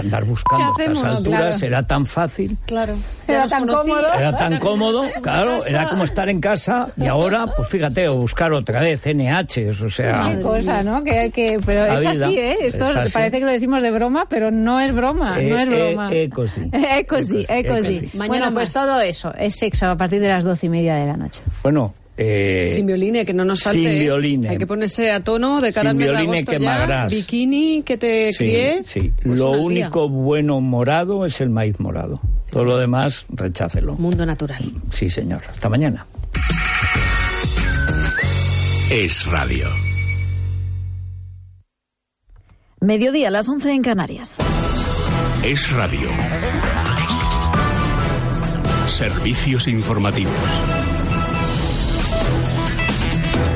que andar buscando a estas alturas era tan fácil. Claro. Era tan cómodo. Era tan cómodo, claro, era como estar en casa y ahora, pues fíjate, o buscar otra vez NH, o sea... Qué cosa, ¿no? Que, que, pero es así, ¿eh? Esto parece que lo decimos de broma, pero no es broma, no es Eh, broma. eh, ecosí. Ecosí, ecosí. Bueno, pues todo eso es sexo a partir de las doce y media de la noche. Bueno, eh, Sin violine, que no nos falte. sin ¿eh? violine. Hay que ponerse a tono de cara Sin al mes de agosto que ya. Bikini, que te sí, crié. sí. pues Lo día. único bueno morado es el maíz morado. Todo lo demás, rechácelo. Mundo natural. Sí, señor. Hasta mañana. Es radio. Mediodía a las 11 en Canarias. Es radio. Servicios informativos.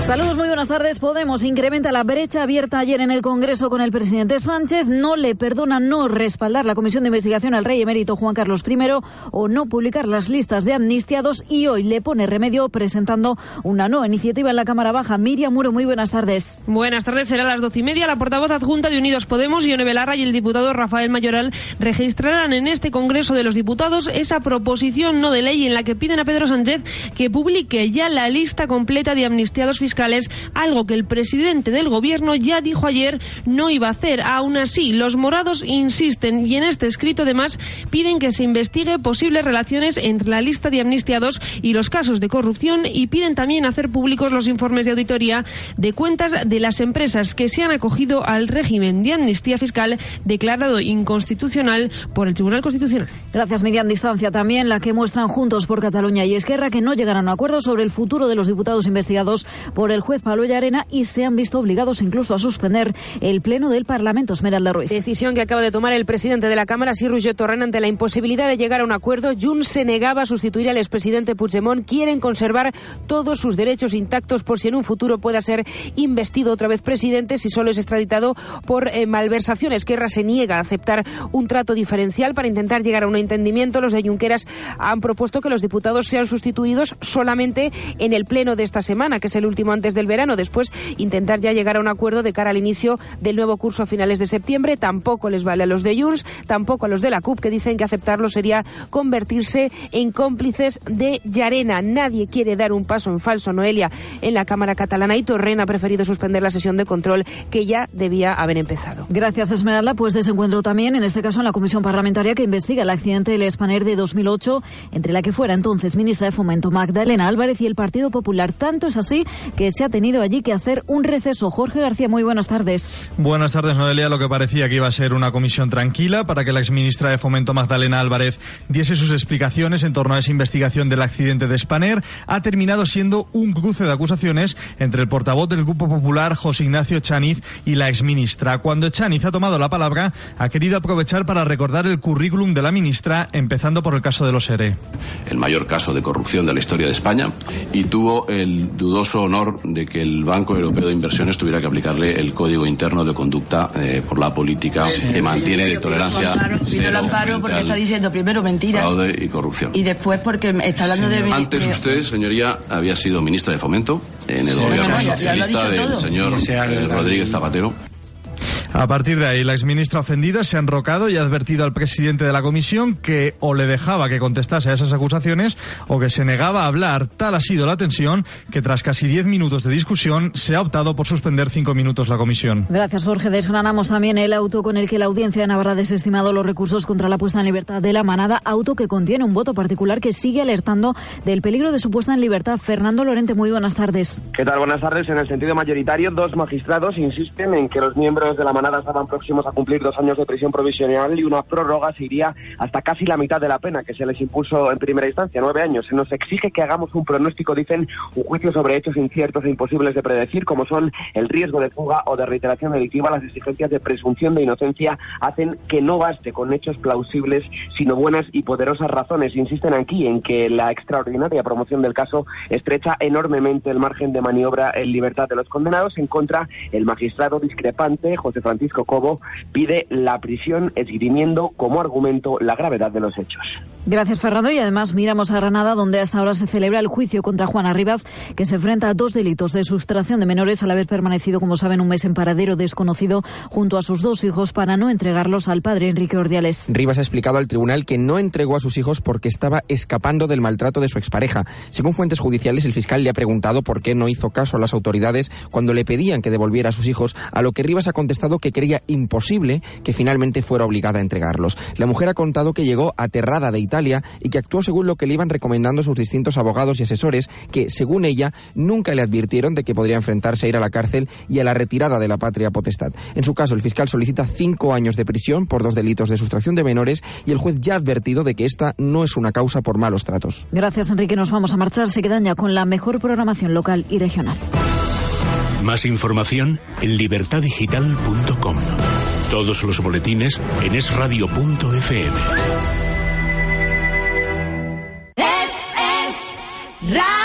Saludos, muy buenas tardes. Podemos incrementa la brecha abierta ayer en el Congreso con el presidente Sánchez. No le perdona no respaldar la comisión de investigación al rey emérito Juan Carlos I o no publicar las listas de amnistiados y hoy le pone remedio presentando una nueva iniciativa en la Cámara Baja. Miriam Muro, muy buenas tardes. Buenas tardes, será a las doce y media. La portavoz adjunta de Unidos Podemos, Ione Belarra y el diputado Rafael Mayoral registrarán en este Congreso de los Diputados esa proposición no de ley en la que piden a Pedro Sánchez que publique ya la lista completa de amnistiados fiscales, algo que el presidente del Gobierno ya dijo ayer no iba a hacer. Aún así, los morados insisten y en este escrito además piden que se investigue posibles relaciones entre la lista de amnistiados y los casos de corrupción y piden también hacer públicos los informes de auditoría de cuentas de las empresas que se han acogido al régimen de amnistía fiscal declarado inconstitucional por el Tribunal Constitucional. Gracias, Miriam. Distancia también la que muestran Juntos por Cataluña y Esquerra que no llegarán a un acuerdo sobre el futuro de los diputados investigados por el juez Pablo Llarena y se han visto obligados incluso a suspender el pleno del Parlamento. Esmeralda Ruiz. Decisión que acaba de tomar el presidente de la Cámara, Sir Roger Torrent, ante la imposibilidad de llegar a un acuerdo. Junts se negaba a sustituir al expresidente Puigdemont. Quieren conservar todos sus derechos intactos por si en un futuro pueda ser investido otra vez presidente si solo es extraditado por eh, malversación. Esquerra se niega a aceptar un trato diferencial para intentar llegar a un entendimiento. Los de Junqueras han propuesto que los diputados sean sustituidos solamente en el pleno de esta semana, que es el último antes del verano. Después intentar ya llegar a un acuerdo de cara al inicio del nuevo curso a finales de septiembre. Tampoco les vale a los de Junts, tampoco a los de la CUP, que dicen que aceptarlo sería convertirse en cómplices de Llarena. Nadie quiere dar un paso en falso, Noelia, en la Cámara catalana y Torren ha preferido suspender la sesión de control que ya debía haber empezado. Gracias, Esmeralda. Pues desencuentro también, en este caso, en la comisión parlamentaria que investiga el accidente del Spanair de 2008, entre la que fuera entonces ministra de Fomento Magdalena Álvarez y el Partido Popular. Tanto es así que se ha tenido allí que hacer un receso. Jorge García, muy buenas tardes. Buenas tardes, Noelia. Lo que parecía que iba a ser una comisión tranquila para que la exministra de Fomento Magdalena Álvarez diese sus explicaciones en torno a esa investigación del accidente de Spanair ha terminado siendo un cruce de acusaciones entre el portavoz del Grupo Popular, José Ignacio Chaniz, y la exministra. Cuando Chaniz ha tomado la palabra, ha querido aprovechar para recordar el currículum de la ministra, empezando por el caso de los ERE. El mayor caso de corrupción de la historia de España y tuvo el dudoso honor de que el Banco Europeo de Inversiones tuviera que aplicarle el código interno de conducta eh, por la política que mantiene de tolerancia Pido el amparo porque está diciendo primero mentiras fraude y corrupción. y después porque está hablando de... Antes usted, señoría, había sido ministra de Fomento en el gobierno lo ha socialista del señor Sí, sí, eh, Rodríguez Zapatero. A partir de ahí, la exministra ofendida se ha enrocado y ha advertido al presidente de la comisión que o le dejaba que contestase a esas acusaciones o que se negaba a hablar. Tal ha sido la tensión que tras casi diez minutos de discusión se ha optado por suspender cinco minutos la comisión. Gracias, Jorge. Desgranamos también el auto con el que la audiencia de Navarra ha desestimado los recursos contra la puesta en libertad de la manada, auto que contiene un voto particular que sigue alertando del peligro de su puesta en libertad. Fernando Lorente, muy buenas tardes. ¿Qué tal? Buenas tardes. En el sentido mayoritario, dos magistrados insisten en que los miembros de la manada estaban próximos a cumplir dos años de prisión provisional y una prórroga se iría hasta casi la mitad de la pena que se les impuso en primera instancia, nueve años. Se nos exige que hagamos un pronóstico, dicen, un juicio sobre hechos inciertos e imposibles de predecir, como son el riesgo de fuga o de reiteración delictiva. Las exigencias de presunción de inocencia hacen que no baste con hechos plausibles, sino buenas y poderosas razones. Insisten aquí en que la extraordinaria promoción del caso estrecha enormemente el margen de maniobra en libertad de los condenados. En contra, el magistrado discrepante, José Francisco Cobo, pide la prisión esgrimiendo como argumento la gravedad de los hechos. Gracias, Fernando. Y además miramos a Granada, donde hasta ahora se celebra el juicio contra Juana Rivas, que se enfrenta a dos delitos de sustracción de menores al haber permanecido, como saben, un mes en paradero desconocido junto a sus dos hijos para no entregarlos al padre Enrique Ordiales. Rivas ha explicado al tribunal que no entregó a sus hijos porque estaba escapando del maltrato de su expareja. Según fuentes judiciales, el fiscal le ha preguntado por qué no hizo caso a las autoridades cuando le pedían que devolviera a sus hijos, a lo que Rivas ha contestado que creía imposible que finalmente fuera obligada a entregarlos. La mujer ha contado que llegó aterrada de Italia y que actuó según lo que le iban recomendando sus distintos abogados y asesores, que, según ella, nunca le advirtieron de que podría enfrentarse a ir a la cárcel y a la retirada de la patria potestad. En su caso, el fiscal solicita cinco años de prisión por dos delitos de sustracción de menores y el juez ya ha advertido de que esta no es una causa por malos tratos. Gracias, Enrique. Nos vamos a marchar. Se quedan ya con la mejor programación local y regional. Más información en libertadigital.com. Todos los boletines en esradio.fm. Es, es radio.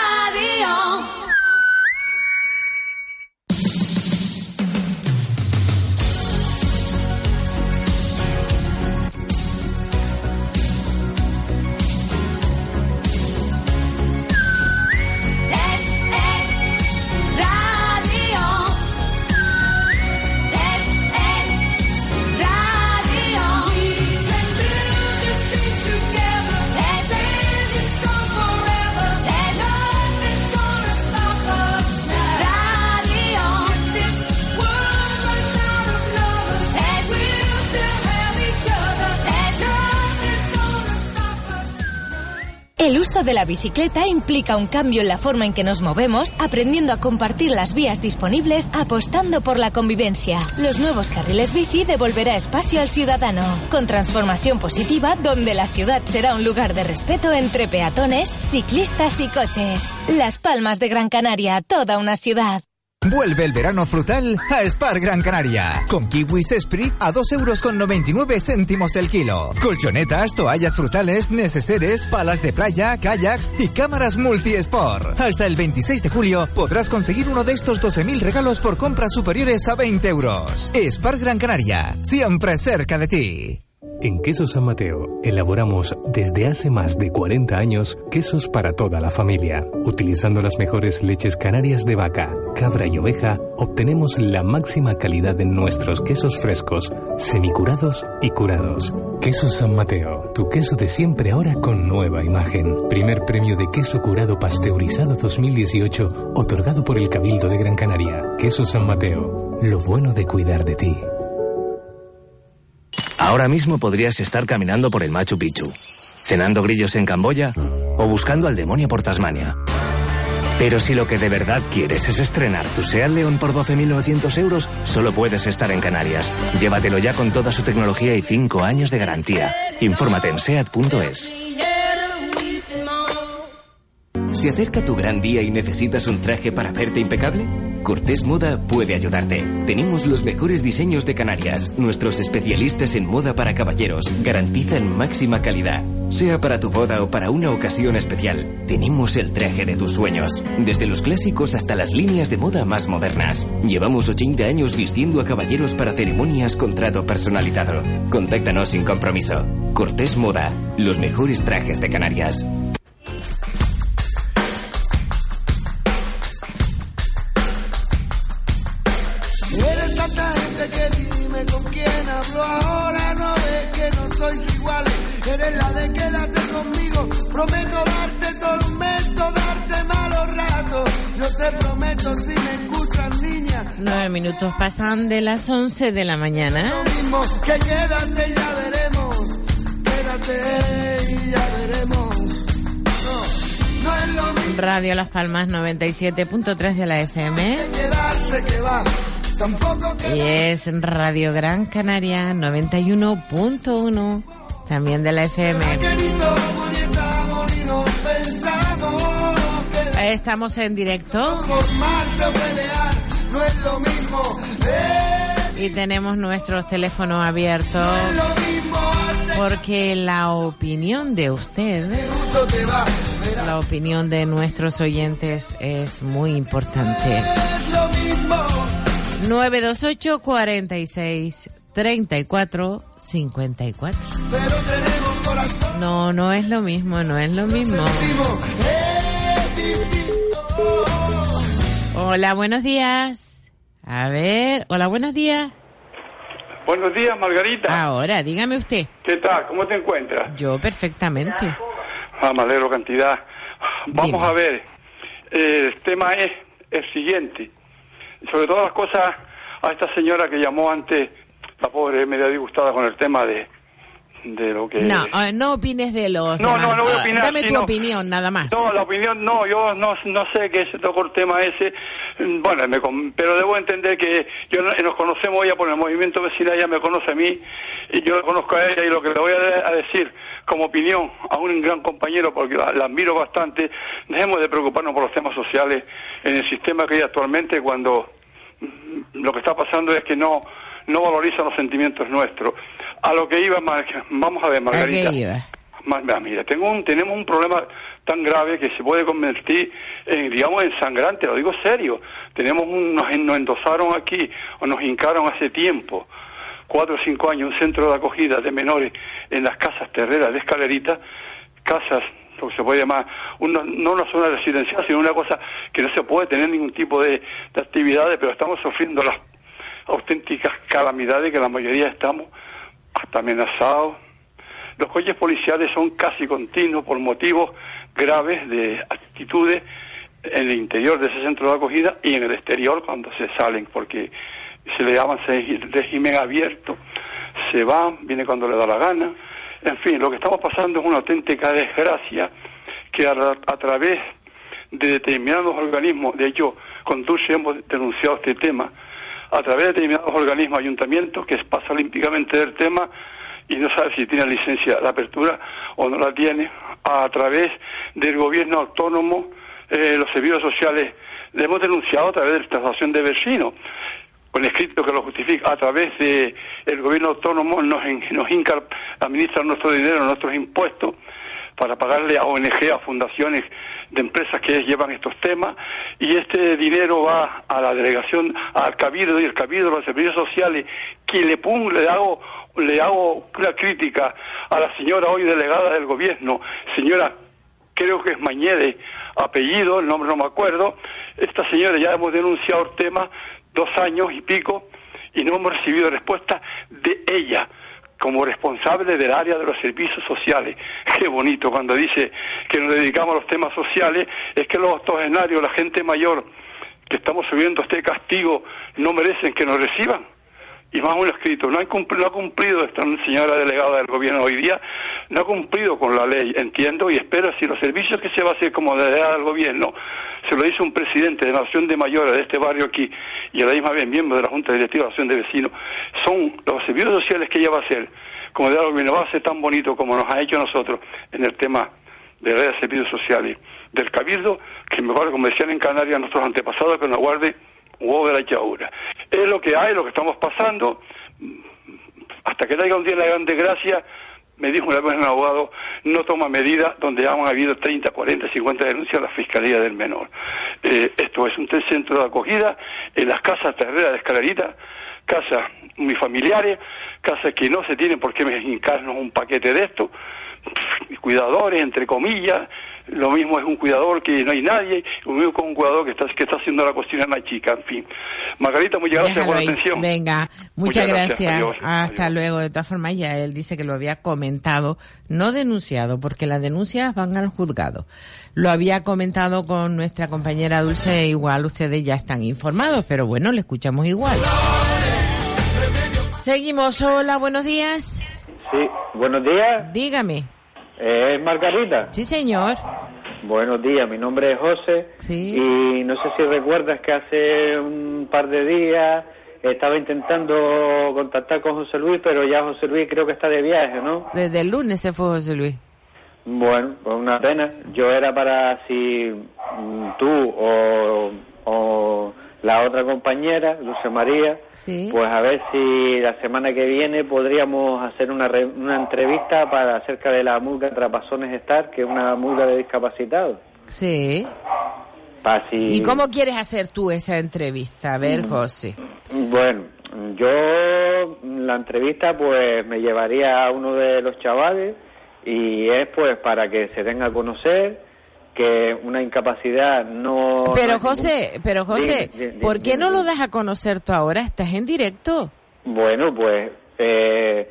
El uso de la bicicleta implica un cambio en la forma en que nos movemos, aprendiendo a compartir las vías disponibles, apostando por la convivencia. Los nuevos carriles bici devolverá espacio al ciudadano, con transformación positiva donde la ciudad será un lugar de respeto entre peatones, ciclistas y coches. Las Palmas de Gran Canaria, toda una ciudad. Vuelve el verano frutal a Spar Gran Canaria. Con kiwis Esprit a 2 euros con 99 céntimos el kilo. Colchonetas, toallas frutales, neceseres, palas de playa, kayaks y cámaras multi-sport. Hasta el 26 de julio podrás conseguir uno de estos 12.000 regalos por compras superiores a 20 euros. Spar Gran Canaria, siempre cerca de ti. En Quesos San Mateo elaboramos desde hace más de 40 años quesos para toda la familia. Utilizando las mejores leches canarias de vaca, cabra y oveja, obtenemos la máxima calidad en nuestros quesos frescos, semicurados y curados. Quesos San Mateo, tu queso de siempre ahora con nueva imagen. Primer premio de queso curado pasteurizado 2018, otorgado por el Cabildo de Gran Canaria. Quesos San Mateo, lo bueno de cuidar de ti. Ahora mismo podrías estar caminando por el Machu Picchu, cenando grillos en Camboya o buscando al demonio por Tasmania. Pero si lo que de verdad quieres es estrenar tu SEAT León por 12.900 euros, solo puedes estar en Canarias. Llévatelo ya con toda su tecnología y 5 años de garantía. Infórmate en SEAT.es. ¿Se acerca tu gran día y necesitas un traje para verte impecable? Cortés Moda puede ayudarte. Tenemos los mejores diseños de Canarias. Nuestros especialistas en moda para caballeros garantizan máxima calidad. Sea para tu boda o para una ocasión especial, tenemos el traje de tus sueños. Desde los clásicos hasta las líneas de moda más modernas. Llevamos 80 años vistiendo a caballeros para ceremonias con trato personalizado. Contáctanos sin compromiso. Cortés Moda, los mejores trajes de Canarias. Prometo darte tormento, darte malos ratos. Yo te prometo si me escuchas, niña. Nueve minutos pasan de las 11 de la mañana. Lo mismo que quédate, ya veremos. Quédate y ya veremos. No, no es lo mismo Radio Las Palmas 97.3 de la FM. quedarse que va. Y es Radio Gran Canaria 91.1 también de la FM. Estamos en directo y tenemos nuestros teléfonos abiertos porque la opinión de usted, la opinión de nuestros oyentes es muy importante. Es lo mismo. 928 46 34 54. Pero tenemos corazón. No, no es lo mismo, no es lo mismo. Hola, buenos días. A ver, hola, buenos días. Buenos días, Margarita. Ahora, dígame usted. ¿Qué tal? ¿Cómo te encuentras? Yo perfectamente. Ah, me alegro cantidad. Vamos a ver. Eh, el tema es el siguiente. Sobre todas las cosas, a esta señora que llamó antes, la pobre, media disgustada con el tema de, de lo que... No, eh, no opines de los No, demás. no, no voy a Ah, opinar, Dame tu opinión, nada más. No, la opinión no, yo no, no sé qué se tocó el tema ese, Mm, bueno, me pero debo entender que yo no- nos conocemos ella por el movimiento vecinal, ella me conoce a mí y yo la conozco a ella y lo que le voy a decir como opinión a un gran compañero, porque la, la admiro bastante, dejemos de preocuparnos por los temas sociales en el sistema que hay actualmente cuando mm, lo que está pasando es que no no valorizan los sentimientos nuestros. A lo que iba, Mar- vamos a ver, Margarita. ¿A qué iba? Mira, tengo un, tenemos un problema tan grave que se puede convertir en, digamos, en sangrante, lo digo serio. Tenemos un, nos, nos endosaron aquí, o nos hincaron hace tiempo, cuatro o cinco años, un centro de acogida de menores en las casas terreras de escalerita, casas, lo que se puede llamar, una- no una zona residencial, sino una cosa que no se puede tener ningún tipo de, de actividades, pero estamos sufriendo las auténticas calamidades que la mayoría estamos hasta amenazados, los coches policiales son casi continuos por motivos graves de actitudes en el interior de ese centro de acogida y en el exterior cuando se salen, porque se le llama se- régimen abierto, se van, viene cuando le da la gana. En fin, lo que estamos pasando es una auténtica desgracia que a, a través de determinados organismos, de hecho, con Dulce hemos denunciado este tema, a través de determinados organismos, ayuntamientos, que pasa olímpicamente del tema y no sabe si tiene licencia de apertura o no la tiene, a través del gobierno autónomo, eh, los servicios sociales, le hemos denunciado a través de la estación de vecinos, con escrito que lo justifica, a través de el gobierno autónomo nos, nos administra nuestro dinero, nuestros impuestos, para pagarle a ONG, a fundaciones de empresas que llevan estos temas, y este dinero va a la delegación, al cabildo, y el cabildo, los servicios sociales, que le, pum, le hago, le hago una crítica a la señora hoy delegada del gobierno, señora, creo que es Mañede, apellido, el nombre no me acuerdo, esta señora ya hemos denunciado el tema dos años y pico, y no hemos recibido respuesta de ella como responsable del área de los servicios sociales. Qué bonito cuando dice que nos dedicamos a los temas sociales, es que los octogenarios, la gente mayor que estamos subiendo este castigo, no merecen que nos reciban. Y más aún escrito, no ha cumplido, esta señora delegada del gobierno hoy día, no ha cumplido con la ley, entiendo, y espero si los servicios que se va a hacer como delegada del gobierno, se lo dice un presidente de Nación de Mayores de este barrio aquí, y a la misma vez miembro de la Junta Directiva de Asociación de Vecinos, son los servicios sociales que ella va a hacer, como delegada del gobierno, va a ser tan bonito como nos ha hecho nosotros en el tema de ley de servicios sociales, del cabildo, que mejor, como decían en Canarias nuestros antepasados, que nos guarde huevo de la llaura. Es lo que hay, lo que estamos pasando. Hasta que haya un día la gran desgracia, me dijo una vez un abogado, no toma medidas donde han habido 30, 40, 50 denuncias a la Fiscalía del Menor. Eh, esto es un centro de acogida en las casas terreras de escalerita, casas unifamiliares, casas que no se tienen por qué hincarnos un paquete de esto, cuidadores, entre comillas, lo mismo es un cuidador que no hay nadie, lo mismo con un cuidador que está, que está haciendo la cocina en la chica, en fin. Margarita, muchas gracias por la atención. Venga, muchas, Muchas gracias. gracias. Adiós. Hasta luego. De todas formas, ya él dice que lo había comentado, no denunciado, porque las denuncias van al juzgado. Lo había comentado con nuestra compañera Dulce, igual ustedes ya están informados, pero bueno, le escuchamos igual. Seguimos. Hola, buenos días. Sí, buenos días. Dígame. Eh, ¿Es Margarita? Sí, señor. Buenos días, mi nombre es José. Sí. Y no sé si recuerdas que hace un par de días estaba intentando contactar con José Luis, pero ya José Luis creo que está de viaje, ¿no? Desde el lunes se fue José Luis. Bueno, pues una pena. Yo era para si tú o, o la otra compañera, Luce María, Sí. pues a ver si la semana que viene podríamos hacer una, re- una entrevista para acerca de la multa Trapazones Star, que es una multa de discapacitados. Sí. Si... ¿Y cómo quieres hacer tú esa entrevista? A ver, Mm. José. Bueno, yo la entrevista pues me llevaría a uno de los chavales y es pues para que se den a conocer que una incapacidad no... Pero José, pero José, ¿por qué no lo das a conocer tú ahora? Estás en directo. Bueno, pues eh,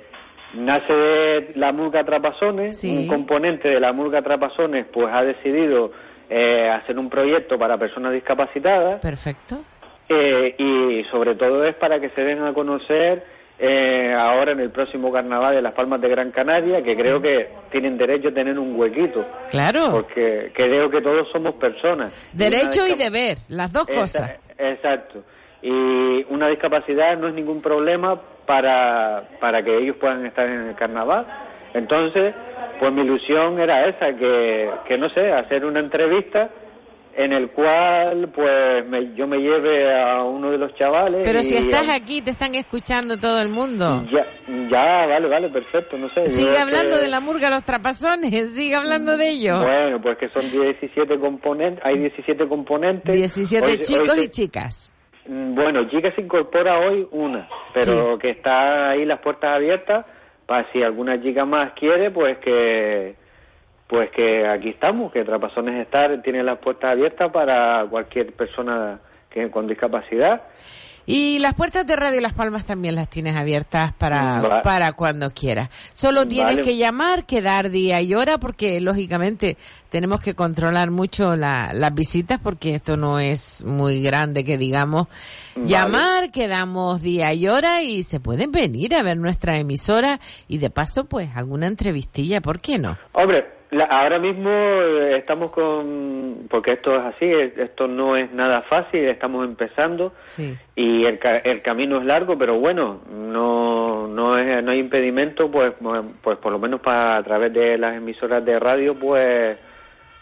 nace de la Murga Trapazones, Sí. un componente de la Murga Trapazones pues ha decidido eh, hacer un proyecto para personas discapacitadas. Perfecto. Eh, y sobre todo es para que se den a conocer eh, ahora en el próximo carnaval de Las Palmas de Gran Canaria, que creo que tienen derecho a tener un huequito. Claro. Porque creo que todos somos personas. Derecho y deber, las dos Esa- cosas. Exacto. Y una discapacidad no es ningún problema para, para que ellos puedan estar en el carnaval. Entonces, pues mi ilusión era esa, que, que no sé, hacer una entrevista en el cual pues me- yo me lleve a uno de los chavales. Pero y si estás aquí, te están escuchando todo el mundo. ya, ya, vale, vale, perfecto, no sé. Sigue hablando que- de la murga los trapazones, sigue hablando de ello. Bueno, pues que son 17 componentes, hay 17 componentes. 17 Hoy- hoy chicos se- y chicas. Mm, Bueno, chica se incorpora hoy una, pero que está ahí las puertas abiertas para si alguna chica más quiere, pues que pues que aquí estamos, que Trapazones Estar tiene las puertas abiertas para cualquier persona que con discapacidad. Y las puertas de Radio Las Palmas también las tienes abiertas para, para cuando quieras. Solo tienes Vale. que llamar, quedar día y hora, porque lógicamente tenemos que controlar mucho la- las visitas, porque esto no es muy grande que digamos. Vale. Llamar, quedamos día y hora y se pueden venir a ver nuestra emisora y de paso pues alguna entrevistilla, ¿por qué no? Hombre, la- ahora mismo eh, estamos con, porque esto es así, es- esto no es nada fácil, estamos empezando Sí. y el, el camino es largo, pero bueno, no no, es, no hay impedimento, pues pues por lo menos para a través de las emisoras de radio, pues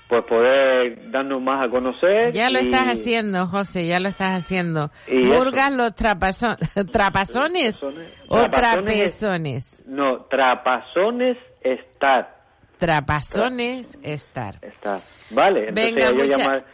pues poder darnos más a conocer. Ya lo y- estás haciendo, José, ya lo estás haciendo. Y Murgas los trapazo- trapazones o Trapazones- trapezones. No, trapazones estar. Trapazones estar. Está. Vale, entonces Venga, ya, yo mucha- llamar-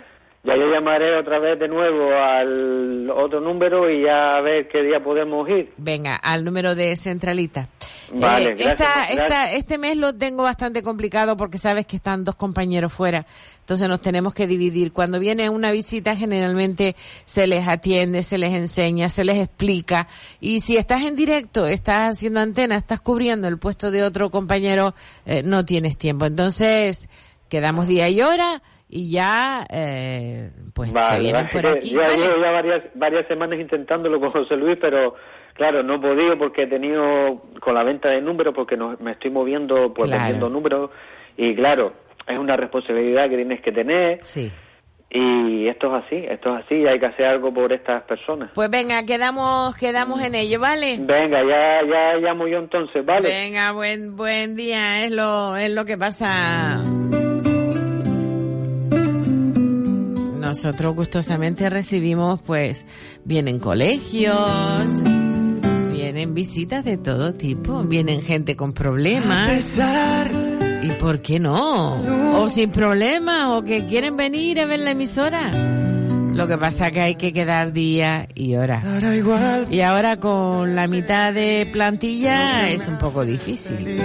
ya yo llamaré otra vez de nuevo al otro número y ya a ver qué día podemos ir. Venga, al número de centralita. Vale, Eh, gracias, esta- gracias. esta- este mes lo tengo bastante complicado porque sabes que están dos compañeros fuera, entonces nos tenemos que dividir. Cuando viene una visita generalmente se les atiende, se les enseña, se les explica y si estás en directo, estás haciendo antena, estás cubriendo el puesto de otro compañero, eh, no tienes tiempo. Entonces quedamos día y hora y ya eh, pues se vienen por aquí. Ya ¿vale? ya varias, varias semanas intentándolo con José Luis, pero claro, no he podido porque he tenido con la venta de números, porque no- me estoy moviendo, pues Claro. vendiendo números y claro, es una responsabilidad que tienes que tener. Sí. Y esto es así, esto es así, hay que hacer algo por estas personas. Pues venga, quedamos, quedamos en ello, ¿vale? Venga, ya, ya llamo yo entonces, ¿vale? Venga, buen, buen día, es lo, es lo que pasa. Nosotros gustosamente recibimos, pues, vienen colegios, vienen visitas de todo tipo, vienen gente con problemas. ¿Y por qué no? O sin problemas, o que quieren venir a ver la emisora. Lo que pasa que hay que quedar día y hora. Y ahora con la mitad de plantilla es un poco difícil.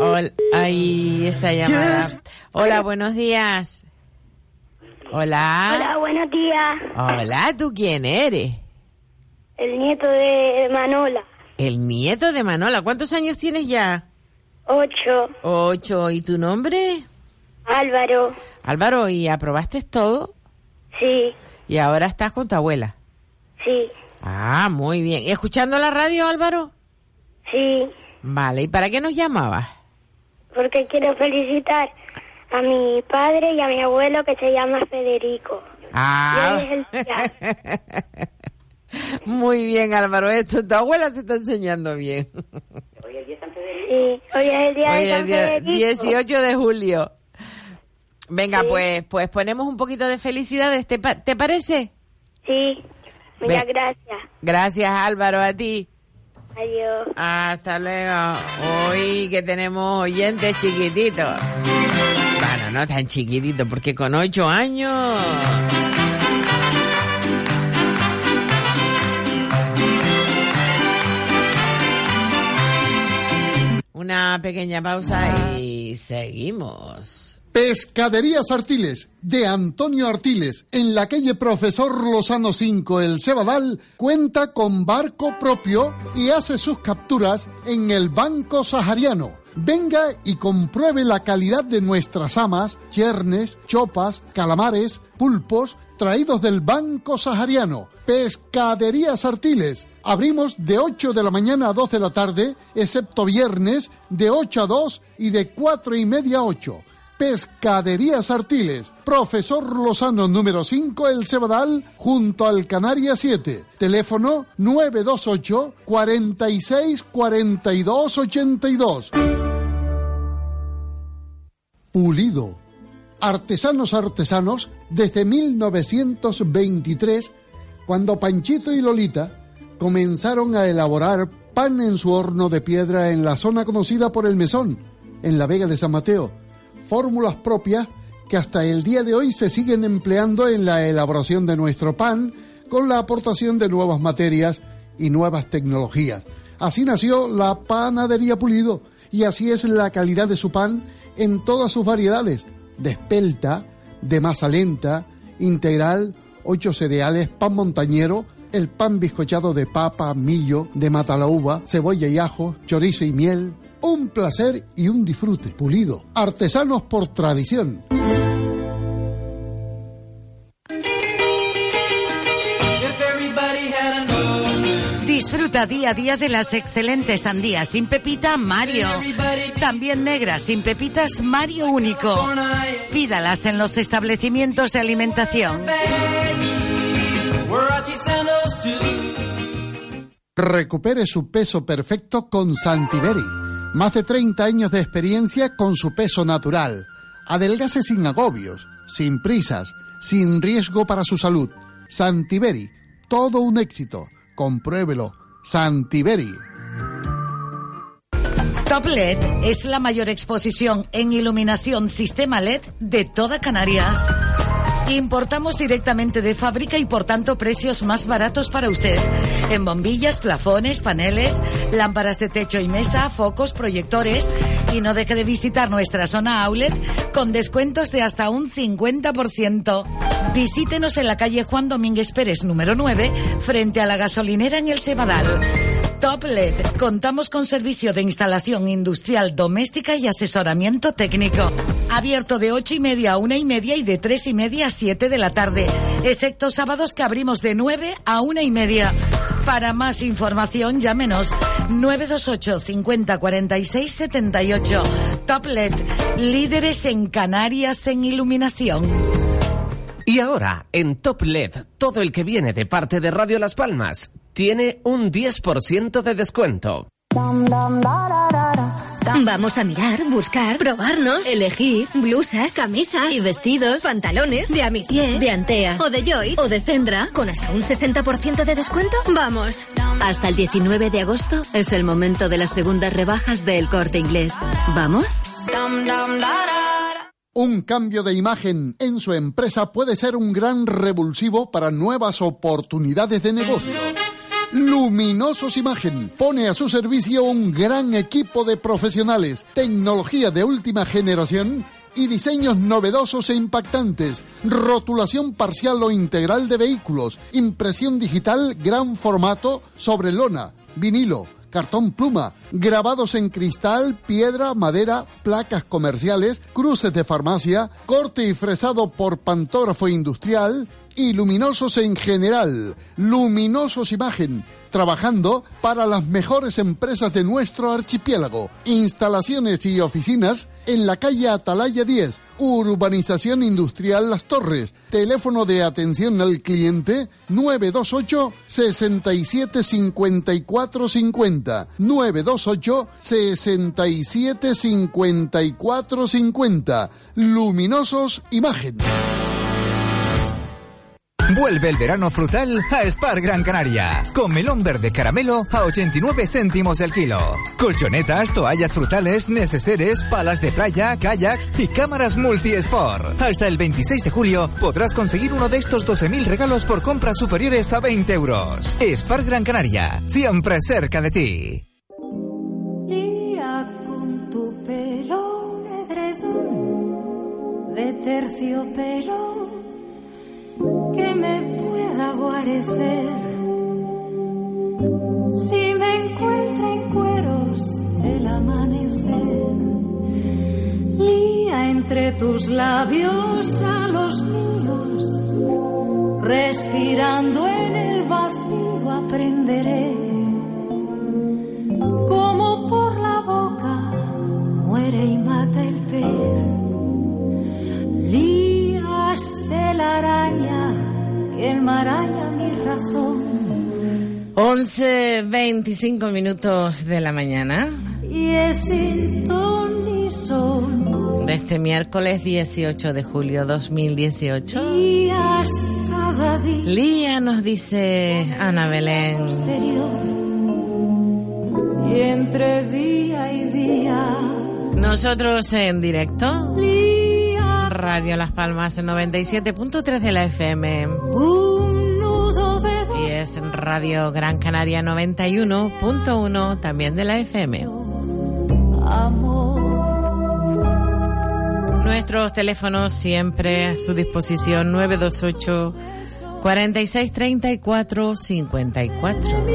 Hola, ahí esa llamada. Hola, buenos días. Hola. Hola, buenos días. Hola, ¿tú quién eres? El nieto de Manola. El nieto de Manola. ¿Cuántos años tienes ya? Ocho. Ocho. ¿Y tu nombre? Álvaro. Álvaro, ¿y aprobaste todo? Sí, Y ahora estás con tu abuela. sí, Ah, muy bien. ¿Escuchando la radio, Álvaro? sí. Vale, ¿y para qué nos llamabas? Porque quiero felicitar a mi padre y a mi abuelo que se llama Federico. Ah, Y es el. muy bien, Álvaro. Esto, tu abuela te está enseñando bien. Sí, hoy es el día Hoy de es San día- Federico. 18 de julio. Venga, pues, pues ponemos un poquito de felicidades. ¿Te, pa- ¿te parece? Sí, muchas Ve- gracias. Gracias, Álvaro, a ti. Adiós. Hasta luego. Hoy que tenemos oyentes chiquititos. Bueno, no tan chiquititos, porque con ocho años. Una pequeña pausa y seguimos. Pescaderías Artiles, de Antonio Artiles, en la calle Profesor Lozano 5, El Cebadal, cuenta con barco propio y hace sus capturas en el Banco Sahariano. Venga y compruebe la calidad de nuestras amas, chernes, chopas, calamares, pulpos, traídos del Banco Sahariano. Pescaderías Artiles. Abrimos de 8 de la mañana a 12 de la tarde, excepto viernes, de 8 a 2 y de 4 y media a 8. Pescaderías Artiles, Profesor Lozano número 5, El Cebadal, junto al Canaria 7. Teléfono 928 46 42 82. Pulido. Artesanos artesanos desde 1923, cuando Panchito y Lolita comenzaron a elaborar pan en su horno de piedra en la zona conocida por el Mesón, en la Vega de San Mateo. Fórmulas propias que hasta el día de hoy se siguen empleando en la elaboración de nuestro pan con la aportación de nuevas materias y nuevas tecnologías. Así nació la panadería Pulido y así es la calidad de su pan en todas sus variedades, de espelta, de masa lenta, integral, ocho cereales, pan montañero, el pan bizcochado de papa, millo, de matalaúva, cebolla y ajo, chorizo y miel. Un placer y un disfrute. Pulido. Artesanos por tradición. Disfruta día a día de las excelentes sandías sin pepita Mario. También negras sin pepitas Mario Único. Pídalas en los establecimientos de alimentación. Recupere su peso perfecto con Santiberi. Más de 30 años de experiencia con su peso natural. Adelgace sin agobios, sin prisas, sin riesgo para su salud. Santiberi, todo un éxito. Compruébelo. Santiberi. Top LED es la mayor exposición en iluminación sistema LED de toda Canarias. Importamos directamente de fábrica y por tanto precios más baratos para usted. En bombillas, plafones, paneles, lámparas de techo y mesa, focos, proyectores. Y no deje de visitar nuestra zona outlet con descuentos de hasta un 50%. Visítenos en la calle Juan Domínguez Pérez número 9 frente a la gasolinera en el Cebadal. Top LED. Contamos con servicio de instalación industrial doméstica y asesoramiento técnico. Abierto de ocho y media a una y media y de tres y media a siete de la tarde. Excepto sábados que abrimos de 9 a una y media. Para más información, llámenos 928 50 46 78. Top LED. Líderes en Canarias en iluminación. Y ahora, en Top LED, todo el que viene de parte de Radio Las Palmas tiene un 10% de descuento. Vamos a mirar, buscar, probarnos, elegir blusas, camisas y vestidos, pantalones de Amitié, de Antea o de Joy o de Cendra con hasta un 60% de descuento. Vamos. Hasta el 19 de agosto es el momento de las segundas rebajas del corte inglés. ¿Vamos? Un cambio de imagen en su empresa puede ser un gran revulsivo para nuevas oportunidades de negocio. Luminosos Imagen pone a su servicio un gran equipo de profesionales, tecnología de última generación y diseños novedosos e impactantes, rotulación parcial o integral de vehículos, impresión digital gran formato sobre lona, vinilo, cartón pluma, grabados en cristal, piedra, madera, placas comerciales, cruces de farmacia, corte y fresado por pantógrafo industrial y luminosos en general. Luminosos Imagen, trabajando para las mejores empresas de nuestro archipiélago. Instalaciones y oficinas en la calle Atalaya 10, Urbanización Industrial Las Torres. Teléfono de atención al cliente 928 67 54 50. 928 67 54 50. Luminosos Imagen. Vuelve el verano frutal a Spar Gran Canaria. Con melón verde caramelo a 89 céntimos el kilo. Colchonetas, toallas frutales, neceseres, palas de playa, kayaks y cámaras multi-sport. Hasta el 26 de julio podrás conseguir uno de estos 12.000 regalos por compras superiores a 20 euros. Spar Gran Canaria, siempre cerca de ti. en tu pelo de que me pueda guarecer. Si me encuentra en cueros el amanecer, lía entre tus labios a los míos, respirando en el vacío aprenderé como por la boca muere y mata el pez. Lías de la araña que enmaraña mi razón 11, 25 minutos de la mañana y es sin ton ni son. de este miércoles 18 de julio 2018. Días cada día Lía nos dice Ana Belén. y entre día y día. Nosotros en directo. Radio Las Palmas 97.3 de la FM. Y es Radio Gran Canaria 91.1 también de la FM. Nuestros teléfonos siempre a su disposición 928 46 34 54.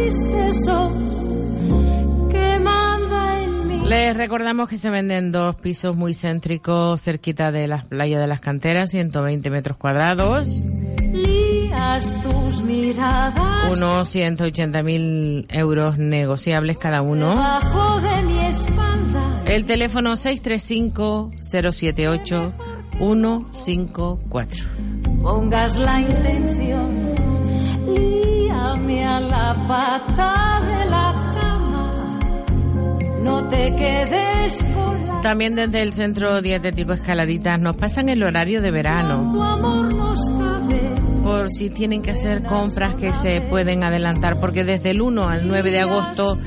Les recordamos que se venden dos pisos muy céntricos cerquita de las playas de las canteras, 120 metros cuadrados, Lías tus miradas unos 180 mil euros negociables cada uno. de mi espalda. El teléfono 635-078-154. Pongas la intención, líame a la pata de la cama. No te quedes con la También desde el Centro Dietético Escalaritas nos pasan el horario de verano. tu amor nos por si tienen que hacer compras que se pueden adelantar, porque desde el 1 al 9 de agosto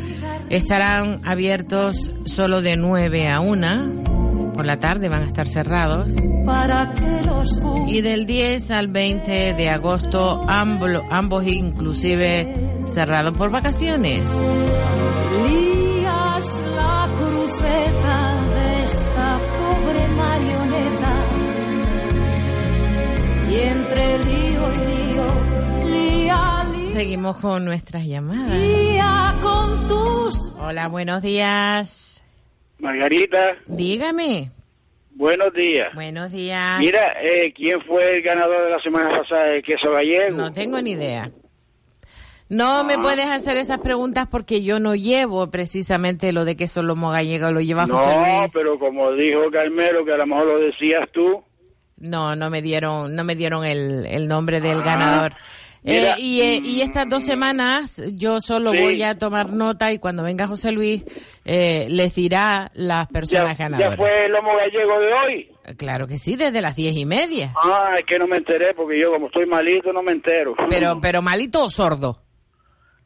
estarán abiertos solo de 9 a 1, por la tarde van a estar cerrados, y del 10 al 20 de agosto ambos, ambos inclusive cerrados por vacaciones. Cruceta de esta pobre marioneta. Y entre lío y lío, lía, lía, Seguimos con nuestras llamadas. lía con tus Hola, buenos días. Margarita, Dígame. buenos días. Buenos días. Mira, eh, ¿quién fue el ganador de la semana pasada de queso gallego? No tengo ni idea. No me puedes hacer esas preguntas porque yo no llevo precisamente lo de queso lomo gallego, lo lleva José No, Luis. pero como dijo Carmelo, que a lo mejor lo decías tú. No, no me dieron, no me dieron el, el nombre del ganador. mira, Eh, y, eh, y estas dos semanas yo solo Sí. voy a tomar nota y cuando venga José Luis eh, les dirá las personas ¿Ya ganadoras. fue el lomo gallego de hoy? Claro que sí, desde las diez y media. Ah, es que no me enteré, porque yo como estoy malito no me entero. Pero, pero malito o sordo.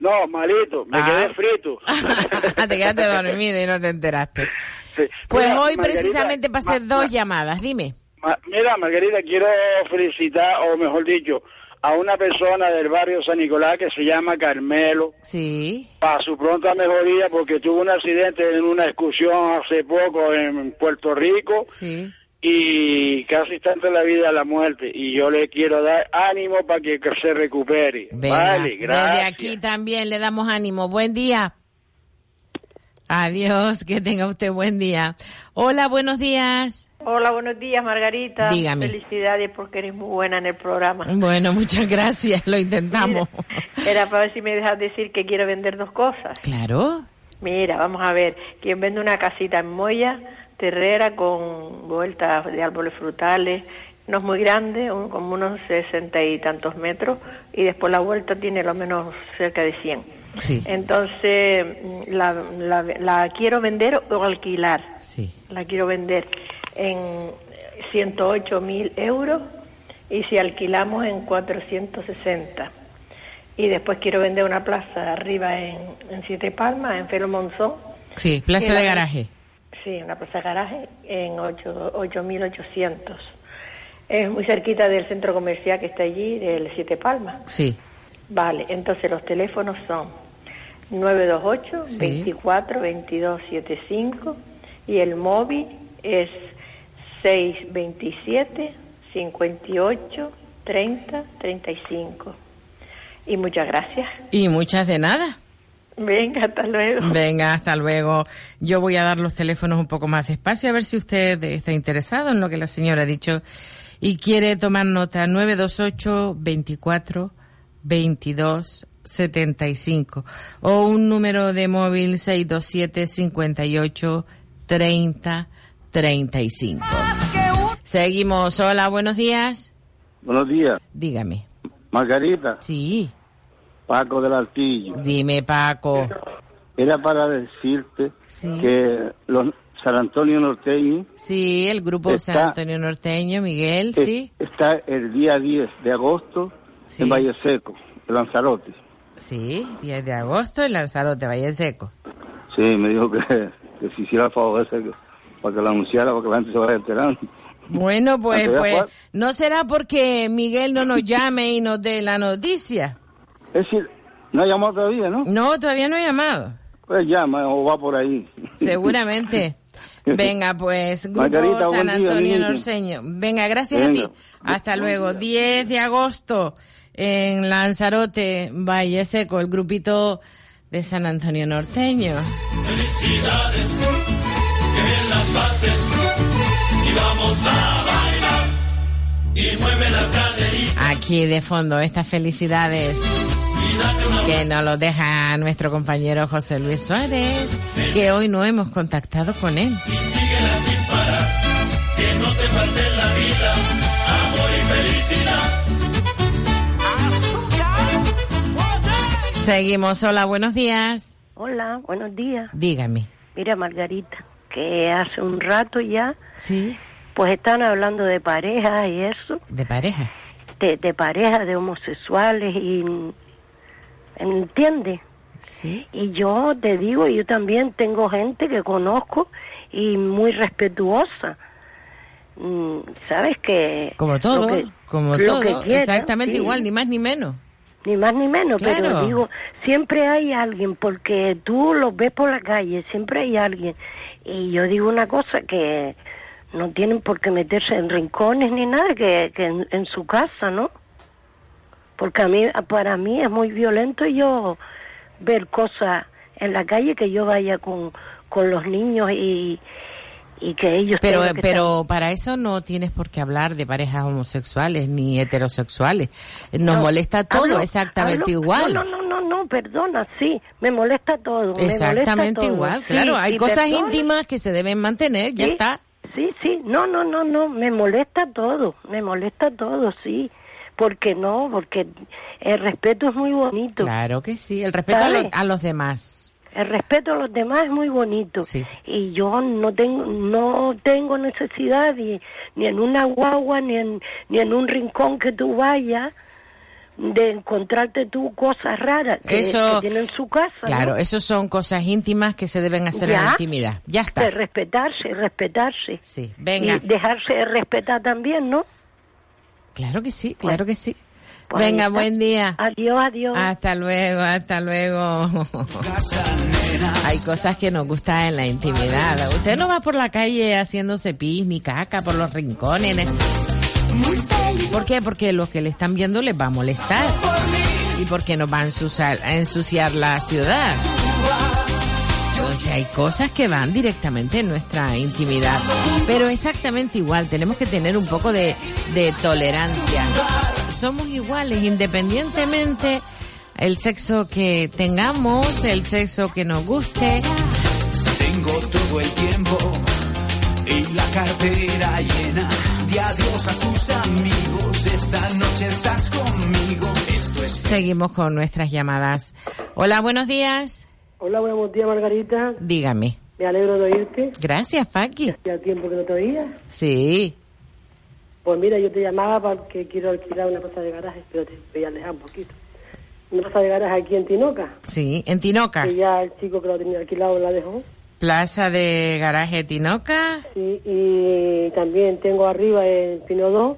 No, malito, me Ah. quedé frito. te quedaste dormido y no te enteraste. Sí. Pues Mira, hoy Margarita, precisamente pasé ma- dos llamadas, dime. ma- mira, Margarita, quiero felicitar, o mejor dicho, a una persona del barrio San Nicolás que se llama Carmelo. Sí. Para su pronta mejoría, porque tuvo un accidente en una excursión hace poco en Puerto Rico. Sí. Y casi está entre la vida y la muerte. Y yo le quiero dar ánimo para que se recupere. Venga, vale, gracias. Desde aquí también le damos ánimo. Buen día. Adiós, que tenga usted buen día. Hola, buenos días. Hola, buenos días, Margarita. Dígame. Felicidades porque eres muy buena en el programa. Bueno, muchas gracias, lo intentamos. Era para ver si me dejas decir que quiero vender dos cosas. Claro. Mira, vamos a ver. Quien vende una casita en Moya, terrera con vueltas de árboles frutales, no es muy grande, un- como unos sesenta y tantos metros, y después la vuelta tiene lo menos cerca de 100. Sí. Entonces, mm, la, la, la quiero vender o alquilar. Sí. La quiero vender en 108 mil euros y si alquilamos en 460. Y después quiero vender una plaza arriba en, en Siete Palmas, en Felo Monzón. Sí, plaza de garaje. Sí, una plaza de garaje en 8 8.800. Es muy cerquita del centro comercial que está allí, del Siete Palmas. Sí. Vale, entonces los teléfonos son 928 Sí. 24 22 75 y el móvil es 627 58 30 35. Y muchas gracias. Y muchas de nada. Venga, hasta luego. Venga, hasta luego. Yo voy a dar los teléfonos un poco más despacio a ver si usted está interesado en lo que la señora ha dicho y quiere tomar nota. 928 24 22 75 o un número de móvil 627 58 30 35. Seguimos. Hola, buenos días. Buenos días. Dígame. Margarita. Sí. Paco del Altillo. Dime, Paco. Era para decirte Sí. que los San Antonio Norteño Sí, el grupo Está- San Antonio Norteño, Miguel, sí. está el día 10 de agosto Sí. en Valle Seco, en Lanzarote. Sí, 10 de agosto en Lanzarote, Valle Seco. Sí, me dijo que, que si hiciera el favor ese que- para que lo anunciara, para que la gente se vaya enterando. Bueno, pues, pues, no será porque Miguel no nos llame y nos dé la noticia. Es decir, no ha llamado todavía, ¿no? No, todavía no ha llamado. Pues llama o va por ahí. Seguramente. Venga, pues, Grupo Margarita, San día, Antonio niña. Norseño. Venga, gracias a ti. Hasta luego. 10 de agosto en Lanzarote, Valle Seco, el grupito de San Antonio Norteño. Felicidades, que bien las pases y vamos a bailar y mueve la caderita Aquí de fondo, estas felicidades que nos lo deja nuestro compañero José Luis Suárez, que hoy no hemos contactado con él. y síguela sin parar, que no te falte en la vida amor y felicidad. Seguimos. Hola, buenos días. Hola, buenos días. Dígame. Mira, Margarita, que hace un rato ya, Sí. pues están hablando de parejas y eso, De pareja. de, de parejas de homosexuales y... ¿Entiendes? Sí. Y yo te digo, yo también tengo gente que conozco y muy respetuosa. Mm, ¿Sabes que Como todo, que- como todo. quiera, Exactamente sí. igual, ni más ni menos. Ni más ni menos, Claro. pero digo, siempre hay alguien, porque tú los ves por la calle, siempre hay alguien. Y yo digo una cosa, que no tienen por qué meterse en rincones ni nada, que, que en, en su casa, ¿no? Porque a mí, para mí es muy violento yo ver cosas en la calle, que yo vaya con, con los niños y, y que ellos Pero, que pero para eso no tienes por qué hablar de parejas homosexuales ni heterosexuales. Nos No, molesta todo hablo- exactamente hablo- igual. No, no, no, no, perdona, sí, me molesta todo. me Exactamente molesta todo, igual, sí, claro. Hay cosas perdona. íntimas que se deben mantener, ya está. Sí, sí, no, no, no, no, me molesta todo, me molesta todo, sí. Porque no, porque el respeto es muy bonito. Claro que sí. El respeto a, lo- a los demás. El respeto a los demás es muy bonito. Y yo no tengo no tengo necesidad ni, ni en una guagua ni en ni en un rincón que tú vayas de encontrarte tú cosas raras que, Eso- que tienen en su casa. ¿no? Claro, eso son cosas íntimas que se deben hacer en la intimidad. Ya está. De respetarse, respetarse. Sí, venga. Y dejarse respetar también, ¿no? Claro que sí, claro que sí. Pues Venga, buen día. Adiós, adiós. Hasta luego, hasta luego. Hay cosas que nos gustan en la intimidad. Usted no va por la calle haciéndose pis ni caca por los rincones. ¿Por qué? Porque los que le están viendo les va a molestar. Y porque nos va a ensuciar, a ensuciar la ciudad. Entonces hay cosas que van directamente en nuestra intimidad. Pero exactamente igual, tenemos que tener un poco de, de tolerancia. Somos iguales independientemente el sexo que tengamos, el sexo que nos guste. Tengo todo el tiempo y la cartera llena de adiós a tus amigos. Esta noche estás conmigo. Esto es Seguimos con nuestras llamadas. Hola, buenos días. Hola, buenos días, Margarita. Dígame. Me alegro de oírte. Gracias, Paqui. Hacía tiempo que no te oía. Sí. Pues mira, yo te llamaba porque quiero alquilar una plaza de garaje, pero te voy a alejar un poquito. Una plaza de garaje aquí en Tinoca. Sí, en Tinoca. Que ya el chico que lo tenía alquilado la dejó. Plaza de Garaje Tinoca. Sí, y también tengo arriba en Pino 2,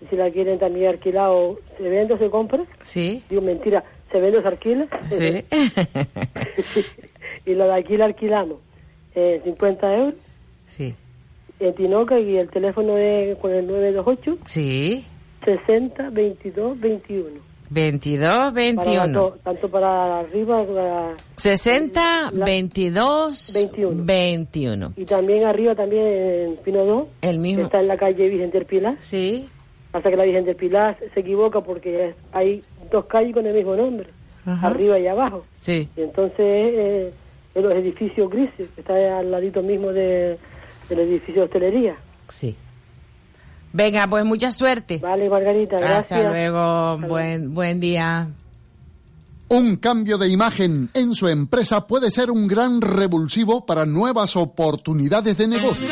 que si la quieren también alquilado, ¿se vende o se compra? Sí. Digo, mentira, ¿se vende se alquila? Sí. y la de aquí la alquilamos. eh, 50 euros. Sí. En Tinoca y el teléfono es con el 928 Sí. 60 22 21. 22, Para 21. to- tanto para arriba para- 60, La- 22, 21. y también arriba también en Pino 2. El mismo. Está en la calle Virgen del Pilar. Sí. Pasa que la Virgen del Pilar se equivoca porque hay dos calles con el mismo nombre, Ajá. arriba y abajo. Sí. Y entonces eh, en los edificios grises, que está al ladito mismo de, del edificio de hostelería. Sí. Venga, pues mucha suerte. Vale, Margarita, gracias. Hasta luego. Buen, buen día. Un cambio de imagen en su empresa puede ser un gran revulsivo para nuevas oportunidades de negocio.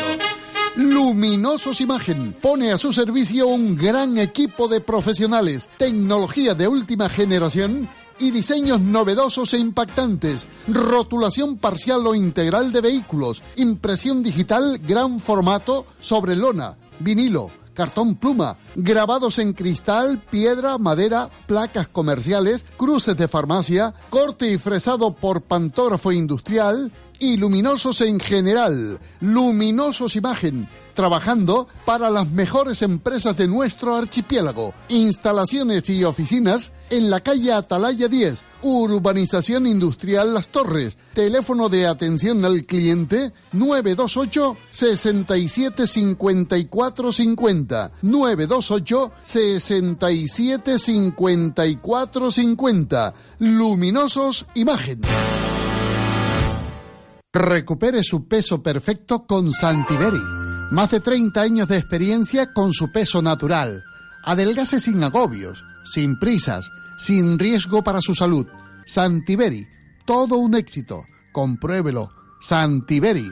Luminosos Imagen pone a su servicio un gran equipo de profesionales, tecnología de última generación y diseños novedosos e impactantes, rotulación parcial o integral de vehículos, impresión digital gran formato sobre lona, vinilo, cartón pluma, grabados en cristal, piedra, madera, placas comerciales, cruces de farmacia, corte y fresado por pantógrafo industrial y luminosos en general. Luminosos Imagen, trabajando para las mejores empresas de nuestro archipiélago. Instalaciones y oficinas en la calle Atalaya 10, Urbanización Industrial Las Torres. Teléfono de atención al cliente 928 67 54 50. 928 67 54 50. Luminosos Imagen. Recupere su peso perfecto con Santiberi. Más de 30 años de experiencia con su peso natural. Adelgase sin agobios, sin prisas, sin riesgo para su salud. Santiberi, todo un éxito. Compruébelo. Santiberi.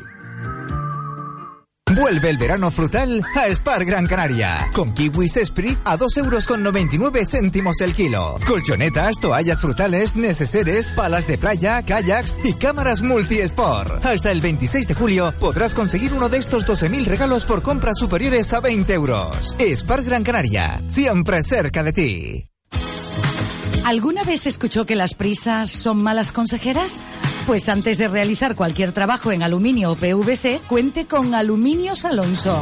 Vuelve el verano frutal a Spar Gran Canaria. Con kiwis Esprit a 2 euros con 99 céntimos el kilo. Colchonetas, toallas frutales, neceseres, palas de playa, kayaks y cámaras multi-sport. Hasta el 26 de julio podrás conseguir uno de estos 12.000 regalos por compras superiores a 20 euros. Spar Gran Canaria, siempre cerca de ti. ¿Alguna vez escuchó que las prisas son malas consejeras? Pues antes de realizar cualquier trabajo en aluminio o PVC, cuente con Aluminios Alonso.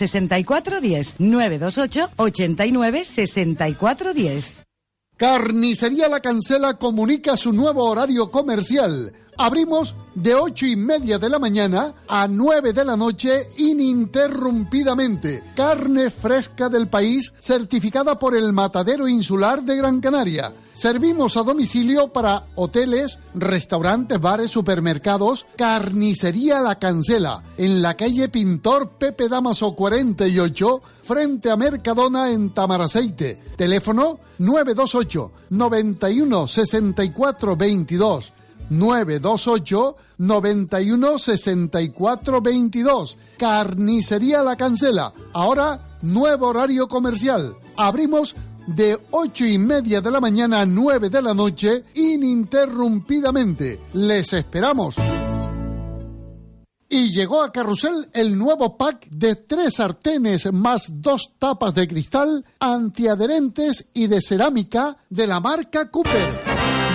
64 10. 928 89 64 10. Carnicería La Cancela comunica su nuevo horario comercial. Abrimos de ocho y media de la mañana a 9 de la noche ininterrumpidamente. Carne fresca del país certificada por el Matadero Insular de Gran Canaria. Servimos a domicilio para hoteles, restaurantes, bares, supermercados. Carnicería La Cancela en la calle Pintor Pepe Damaso 48 frente a Mercadona en Tamaraceite. Teléfono 928 91 64 22. 928 91 64 22. Carnicería La Cancela. Ahora, nuevo horario comercial. Abrimos de ocho y media de la mañana a 9 de la noche ininterrumpidamente. Les esperamos. Y llegó a Carrusel el nuevo pack de tres sartenes más dos tapas de cristal antiadherentes y de cerámica de la marca Cooper.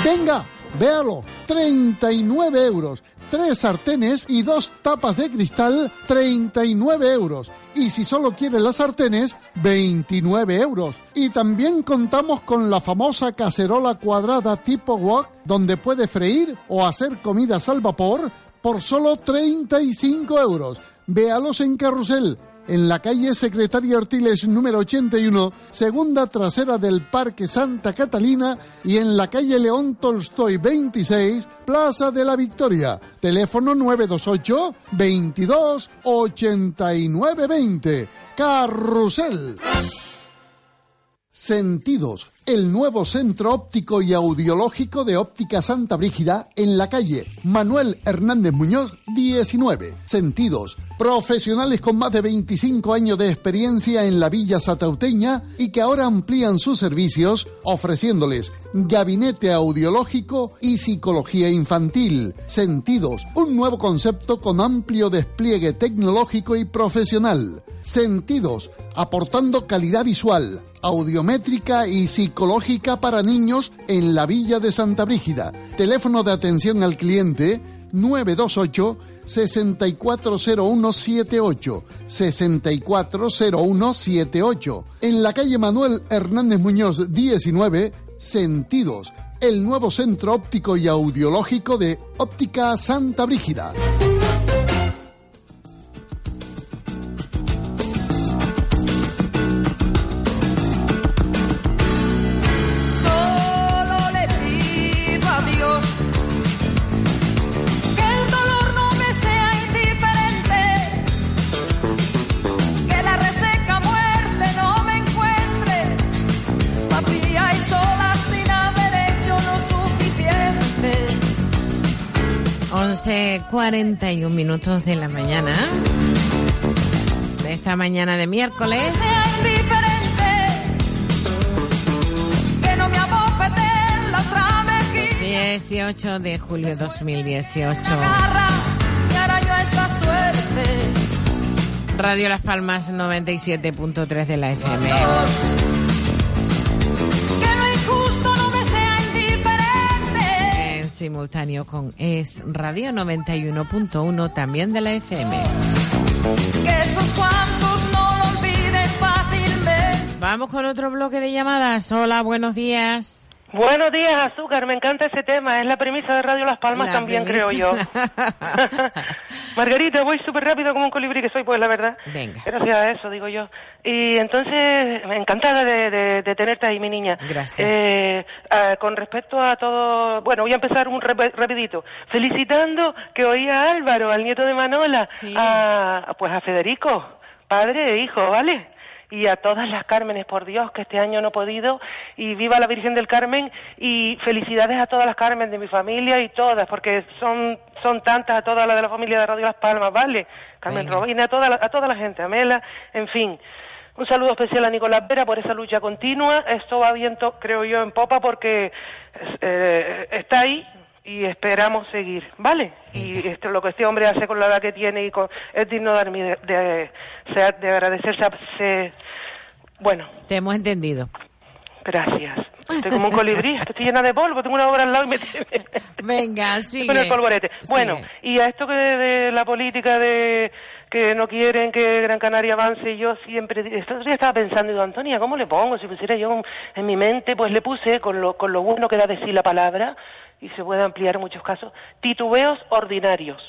Venga, véalo, 39 euros. Tres sartenes y dos tapas de cristal, 39 euros. Y si solo quiere las sartenes, 29 euros. Y también contamos con la famosa cacerola cuadrada tipo wok, donde puede freír o hacer comidas al vapor por solo 35 euros. Véalos en Carrusel, en la calle Secretaria Ortiles número 81, segunda trasera del Parque Santa Catalina y en la calle León Tolstoy 26, Plaza de la Victoria. Teléfono 928 22 89 20. Carrusel. Sentidos, el nuevo centro óptico y audiológico de Óptica Santa Brígida en la calle Manuel Hernández Muñoz 19. Sentidos, profesionales con más de 25 años de experiencia en la villa satauteña y que ahora amplían sus servicios ofreciéndoles gabinete audiológico y psicología infantil. Sentidos, un nuevo concepto con amplio despliegue tecnológico y profesional. Sentidos, aportando calidad visual, audiométrica y psicológica para niños en la villa de Santa Brígida. Teléfono de atención al cliente 928 640178 640178 en la calle Manuel Hernández Muñoz 19 Sentidos el nuevo centro óptico y audiológico de Óptica Santa Brígida. 11.41 minutos de la mañana. De esta mañana de miércoles. Sea indiferente, que no me abofete la otra mejilla. 18 de julio de 2018. agarra y ahora yo esta suerte. Radio Las Palmas 97.3 de la FM. Simultáneo con Es Radio 91.1 también de la FM. Que esos cuantos no lo olviden fácilmente. Vamos con otro bloque de llamadas. Hola, buenos días. Buenos días, Azúcar. Me encanta ese tema. Es la premisa de Radio Las Palmas La también, premisa. creo yo. Margarita, voy súper rápido como un colibrí que soy, pues la verdad. Venga. Gracias a eso, digo yo. Y entonces, encantada de, de- de tenerte ahí, mi niña. Gracias. Eh, ah, con respecto a todo, bueno, voy a empezar un rap- rapidito. Felicitando que oí a Álvaro, al nieto de Manola, a, pues a Federico, padre e hijo, ¿vale? Y a todas las Cármenes, por Dios, que este año no he podido, y viva la Virgen del Carmen, y felicidades a todas las Carmen de mi familia y todas, porque son, son tantas, a todas las de la familia de Radio Las Palmas, ¿vale? Carmen Venga. Robina, a toda, la, a toda la gente, a Mela, en fin. Un saludo especial a Nicolás Vera por esa lucha continua. Esto va viento, creo yo, en popa porque eh, está ahí y esperamos seguir, ¿vale? Y esto, lo que este hombre hace con la edad que tiene y con, es digno de, de, de, de agradecerse. a- se- bueno, Te hemos entendido. gracias. Estoy como un colibrí, estoy llena de polvo, tengo una obra al lado y me Venga, sigue. con el polvorete. Bueno, Sigue. y a esto que de, de la política de que no quieren que Gran Canaria avance, yo siempre, estaba pensando, digo, Antonia, ¿cómo le pongo? Si pusiera yo en mi mente, pues le puse con lo, con lo bueno que da de sí la palabra, y se puede ampliar en muchos casos, titubeos ordinarios.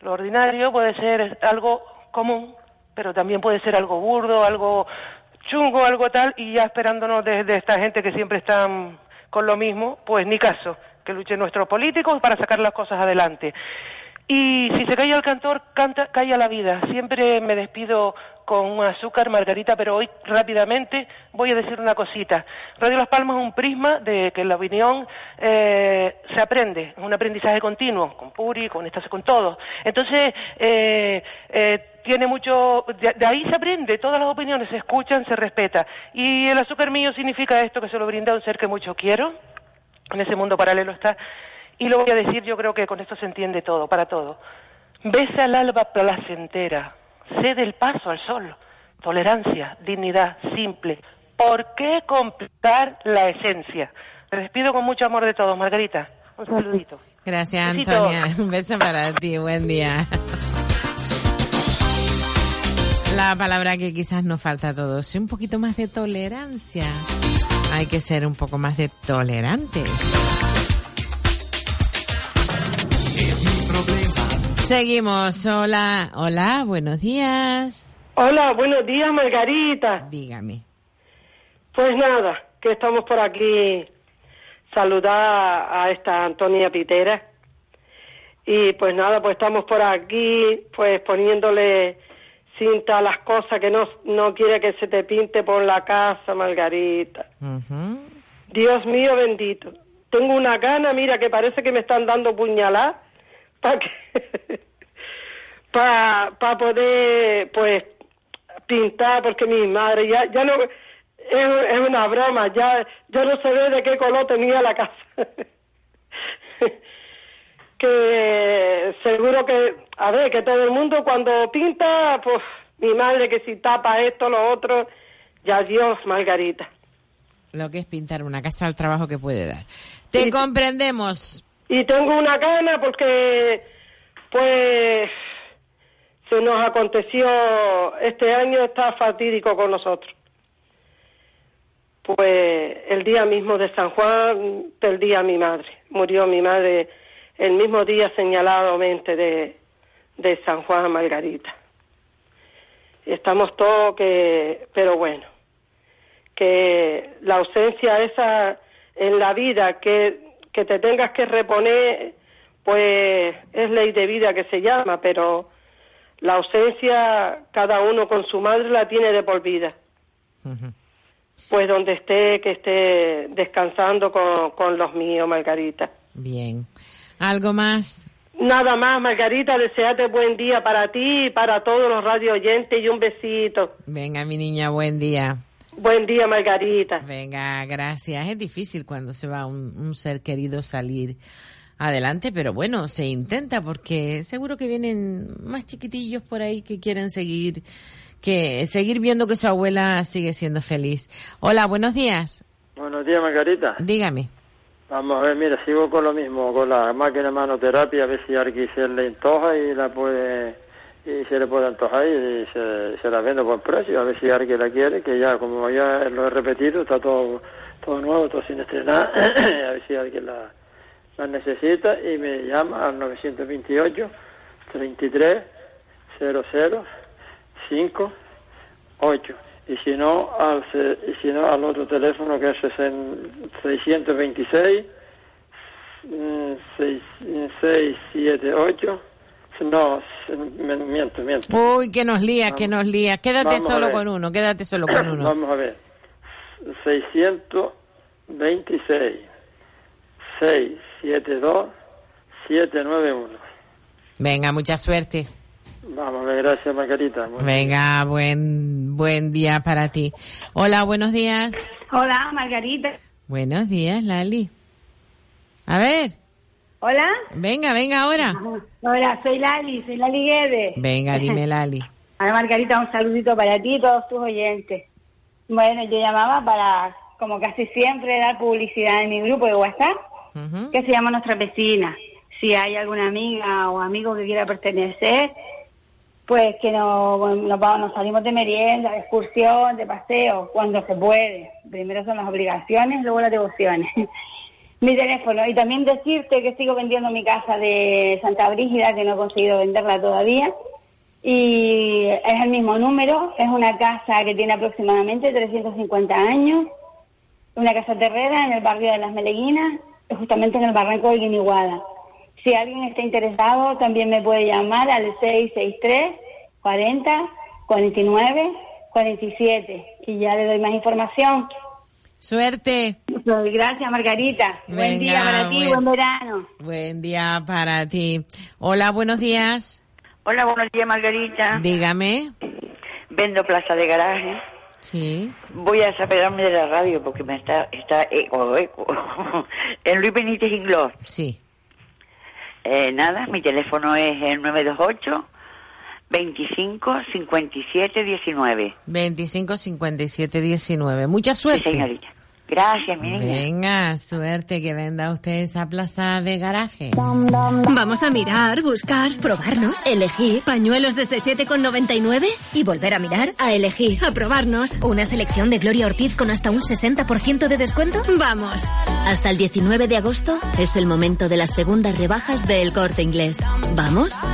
Lo ordinario puede ser algo común, pero también puede ser algo burdo, algo chungo, algo tal, y ya esperándonos de, de esta gente que siempre están con lo mismo, pues ni caso, que luchen nuestros políticos para sacar las cosas adelante. Y si se calla el cantor, canta, calla la vida. Siempre me despido con azúcar, Margarita, pero hoy rápidamente voy a decir una cosita. Radio Las Palmas es un prisma de que la opinión eh, se aprende, es un aprendizaje continuo, con Puri, con estas, con todos. Entonces, eh, eh, tiene mucho, de, de ahí se aprende, todas las opiniones se escuchan, se respeta. Y el azúcar mío significa esto, que se lo brinda a un ser que mucho quiero, en ese mundo paralelo está. Y lo voy a decir, yo creo que con esto se entiende todo, para todo. Besa al alba placentera, cede el paso al sol, tolerancia, dignidad, simple. ¿Por qué complicar la esencia? Me despido con mucho amor de todos, Margarita. Un saludito. Gracias, Besito. Antonia. Un beso para ti. Buen día. La palabra que quizás nos falta a todos, un poquito más de tolerancia. Hay que ser un poco más de tolerantes. Seguimos. Hola, hola, buenos días. Hola, buenos días, Margarita. Dígame. Pues nada, que estamos por aquí saludar a esta Antonia Pitera. Y pues nada, pues estamos por aquí, pues poniéndole cinta a las cosas que no, no quiere que se te pinte por la casa, Margarita. Dios mío bendito. Tengo una gana, mira, que parece que me están dando puñaladas para que para poder pues pintar porque mi madre ya ya no es, es una broma, ya ya no se ve de qué color tenía la casa. que seguro que a ver, que todo el mundo cuando pinta, pues mi madre que si tapa esto, lo otro, ya Dios, Margarita. Lo que es pintar una casa al trabajo que puede dar. Te comprendemos. Y tengo una gana porque, pues, se nos aconteció, este año está fatídico con nosotros. Pues el día mismo de San Juan perdí a mi madre. Murió mi madre el mismo día señaladamente de, de San Juan Margarita. Y estamos todos que, pero bueno, que la ausencia esa en la vida, que, que te tengas que reponer, pues es ley de vida que se llama, pero la ausencia cada uno con su madre la tiene de por vida. Pues donde esté, que esté descansando con, con los míos, Margarita. Bien. ¿Algo más? Nada más, Margarita, deseate buen día para ti y para todos los radio oyentes y un besito. Venga, mi niña, buen día. Buen día, Margarita. Venga, gracias. Es difícil cuando se va un, un ser querido salir adelante, pero bueno, se intenta porque seguro que vienen más chiquitillos por ahí que quieren seguir que seguir viendo que su abuela sigue siendo feliz. Hola, buenos días. Buenos días, Margarita. Dígame. Vamos a ver, mira, sigo con lo mismo, con la máquina de manoterapia, a ver si alguien se le antoja y la puede, y se le puede antojar y se, se la vendo por precio, a ver si alguien la quiere, que ya, como ya lo he repetido, está todo, todo nuevo, todo sin estrenar, a ver si alguien la, la necesita y me llama al 928 33 00 5 8 y si no al y si no al otro teléfono que es sesen- 626 mm, seis- mm, 678 no miento miento Uy, que nos lía, que nos lía. Quédate Vamos solo con uno, quédate solo con uno. Vamos a ver. 626 672 791. Venga, mucha suerte. Vamos a ver, gracias Margarita. Muy Venga, buen buen día para ti. Hola, buenos días. Hola, Margarita. Buenos días, Lali. A ver, Hola. venga, venga ahora. Hola, soy Lali, soy Lali Guedes. Venga, dime, Lali. Hola, Margarita, un saludito para ti y todos tus oyentes. Bueno, yo llamaba para, como casi siempre, dar publicidad en mi grupo de WhatsApp, que se llama Nuestra Vecina. Si hay alguna amiga o amigo que quiera pertenecer, pues que nos, nos, vamos- nos salimos de merienda, de excursión, de paseo, cuando se puede. Primero son las obligaciones, luego las devociones. mi teléfono. Y también decirte que sigo vendiendo mi casa de Santa Brígida, que no he conseguido venderla todavía. Y es el mismo número, es una casa que tiene aproximadamente 350 años, una casa terrera en el barrio de Las Meleguinas, justamente en el barranco de Guiniguada. Si alguien está interesado, también me puede llamar al 663 40 49 47 y ya le doy más información. Suerte. Gracias, Margarita. buen día para ti, buen- buen verano. Buen día para ti. Hola, buenos días. Hola, buenos días, Margarita. Dígame. Vendo plaza de garaje. Sí. Voy a separarme de la radio porque me está, está eco, eco. en Luis Benítez Inglés. Sí. Eh, nada, mi teléfono es el 928 25 57 19. 25 57 19. Mucha suerte. señorita. Gracias, mi niña. Venga, suerte que venda usted esa plaza de garaje. Vamos a mirar, buscar, probarnos, elegir. Pañuelos desde 7,99 y volver a mirar, a elegir, a probarnos. Una selección de Gloria Ortiz con hasta un 60% de descuento. Vamos. Hasta el 19 de agosto es el momento de las segundas rebajas del corte inglés. ¿Vamos?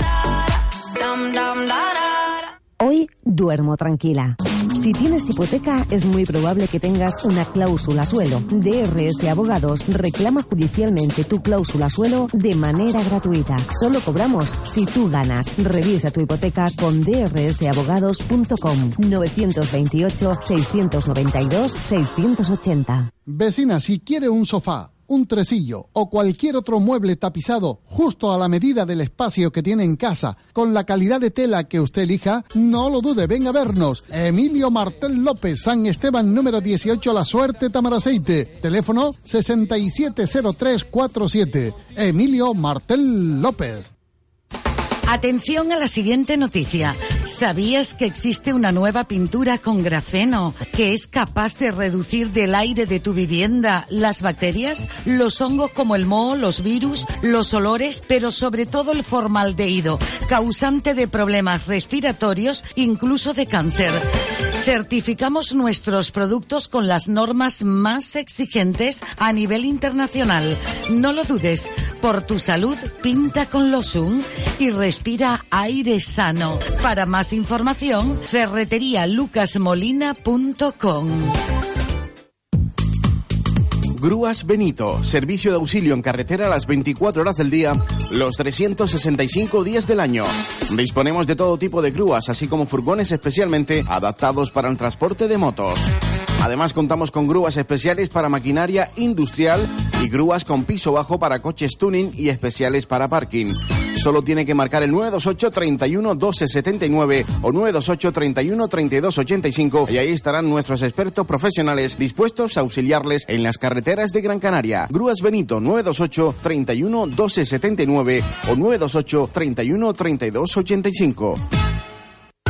Hoy duermo tranquila. Si tienes hipoteca, es muy probable que tengas una cláusula suelo. DRS Abogados reclama judicialmente tu cláusula suelo de manera gratuita. Solo cobramos si tú ganas. Revisa tu hipoteca con drsabogados.com 928-692-680. Vecina, si quiere un sofá, un tresillo o cualquier otro mueble tapizado justo a la medida del espacio que tiene en casa, con la calidad de tela que usted elija, no lo dude, venga a vernos. Emilio Martel López, San Esteban número 18, La Suerte, Tamaraceite. Teléfono 670347. Emilio Martel López. Atención a la siguiente noticia. ¿Sabías que existe una nueva pintura con grafeno que es capaz de reducir del aire de tu vivienda las bacterias, los hongos como el moho, los virus, los olores, pero sobre todo el formaldehído, causante de problemas respiratorios, incluso de cáncer? Certificamos nuestros productos con las normas más exigentes a nivel internacional. No lo dudes, por tu salud pinta con Losung y respira aire sano. Para más información, ferreterialucasmolina.com. Grúas Benito, servicio de auxilio en carretera las 24 horas del día, los 365 días del año. Disponemos de todo tipo de grúas, así como furgones especialmente adaptados para el transporte de motos. Además contamos con grúas especiales para maquinaria industrial y grúas con piso bajo para coches tuning y especiales para parking. Solo tiene que marcar el 928 31 12 79 o 928 31 32 85 y ahí estarán nuestros expertos profesionales dispuestos a auxiliarles en las carreteras de Gran Canaria. Grúas Benito 928 31 12 79 o 928 31 32 85.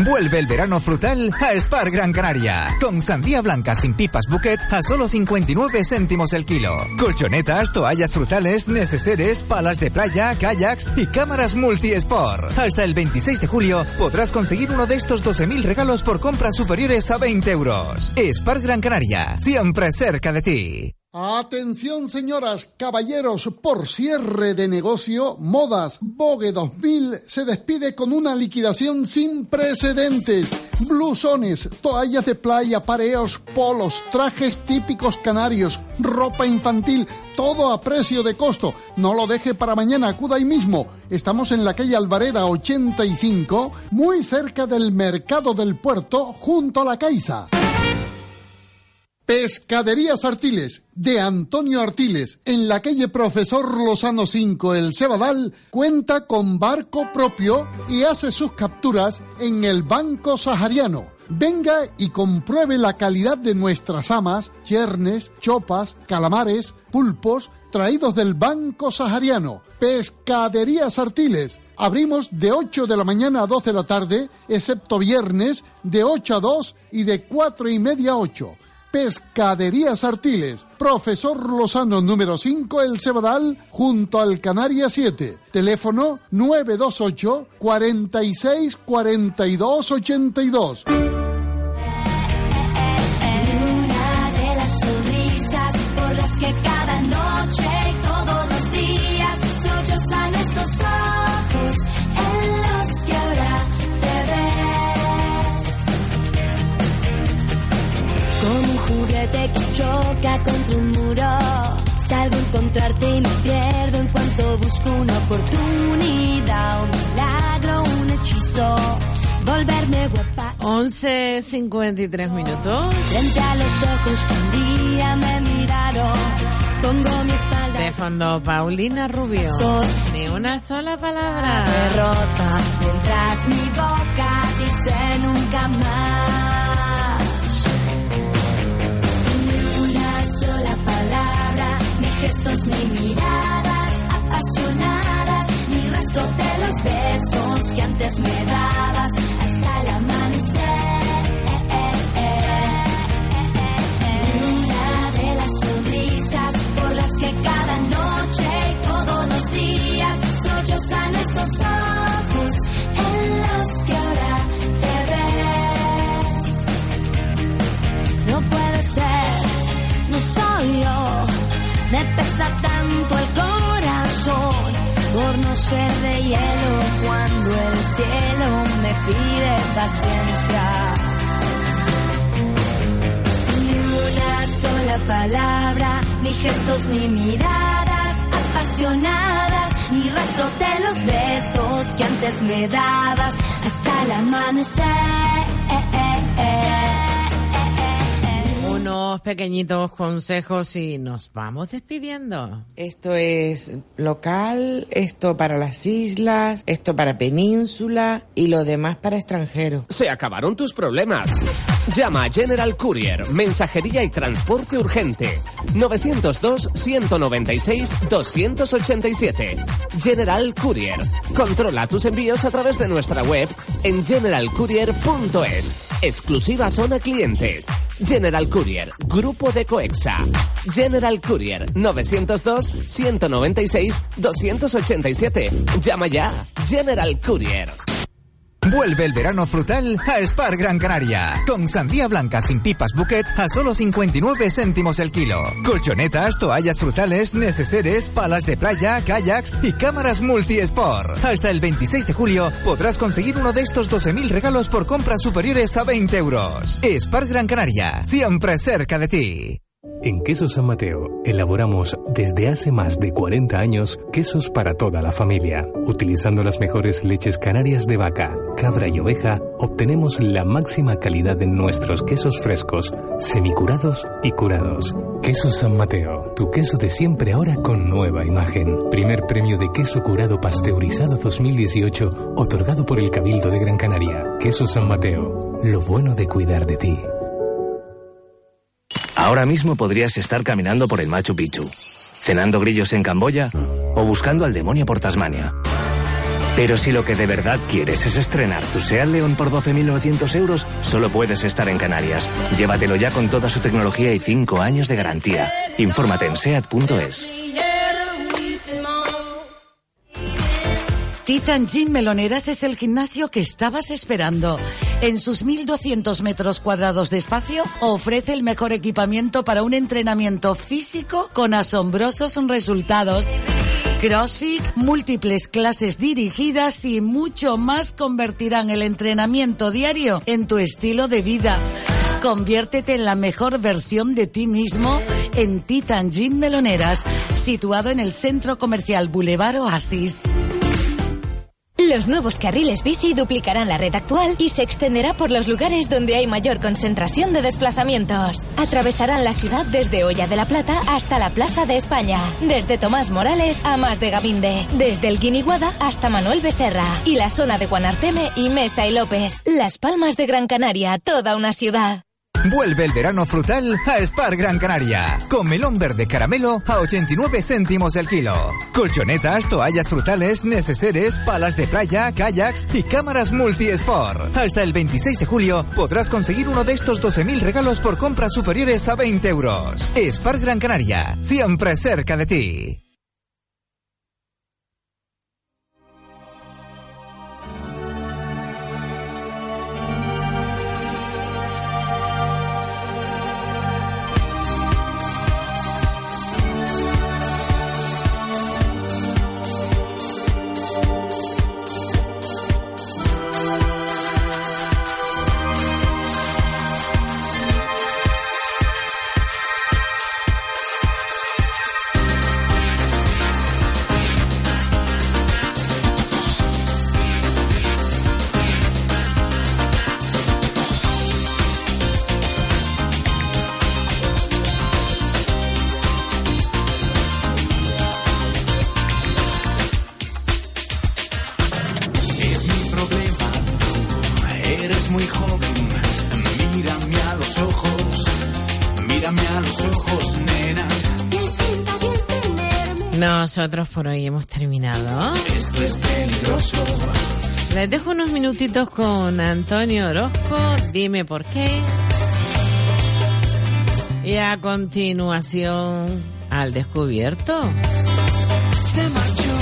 Vuelve el verano frutal a Spar Gran Canaria. Con sandía blanca sin pipas bouquet a solo 59 céntimos el kilo. Colchonetas, toallas frutales, neceseres, palas de playa, kayaks y cámaras multi-sport. Hasta el 26 de julio podrás conseguir uno de estos 12.000 regalos por compras superiores a 20 euros. Spar Gran Canaria, siempre cerca de ti. Atención señoras, caballeros, por cierre de negocio, Modas Vogue 2000 se despide con una liquidación sin precedentes. Blusones, toallas de playa, pareos, polos, trajes típicos canarios, ropa infantil, todo a precio de costo. No lo deje para mañana, acuda ahí mismo. Estamos en la calle Alvareda 85, muy cerca del mercado del puerto, junto a la Caixa. Pescaderías Artiles, de Antonio Artiles, en la calle Profesor Lozano 5, El Cebadal, cuenta con barco propio y hace sus capturas en el Banco Sahariano. Venga y compruebe la calidad de nuestras amas, chernes, chopas, calamares, pulpos, traídos del Banco Sahariano. Pescaderías Artiles. Abrimos de 8 de la mañana a 12 de la tarde, excepto viernes, de 8 a 2 y de 4 y media a 8. Pescaderías Artiles, Profesor Lozano número 5, El Cebadal, junto al Canaria 7. Teléfono 928 46 42 82. Choca contra un muro. Salgo a encontrarte y me pierdo en cuanto busco una oportunidad, un milagro, un hechizo. Volverme guapa 11.53 minutos. frente a los ojos que un día me miraron. Pongo mi espalda De fondo, Paulina Rubio. Ni una sola palabra. derrota mientras mi boca dice nunca más. Gestos ni miradas apasionadas, ni rastro de los besos que antes me dabas hasta el amanecer. Ni una de las sonrisas por las que cada noche y todos los días sollozan estos ojos por no ser de hielo cuando el cielo me pide paciencia. Ni una sola palabra, ni gestos, ni miradas apasionadas, ni rastro de los besos que antes me dabas hasta el amanecer. Unos pequeñitos consejos y nos vamos despidiendo. Esto es local, esto para las islas, esto para península y lo demás para extranjeros. Se acabaron tus problemas. Llama a General Courier, mensajería y transporte urgente. 902-196-287. General Courier. Controla tus envíos a través de nuestra web en generalcourier.es. Exclusiva zona clientes. General Courier, Grupo de Coexa. General Courier, 902-196-287. Llama ya. General Courier. Vuelve el verano frutal a Spar Gran Canaria. Con sandía blanca sin pipas bouquet a solo 59 céntimos el kilo. Colchonetas, toallas frutales, neceseres, palas de playa, kayaks y cámaras multi-sport. Hasta el 26 de julio podrás conseguir uno de estos 12.000 regalos por compras superiores a 20 euros. Spar Gran Canaria, siempre cerca de ti. En Quesos San Mateo elaboramos desde hace más de 40 años quesos para toda la familia. Utilizando las mejores leches canarias de vaca, cabra y oveja, obtenemos la máxima calidad en nuestros quesos frescos, semicurados y curados. Quesos San Mateo, tu queso de siempre ahora con nueva imagen. Primer premio de queso curado pasteurizado 2018, otorgado por el Cabildo de Gran Canaria. Quesos San Mateo, lo bueno de cuidar de ti. Ahora mismo podrías estar caminando por el Machu Picchu, cenando grillos en Camboya o buscando al demonio por Tasmania. Pero si lo que de verdad quieres es estrenar tu SEAT León por 12.900 euros, solo puedes estar en Canarias. Llévatelo ya con toda su tecnología y 5 años de garantía. Infórmate en SEAT.es. Titan Gym Meloneras es el gimnasio que estabas esperando. En sus 1.200 metros cuadrados de espacio ofrece el mejor equipamiento para un entrenamiento físico con asombrosos resultados. CrossFit, múltiples clases dirigidas y mucho más convertirán el entrenamiento diario en tu estilo de vida. Conviértete en la mejor versión de ti mismo en Titan Gym Meloneras, situado en el centro comercial Boulevard Oasis. Los nuevos carriles bici duplicarán la red actual y se extenderá por los lugares donde hay mayor concentración de desplazamientos. Atravesarán la ciudad desde Olla de la Plata hasta la Plaza de España, desde Tomás Morales a Más de Gavinde, desde el Guiniguada hasta Manuel Becerra y la zona de Guanarteme y Mesa y López. Las Palmas de Gran Canaria, toda una ciudad. Vuelve el verano frutal a Spar Gran Canaria. Con melón verde caramelo a 89 céntimos el kilo. Colchonetas, toallas frutales, neceseres, palas de playa, kayaks y cámaras multi-sport. Hasta el 26 de julio podrás conseguir uno de estos 12.000 regalos por compras superiores a 20 euros. Spar Gran Canaria, siempre cerca de ti. Nosotros por hoy hemos terminado. Esto es peligroso. Les dejo unos minutitos con Antonio Orozco. Dime por qué. Y a continuación, al descubierto. Se marchó,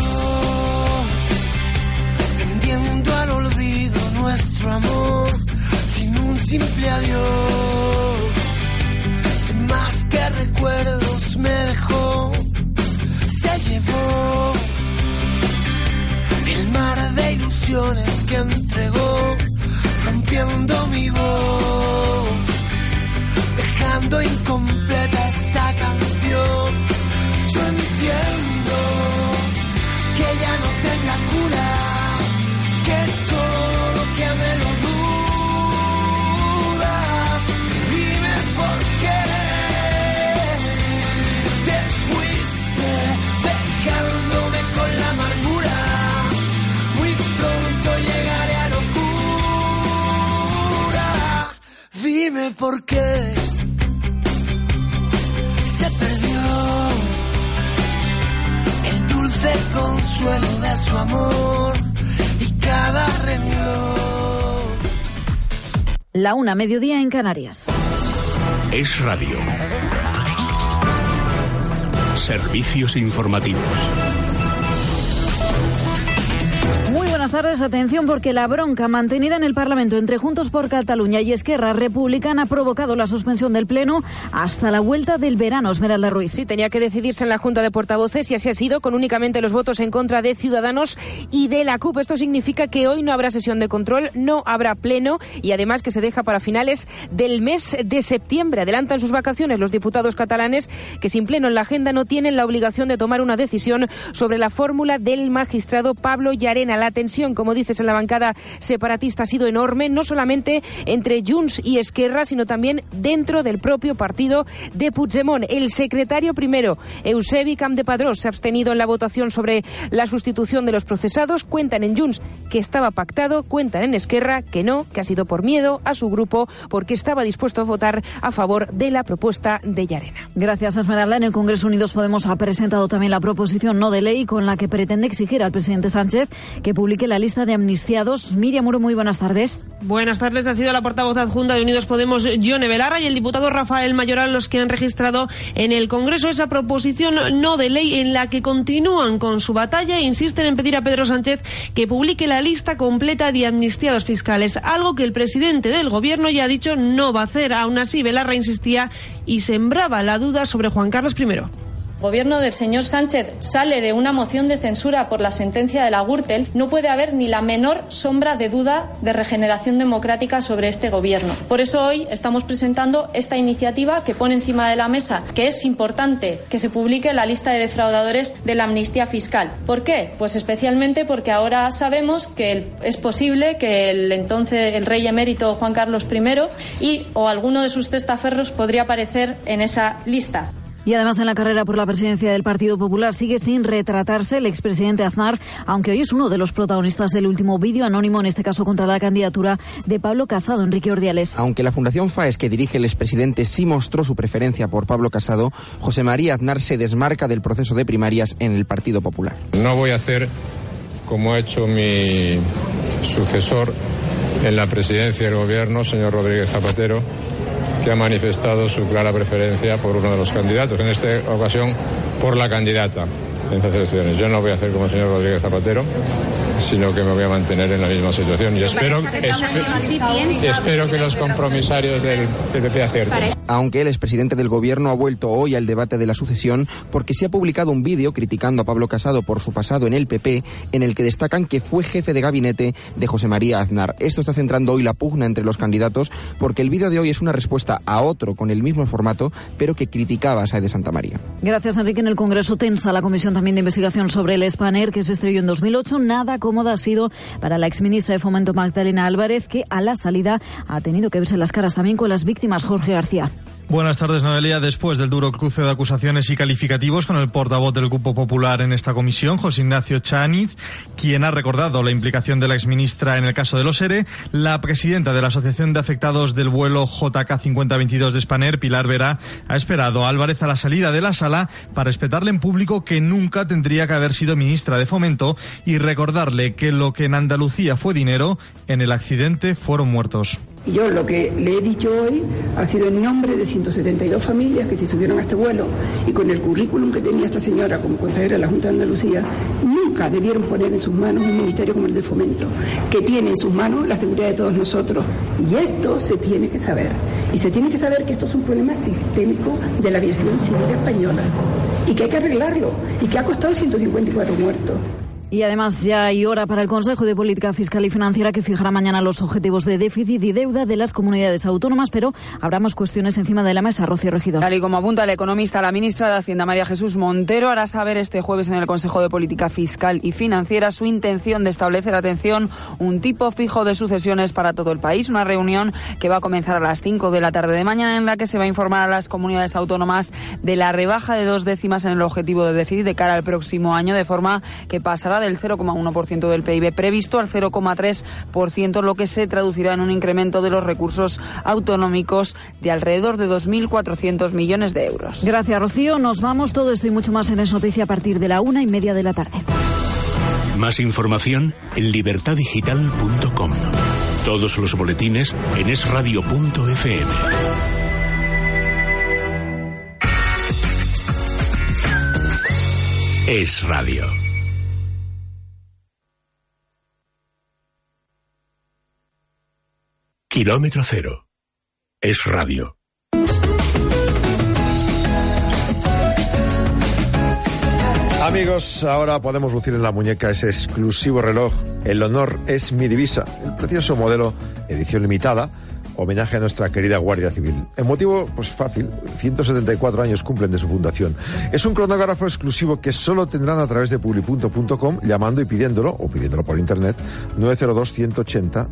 vendiendo al olvido nuestro amor, sin un simple adiós. Sin más que recuerdos me dejó, el mar de ilusiones que entregó, rompiendo mi voz, dejando incompleta esta canción. Yo entiendo que ya no tenga cura, que Dime por qué se perdió el dulce consuelo de su amor y cada renglón. La una, mediodía en Canarias. Es radio. Servicios informativos. Tardes, atención porque la bronca mantenida en el Parlamento entre Juntos por Cataluña y Esquerra Republicana ha provocado la suspensión del Pleno hasta la vuelta del verano. Esmeralda Ruiz. Sí, tenía que decidirse en la Junta de Portavoces y así ha sido con únicamente los votos en contra de Ciudadanos y de la CUP. Esto significa que hoy no habrá sesión de control, no habrá pleno y además que se deja para finales del mes de septiembre. Adelantan sus vacaciones los diputados catalanes que sin pleno en la agenda no tienen la obligación de tomar una decisión sobre la fórmula del magistrado Pablo Llarena. La tensión, como dices, en la bancada separatista ha sido enorme, no solamente entre Junts y Esquerra, sino también dentro del propio partido de Puigdemont. El secretario primero, Eusebi Campdepadrós, se ha abstenido en la votación sobre la sustitución de los procesados. Cuentan en Junts que estaba pactado, cuentan en Esquerra que no, que ha sido por miedo a su grupo, porque estaba dispuesto a votar a favor de la propuesta de Llarena. Gracias, Esmeralda. En el Congreso Unidos Podemos ha presentado también la proposición no de ley con la que pretende exigir al presidente Sánchez que publique la lista de amnistiados. Miriam Muro, muy buenas tardes. Buenas tardes. Ha sido la portavoz adjunta de Unidos Podemos, Yone Belarra, y el diputado Rafael Mayoral los que han registrado en el Congreso esa proposición no de ley en la que continúan con su batalla e insisten en pedir a Pedro Sánchez que publique la lista completa de amnistiados fiscales, algo que el presidente del Gobierno ya ha dicho no va a hacer. Aún así, Belarra insistía y sembraba la duda sobre Juan Carlos I. El gobierno del señor Sánchez sale de una moción de censura por la sentencia de la Gürtel, no puede haber ni la menor sombra de duda de regeneración democrática sobre este gobierno. Por eso hoy estamos presentando esta iniciativa que pone encima de la mesa que es importante que se publique la lista de defraudadores de la amnistía fiscal. ¿Por qué? Pues especialmente porque ahora sabemos que es posible que el entonces el rey emérito Juan Carlos I y o alguno de sus testaferros podría aparecer en esa lista. Y además en la carrera por la presidencia del Partido Popular sigue sin retratarse el expresidente Aznar, aunque hoy es uno de los protagonistas del último vídeo anónimo, en este caso contra la candidatura de Pablo Casado, Enrique Ordiales. Aunque la Fundación FAES que dirige el expresidente sí mostró su preferencia por Pablo Casado, José María Aznar se desmarca del proceso de primarias en el Partido Popular. No voy a hacer como ha hecho mi sucesor en la presidencia del gobierno, señor Rodríguez Zapatero, que ha manifestado su clara preferencia por uno de los candidatos, en esta ocasión por la candidata en estas elecciones. Yo no voy a hacer como el señor Rodríguez Zapatero, sino que me voy a mantener en la misma situación y espero, espe- espero que los compromisarios del PP acierten. Aunque el expresidente del gobierno ha vuelto hoy al debate de la sucesión porque se ha publicado un vídeo criticando a Pablo Casado por su pasado en el PP en el que destacan que fue jefe de gabinete de José María Aznar. Esto está centrando hoy la pugna entre los candidatos porque el vídeo de hoy es una respuesta a otro con el mismo formato pero que criticaba a Sae de Santa María. Gracias, Enrique. En el Congreso tensa la comisión también de investigación sobre el Spanair, que se estrelló en 2008. Nada cómoda ha sido para la exministra de Fomento Magdalena Álvarez, que a la salida ha tenido que verse las caras también con las víctimas. Jorge García. Buenas tardes, Noelia. Después del duro cruce de acusaciones y calificativos con el portavoz del Grupo Popular en esta comisión, José Ignacio Chaniz, quien ha recordado la implicación de la exministra en el caso de los ERE, la presidenta de la Asociación de Afectados del vuelo JK 5022 de Spanair, Pilar Vera, ha esperado a Álvarez a la salida de la sala para respetarle en público que nunca tendría que haber sido ministra de Fomento y recordarle que lo que en Andalucía fue dinero, en el accidente fueron muertos. Y yo lo que le he dicho hoy ha sido en nombre de 172 familias que se subieron a este vuelo y con el currículum que tenía esta señora como consejera de la Junta de Andalucía, nunca debieron poner en sus manos un ministerio como el de Fomento, que tiene en sus manos la seguridad de todos nosotros. Y esto se tiene que saber. Y se tiene que saber que esto es un problema sistémico de la aviación civil española y que hay que arreglarlo y que ha costado 154 muertos. Y además ya hay hora para el Consejo de Política Fiscal y Financiera que fijará mañana los objetivos de déficit y deuda de las comunidades autónomas, pero habrá cuestiones encima de la mesa. Rocío Regidor. Tal y como apunta el economista, la ministra de Hacienda María Jesús Montero hará saber este jueves en el Consejo de Política Fiscal y Financiera su intención de establecer, atención, un tipo fijo de sucesiones para todo el país. Una reunión que va a comenzar a las 5 de la tarde de mañana en la que se va a informar a las comunidades autónomas de la rebaja de dos décimas en el objetivo de déficit de cara al próximo año, de forma que pasará del 0,1% del PIB previsto al 0,3%, lo que se traducirá en un incremento de los recursos autonómicos de alrededor de 2.400 millones de euros. Gracias, Rocío. Nos vamos. Todo esto y mucho más en Es Noticia a partir de la una y media de la tarde. Más información en libertadigital.com. Todos los boletines en esradio.fm. Es Radio. Kilómetro cero. Es Radio. Amigos, ahora podemos lucir en la muñeca ese exclusivo reloj. El honor es mi divisa. El precioso modelo edición limitada. Homenaje a nuestra querida Guardia Civil. El motivo, pues fácil, 174 años cumplen de su fundación. Es un cronógrafo exclusivo que solo tendrán a través de publi.com llamando y pidiéndolo, o pidiéndolo por internet, 902-180-190.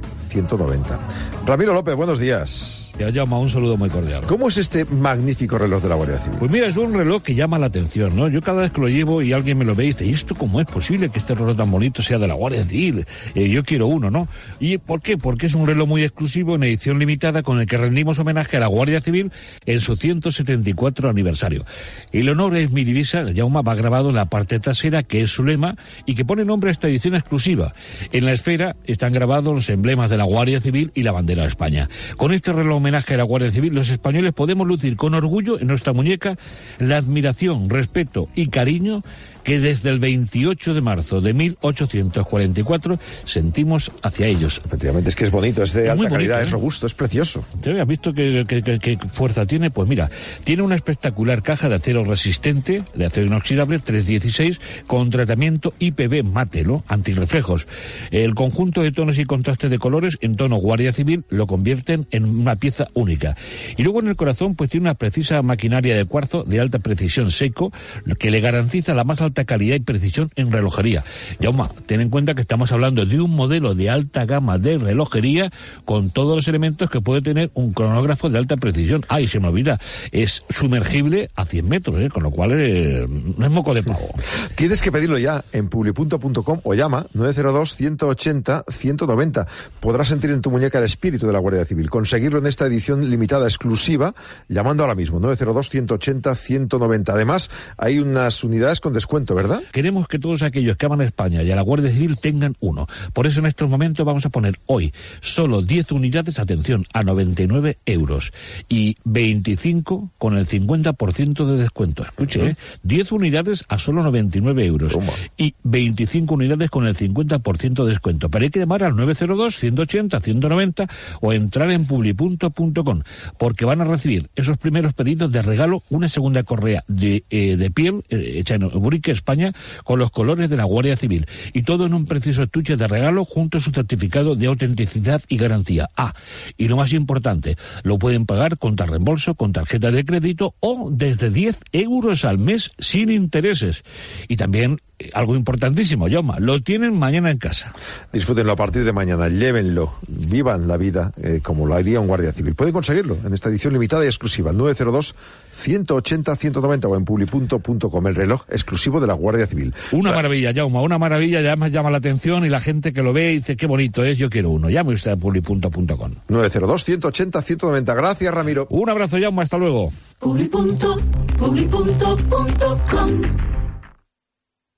Ramiro López, buenos días. Te llama un saludo muy cordial. ¿Cómo es este magnífico reloj de la Guardia Civil? Pues mira, es un reloj que llama la atención, ¿no? Yo cada vez que lo llevo y alguien me lo ve y dice, ¿y esto cómo es posible que este reloj tan bonito sea de la Guardia Civil? Eh, yo quiero uno, ¿no? ¿Y por qué? Porque es un reloj muy exclusivo en edición limitada con el que rendimos homenaje a la Guardia Civil en su 174 aniversario. El honor es mi divisa, Jauma va grabado en la parte trasera, que es su lema, y que pone nombre a esta edición exclusiva. En la esfera están grabados los emblemas de la Guardia Civil y la bandera de España. Con este reloj homenaje a la Guardia Civil, los españoles podemos lucir con orgullo en nuestra muñeca la admiración, respeto y cariño que desde el 28 de marzo de 1844 sentimos hacia ellos. Efectivamente, es que es bonito, es de Es alta bonito, calidad, ¿eh? es robusto, es precioso. ¿Te has visto qué, qué- qué- qué fuerza tiene? Pues mira, tiene una espectacular caja de acero resistente, de acero inoxidable, 316, con tratamiento IPV mate, ¿no? Antirreflejos. El conjunto de tonos y contrastes de colores en tono Guardia Civil lo convierten en una pieza única. Y luego en el corazón, pues tiene una precisa maquinaria de cuarzo de alta precisión seco, que le garantiza la más alta calidad y precisión en relojería. Yauma, ten en cuenta que estamos hablando de un modelo de alta gama de relojería con todos los elementos que puede tener un cronógrafo de alta precisión. Ay, se me olvida, es sumergible a 100 metros, ¿eh? con lo cual eh, no es moco de pavo. Tienes que pedirlo ya en publi.com o llama 902-180-190. Podrás sentir en tu muñeca el espíritu de la Guardia Civil. Conseguirlo en esta edición limitada exclusiva llamando ahora mismo 902-180-190. Además, hay unas unidades con descuento, ¿verdad? Queremos que todos aquellos que aman a España y a la Guardia Civil tengan uno. Por eso en estos momentos vamos a poner hoy solo 10 unidades, atención, a 99 euros y 25 con el 50% de descuento. Escuche, ¿eh? 10 unidades a solo 99 euros y 25 unidades con el 50% de descuento. Pero hay que llamar al 902 180 190 o entrar en publi.com porque van a recibir esos primeros pedidos de regalo una segunda correa de, eh, de piel eh, hecha en Urique, España, con los colores de la Guardia Civil. Y todo en un preciso estuche de regalo junto a su certificado de autenticidad y garantía. Ah, y lo más importante, lo pueden pagar contra reembolso, con tarjeta de crédito o desde 10 euros al mes sin intereses. Y también, algo importantísimo, Yoma, lo tienen mañana en casa. Disfrútenlo a partir de mañana, llévenlo, vivan la vida eh, como lo haría un guardia civil. Pueden conseguirlo en esta edición limitada y exclusiva, 902 180 190 o en publi.com, el reloj exclusivo de la Guardia Civil. Una maravilla, Jauma, una maravilla, ya llama la atención y la gente que lo ve dice qué bonito es, yo quiero uno. Llame usted a publi.com. 902 180 190. Gracias, Ramiro. Un abrazo, Jauma, hasta luego.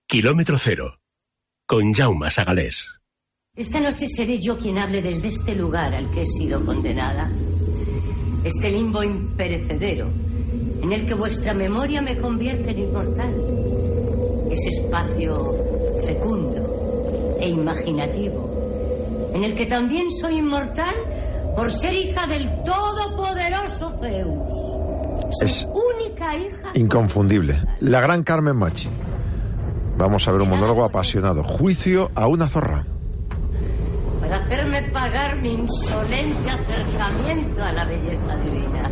Kilómetro cero. Con Jaume Sagalés. Esta noche seré yo quien hable desde este lugar al que he sido condenada. Este limbo imperecedero en el que vuestra memoria me convierte en inmortal. Ese espacio fecundo e imaginativo en el que también soy inmortal por ser hija del todopoderoso Zeus. Su Es única hija. inconfundible. La gran Carmen Machi. Vamos a ver un monólogo apasionado. Juicio a una zorra. Para hacerme pagar mi insolente acercamiento a la belleza divina.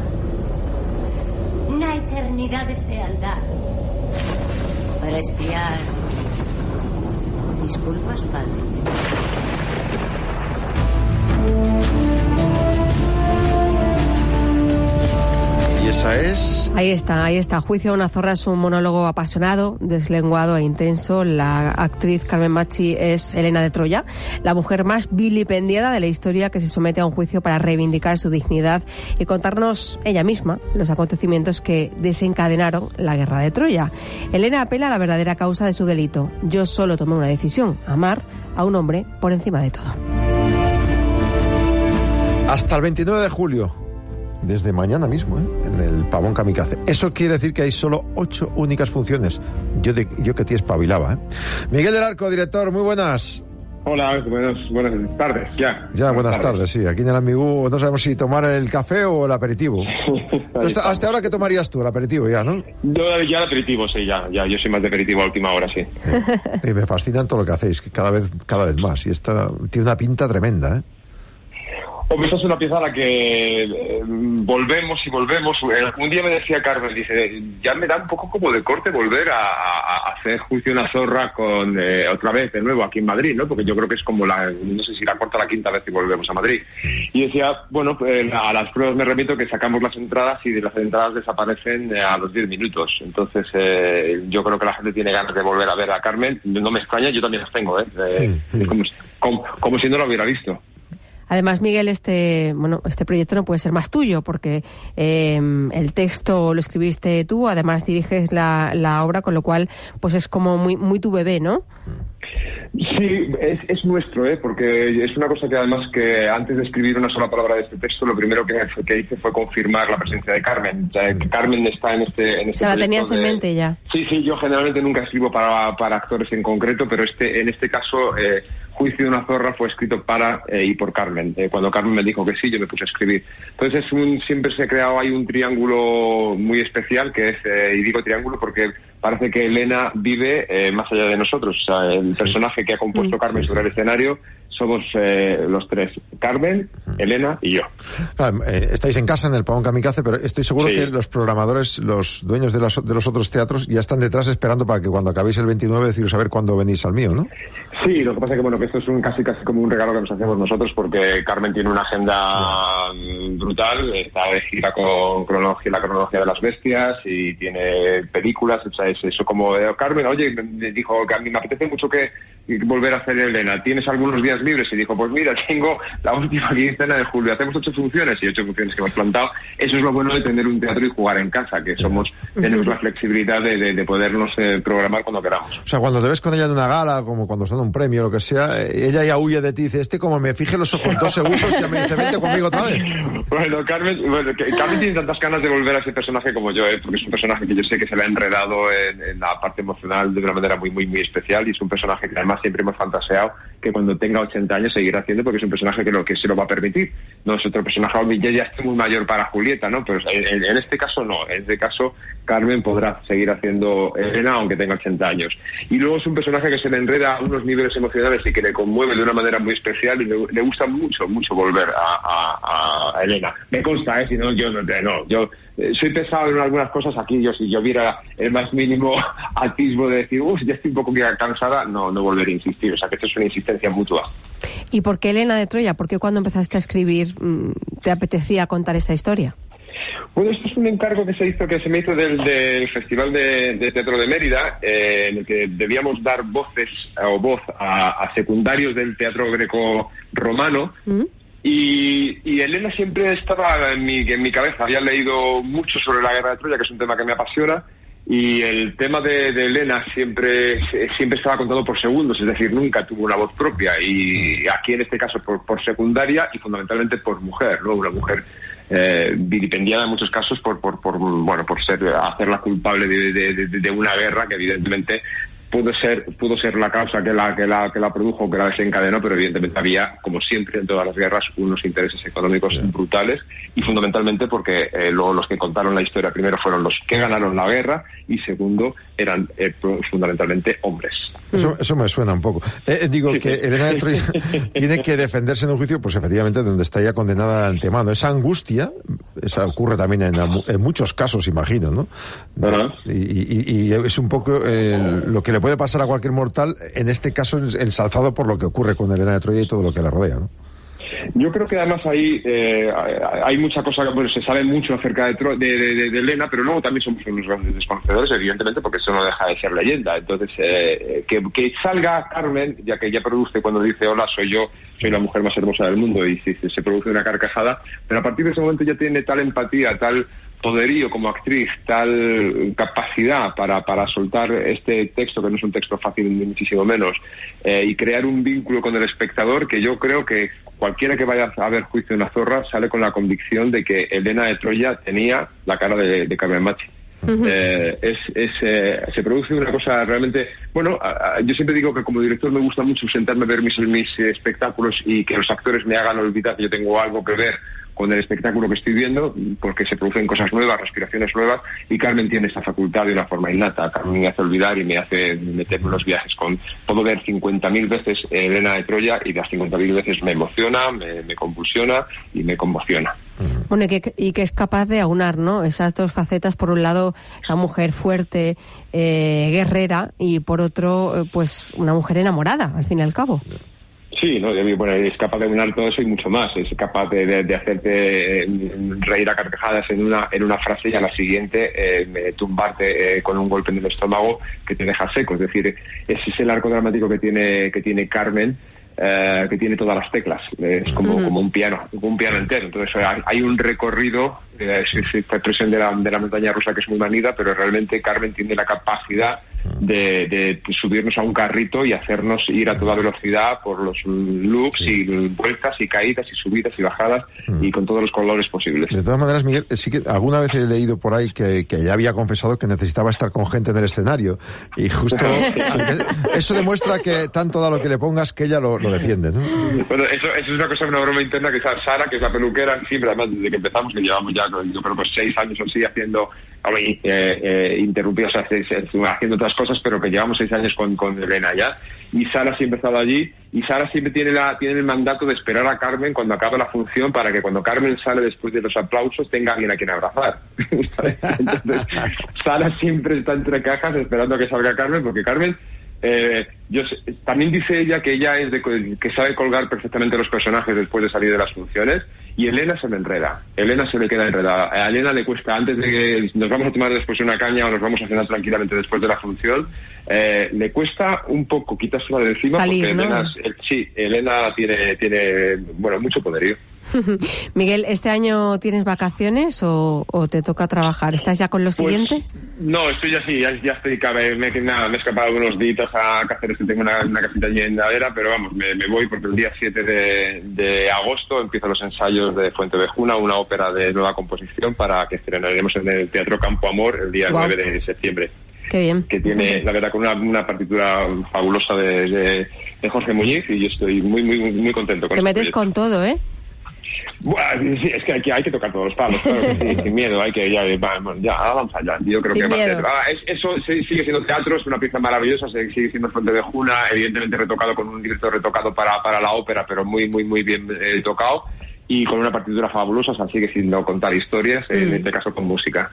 Una eternidad de fealdad. Para espiar. Disculpas, padre. Esa es... Ahí está, ahí está. Juicio a una zorra es un monólogo apasionado, deslenguado e intenso. La actriz Carmen Machi es Elena de Troya, la mujer más vilipendiada de la historia que se somete a un juicio para reivindicar su dignidad y contarnos ella misma los acontecimientos que desencadenaron la guerra de Troya. Elena apela a la verdadera causa de su delito. Yo solo tomé una decisión, amar a un hombre por encima de todo. Hasta el 29 de julio, desde mañana mismo, ¿eh? en el Pavón Kamikaze. Eso quiere decir que hay solo ocho únicas funciones. Yo, de, yo que te espabilaba. ¿eh? Miguel del Arco, director, muy buenas. Hola, buenas, buenas tardes, ya. Ya, buenas tardes, sí. Aquí en el Amigú no sabemos si tomar el café o el aperitivo. Entonces, hasta ahora, ¿qué tomarías tú? El aperitivo ya, ¿no? Yo ya el aperitivo, sí, ya, ya. Yo soy más de aperitivo a última hora, sí. Y me fascinan todo lo que hacéis, cada vez, cada vez más. Y esta tiene una pinta tremenda, ¿eh? Hombre, esta es una pieza a la que eh, volvemos y volvemos. Eh, un día me decía Carmen, dice, ya me da un poco como de corte volver a, hacer juicio una zorra con eh, otra vez de nuevo aquí en Madrid, ¿no? Porque yo creo que es como la, no sé si la cuarta o la quinta vez que volvemos a Madrid. Y decía, bueno, pues, a las pruebas me remito que sacamos las entradas y las entradas desaparecen eh, a los 10 minutos. Entonces, eh, yo creo que la gente tiene ganas de volver a ver a Carmen. No me extraña, yo también las tengo, ¿eh? Eh, es como, como, como si no lo hubiera visto. Además, Miguel, este bueno, este proyecto no puede ser más tuyo porque eh, el texto lo escribiste tú, además diriges la, la obra, con lo cual, pues es como muy muy tu bebé, ¿no? Sí, es, es nuestro, ¿eh? porque es una cosa que además que antes de escribir una sola palabra de este texto, lo primero que, que hice fue confirmar la presencia de Carmen. O sea, que Carmen está en este, en O este sea, la tenías en mente ya. Sí, sí, yo generalmente nunca escribo para, para actores en concreto, pero este, en este caso, eh, Juicio de una zorra fue escrito para eh, y por Carmen. Eh, cuando Carmen me dijo que sí, yo me puse a escribir. Entonces es un, siempre se ha creado ahí un triángulo muy especial, que es, eh, y digo triángulo porque parece que Elena vive eh, más allá de nosotros. O sea, el personaje que ha compuesto Carmen sobre el escenario somos eh, los tres, Carmen, Elena y yo. Claro, eh, estáis en casa en el Pavón Kamikaze, pero estoy seguro Sí. que los programadores, los dueños de los, de los otros teatros, ya están detrás esperando para que cuando acabéis el 29 deciros a ver cuándo venís al mío, ¿no? Sí, lo que pasa es que bueno que esto es un casi casi como un regalo que nos hacemos nosotros porque Carmen tiene una agenda mm, brutal, está de gira con cronología, la cronología de las bestias y tiene películas, o sea, es eso como eh, Carmen, oye, me dijo que a mí me apetece mucho que volver a hacer Elena, ¿tienes algunos días libres? Y dijo, pues mira, tengo la última quincena de julio, hacemos ocho funciones y ocho funciones que hemos plantado. Eso es lo bueno de tener un teatro y jugar en casa, que somos, tenemos la flexibilidad de, de- de podernos eh, programar cuando queramos. O sea, cuando te ves con ella en una gala, como cuando está en un premio lo que sea, eh, ella ya huye de ti y dice, este como me fije los ojos dos segundos, ya me dice, vente conmigo otra vez. Bueno, Carmen, bueno, Carmen tiene tantas ganas de volver a ese personaje como yo, ¿eh? porque es un personaje que yo sé que se le ha enredado en, en la parte emocional de una manera muy, muy, muy especial y es un personaje que además siempre hemos fantaseado que cuando tenga 80 años seguirá haciendo porque es un personaje que lo que se lo va a permitir. No es otro personaje, ya, ya muy mayor para Julieta, ¿no? Pero en, en- este caso no, en este caso Carmen podrá seguir haciendo Elena aunque tenga 80 años. Y luego es un personaje que se le enreda a unos niveles emocionales y que le conmueve de una manera muy especial y le, le gusta mucho, mucho volver a, a- a Elena. Me consta, ¿eh? Si no, yo no, no yo eh, soy pesado en algunas cosas aquí, yo si yo viera el más mínimo atisbo de decir, uff, ya estoy un poco cansada, no, no volveré a insistir. O sea que esto es una insistencia mutua. ¿Y por qué Elena de Troya? ¿Por qué cuando empezaste a escribir mm, te apetecía contar esta historia? Bueno, esto es un encargo que se hizo, que se me hizo del, del Festival de, de Teatro de Mérida, eh, en el que debíamos dar voces o voz a, a secundarios del teatro greco-romano. Y, y Elena siempre estaba en mi, en mi cabeza. Había leído mucho sobre la guerra de Troya, que es un tema que me apasiona. Y el tema de, de Elena siempre, siempre estaba contado por segundos, es decir, nunca tuvo una voz propia. Y aquí en este caso por, por secundaria y fundamentalmente por mujer, ¿no? Una mujer eh, vilipendiada en muchos casos por, por, por, bueno, por ser, hacerla culpable de, una guerra que evidentemente pudo ser pudo ser la causa que la que la que la produjo que la desencadenó pero evidentemente había como siempre en todas las guerras unos intereses económicos brutales y fundamentalmente porque eh, luego los que contaron la historia primero fueron los que ganaron la guerra y segundo eran eh, fundamentalmente hombres. Eso, eso me suena un poco. Eh, digo que Elena de Troya tiene que defenderse en un juicio pues efectivamente donde está ya condenada de antemano. Esa angustia esa ocurre también en, en muchos casos imagino no y, y- y es un poco eh, lo que le puede pasar a cualquier mortal en este caso ensalzado por lo que ocurre con Elena de Troya y todo lo que la rodea ¿no? Yo creo que además ahí eh, hay mucha cosa, bueno, se sabe mucho acerca de, Tro- de, Elena, pero luego también somos unos grandes desconocedores, evidentemente, porque eso no deja de ser leyenda. Entonces, eh, que, salga Carmen, ya que ella produce cuando dice hola, soy yo, soy la mujer más hermosa del mundo, y se produce una carcajada, pero a partir de ese momento ya tiene tal empatía, tal poderío como actriz, tal capacidad para, para soltar este texto, que no es un texto fácil ni muchísimo menos, eh, y crear un vínculo con el espectador que yo creo que cualquiera que vaya a ver Juicio de una zorra sale con la convicción de que Elena de Troya tenía la cara de, de Carmen Machi. Eh, es, es, eh, se produce una cosa realmente bueno a- a- yo siempre digo que como director me gusta mucho sentarme a ver mis, mis espectáculos y que los actores me hagan olvidar que yo tengo algo que ver con el espectáculo que estoy viendo porque se producen cosas nuevas, respiraciones nuevas y Carmen tiene esa facultad de una forma innata. Carmen me hace olvidar y me hace meterme en los viajes con puedo ver 50.000 veces Elena de Troya y las 50.000 veces me emociona, me, me convulsiona y me conmociona. Bueno, y que, y que es capaz de aunar, ¿no? Esas dos facetas, por un lado, esa mujer fuerte, eh, guerrera, y por otro, eh, pues una mujer enamorada, al fin y al cabo. Sí, ¿no? Bueno, es capaz de unar todo eso y mucho más. Es capaz de, de- de hacerte eh, reír a carcajadas en una, en una frase y a la siguiente eh, tumbarte eh, con un golpe en el estómago que te deja seco. Es decir, ese es el arco dramático que tiene, que tiene Carmen. eh, que tiene todas las teclas, es como, como un piano, un piano entero. Entonces hay, hay un recorrido, eh, es- es esta expresión de la, de la montaña rusa que es muy manida, pero realmente Carmen tiene la capacidad de, de subirnos a un carrito y hacernos ir a toda velocidad por los loops y vueltas y caídas y subidas y bajadas y con todos los colores posibles. De todas maneras, Miguel, sí que alguna vez he leído por ahí que, que ya había confesado que necesitaba estar con gente en el escenario. Y justo eso demuestra que tanto da lo que le pongas que ella lo, lo defiende, ¿no? Bueno, eso, eso es una cosa, una broma interna que Sa- Sara, que es la peluquera, siempre, además, desde que empezamos, que llevamos ya, yo creo que seis años o así haciendo, eh, eh, interrumpidos, haciendo otras cosas, pero que llevamos seis años con, con Elena ya. Y Sara siempre ha estado allí, y Sara siempre tiene, la, tiene el mandato de esperar a Carmen cuando acaba la función para que cuando Carmen sale después de los aplausos tenga alguien a quien abrazar. Entonces, Sara siempre está entre cajas esperando a que salga Carmen, porque Carmen eh, yo sé- también dice ella que ella es de, que sabe colgar perfectamente los personajes después de salir de las funciones y Elena se le enreda. Elena se le queda enredada. A Elena le cuesta antes de que nos vamos a tomar después una caña o nos vamos a cenar tranquilamente después de la función, eh, le cuesta un poco quitársela de encima Salir, porque ¿no? Elena, eh, sí, Elena tiene tiene bueno mucho poderío. Miguel, ¿este año tienes vacaciones o, o te toca trabajar? ¿Estás ya con lo siguiente? No, estoy ya, ya estoy, cabe- me, nada, me he escapado unos días a Cáceres que tengo una, una casita allí en Ladera, pero vamos, me, me voy porque el día 7 de, de agosto empiezan los ensayos de Fuente Vejuna, una ópera de nueva composición para que estrenaremos en el Teatro Campo Amor el día Guau. 9 de septiembre. Qué bien. Que tiene, la verdad, con una, una partitura fabulosa de, de, de Jorge Muñiz y yo estoy muy, muy, muy contento con Te metes proyecto. con todo, ¿eh? Buah, sí, es que hay, que hay que tocar todos los palos, claro que sí, sin miedo, hay que ya, vamos, ya, vamos allá. Yo creo Sin que va a miedo. ser. ah, es- eso sigue siendo teatro, es una pieza maravillosa, sigue siendo Fuente de Juna, evidentemente retocado con un director retocado para, para la ópera, pero muy, muy, muy bien eh, tocado y con una partitura fabulosa, o sea, sigue siendo contar historias, en Mm. este caso con música.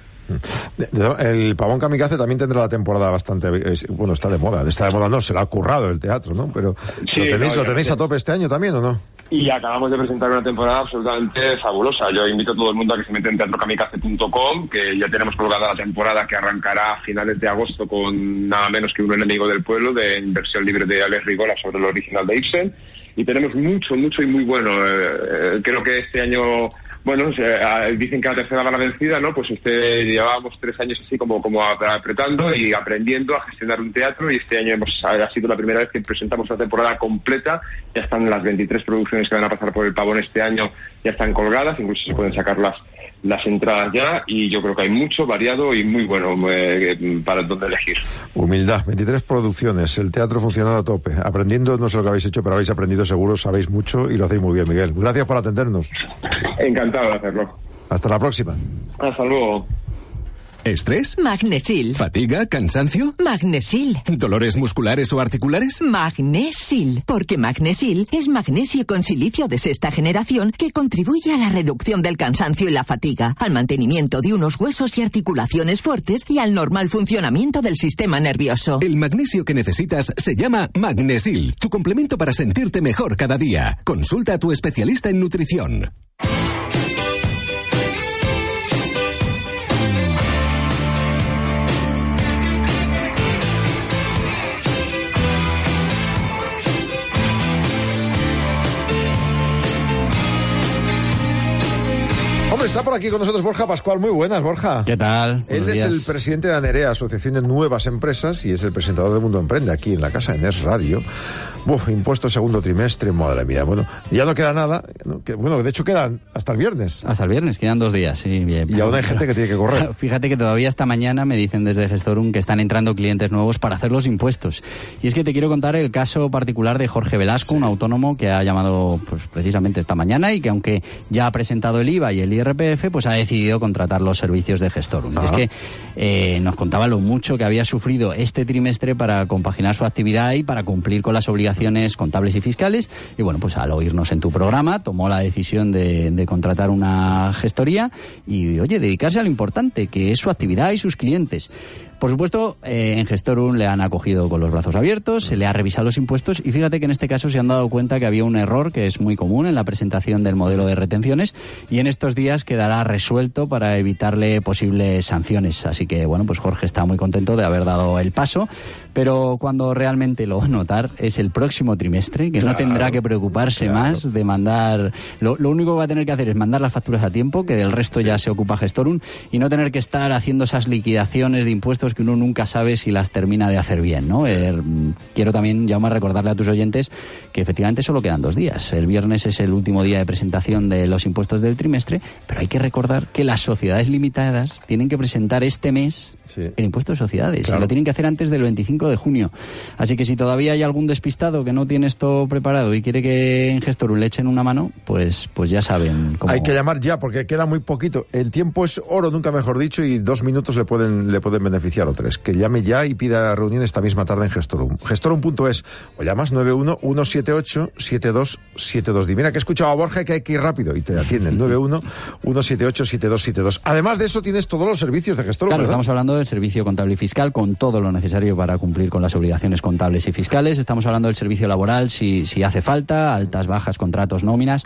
El Pavón Kamikaze también tendrá la temporada bastante... bueno, está de moda. Está de moda, no, se la ha currado el teatro, ¿no? Pero Sí, ¿lo tenéis, no, ¿lo ya- tenéis a tope este año también o no? Y acabamos de presentar una temporada absolutamente fabulosa. Yo invito a todo el mundo a que se meta en teatrokamikaze.com, que ya tenemos colgada la temporada que arrancará a finales de agosto con nada menos que un enemigo del pueblo, de en versión libre de Alex Rigola sobre el original de Ibsen. Y tenemos mucho, mucho y muy bueno. Eh, eh, creo que este año, bueno, dicen que la tercera va la vencida, ¿no? Pues este llevábamos tres años así como, como ap- apretando y aprendiendo a gestionar un teatro y este año hemos, ha sido la primera vez que presentamos una temporada completa. Ya están las 23 producciones que van a pasar por el Pavón este año, ya están colgadas, incluso se pueden sacar las, las entradas ya y yo creo que hay mucho variado y muy bueno eh, para dónde elegir. Humildad, 23 producciones, el teatro funcionando a tope. Aprendiendo no sé lo que habéis hecho, pero habéis aprendido seguro, sabéis mucho y lo hacéis muy bien, Miguel. Gracias por atendernos. Encantado de hacerlo. Hasta la próxima. Hasta luego. ¿Estrés? Magnesil. ¿Fatiga? ¿Cansancio? Magnesil. ¿Dolores musculares o articulares? Magnesil. Porque Magnesil es magnesio con silicio de sexta generación que contribuye a la reducción del cansancio y la fatiga, al mantenimiento de unos huesos y articulaciones fuertes y al normal funcionamiento del sistema nervioso. El magnesio que necesitas se llama Magnesil, tu complemento para sentirte mejor cada día. Consulta a tu especialista en nutrición. Hombre, está por aquí con nosotros Borja Pascual. Muy buenas, Borja. ¿Qué tal? Él Buenos es días. el presidente de ANEREA, Asociación de Nuevas Empresas, y es el presentador de Mundo Emprende aquí en la casa de NES Radio. Uf, impuesto segundo trimestre, madre mía. Bueno, ya no queda nada. ¿no? Que- bueno, de hecho quedan hasta el viernes. Hasta el viernes, quedan dos días, sí, bien. Y aún hay gente que tiene que correr. Fíjate que todavía esta mañana me dicen desde Gestorum que están entrando clientes nuevos para hacer los impuestos. Y es que te quiero contar el caso particular de Jorge Velasco, un autónomo que ha llamado pues, precisamente esta mañana y que aunque ya ha presentado el IVA y el IRPF, pues ha decidido contratar los servicios de Gestorum. Y Ah. es que eh, nos contaba lo mucho que había sufrido este trimestre para compaginar su actividad y para cumplir con las obligaciones contables y fiscales. Y bueno, pues al oírnos en tu programa, tomó la decisión de, de contratar una gestoría y, oye, dedicarse a lo importante, que es su actividad y sus clientes. Por supuesto, eh, en Gestorum le han acogido con los brazos abiertos, se le ha revisado los impuestos y fíjate que en este caso se han dado cuenta que había un error que es muy común en la presentación del modelo de retenciones y en estos días quedará resuelto para evitarle posibles sanciones. Así que, bueno, pues Jorge está muy contento de haber dado el paso, pero cuando realmente lo va a notar es el próximo trimestre, que no tendrá que preocuparse más de mandar... Lo, lo único que va a tener que hacer es mandar las facturas a tiempo, que del resto ya se ocupa Gestorum, y no tener que estar haciendo esas liquidaciones de impuestos que uno nunca sabe si las termina de hacer bien, ¿no? Eh, mm, quiero también, Jaume, recordarle a tus oyentes que efectivamente solo quedan dos días. El viernes es el último día de presentación de los impuestos del trimestre, pero hay que recordar que las sociedades limitadas tienen que presentar este mes el impuesto de sociedades Claro. y lo tienen que hacer antes del 25 de junio. Así que si todavía hay algún despistado que no tiene esto preparado y quiere que en Gestorum le echen una mano, pues, pues ya saben cómo. Hay que llamar ya porque queda muy poquito. El tiempo es oro, nunca mejor dicho, y dos minutos le pueden, le pueden beneficiar o tres. Que llame ya y pida reunión esta misma tarde en Gestorum. Gestorum.es o llamas 91-178-7272. Di, mira que he escuchado a Borja que hay que ir rápido y te atienden. 91-178-7272. Además de eso tienes todos los servicios de Gestorum, Claro, ¿verdad? estamos hablando del servicio contable y fiscal con todo lo necesario para cumplir con las obligaciones contables y fiscales. Estamos hablando del servicio laboral si, si hace falta, altas, bajas, contratos, nóminas.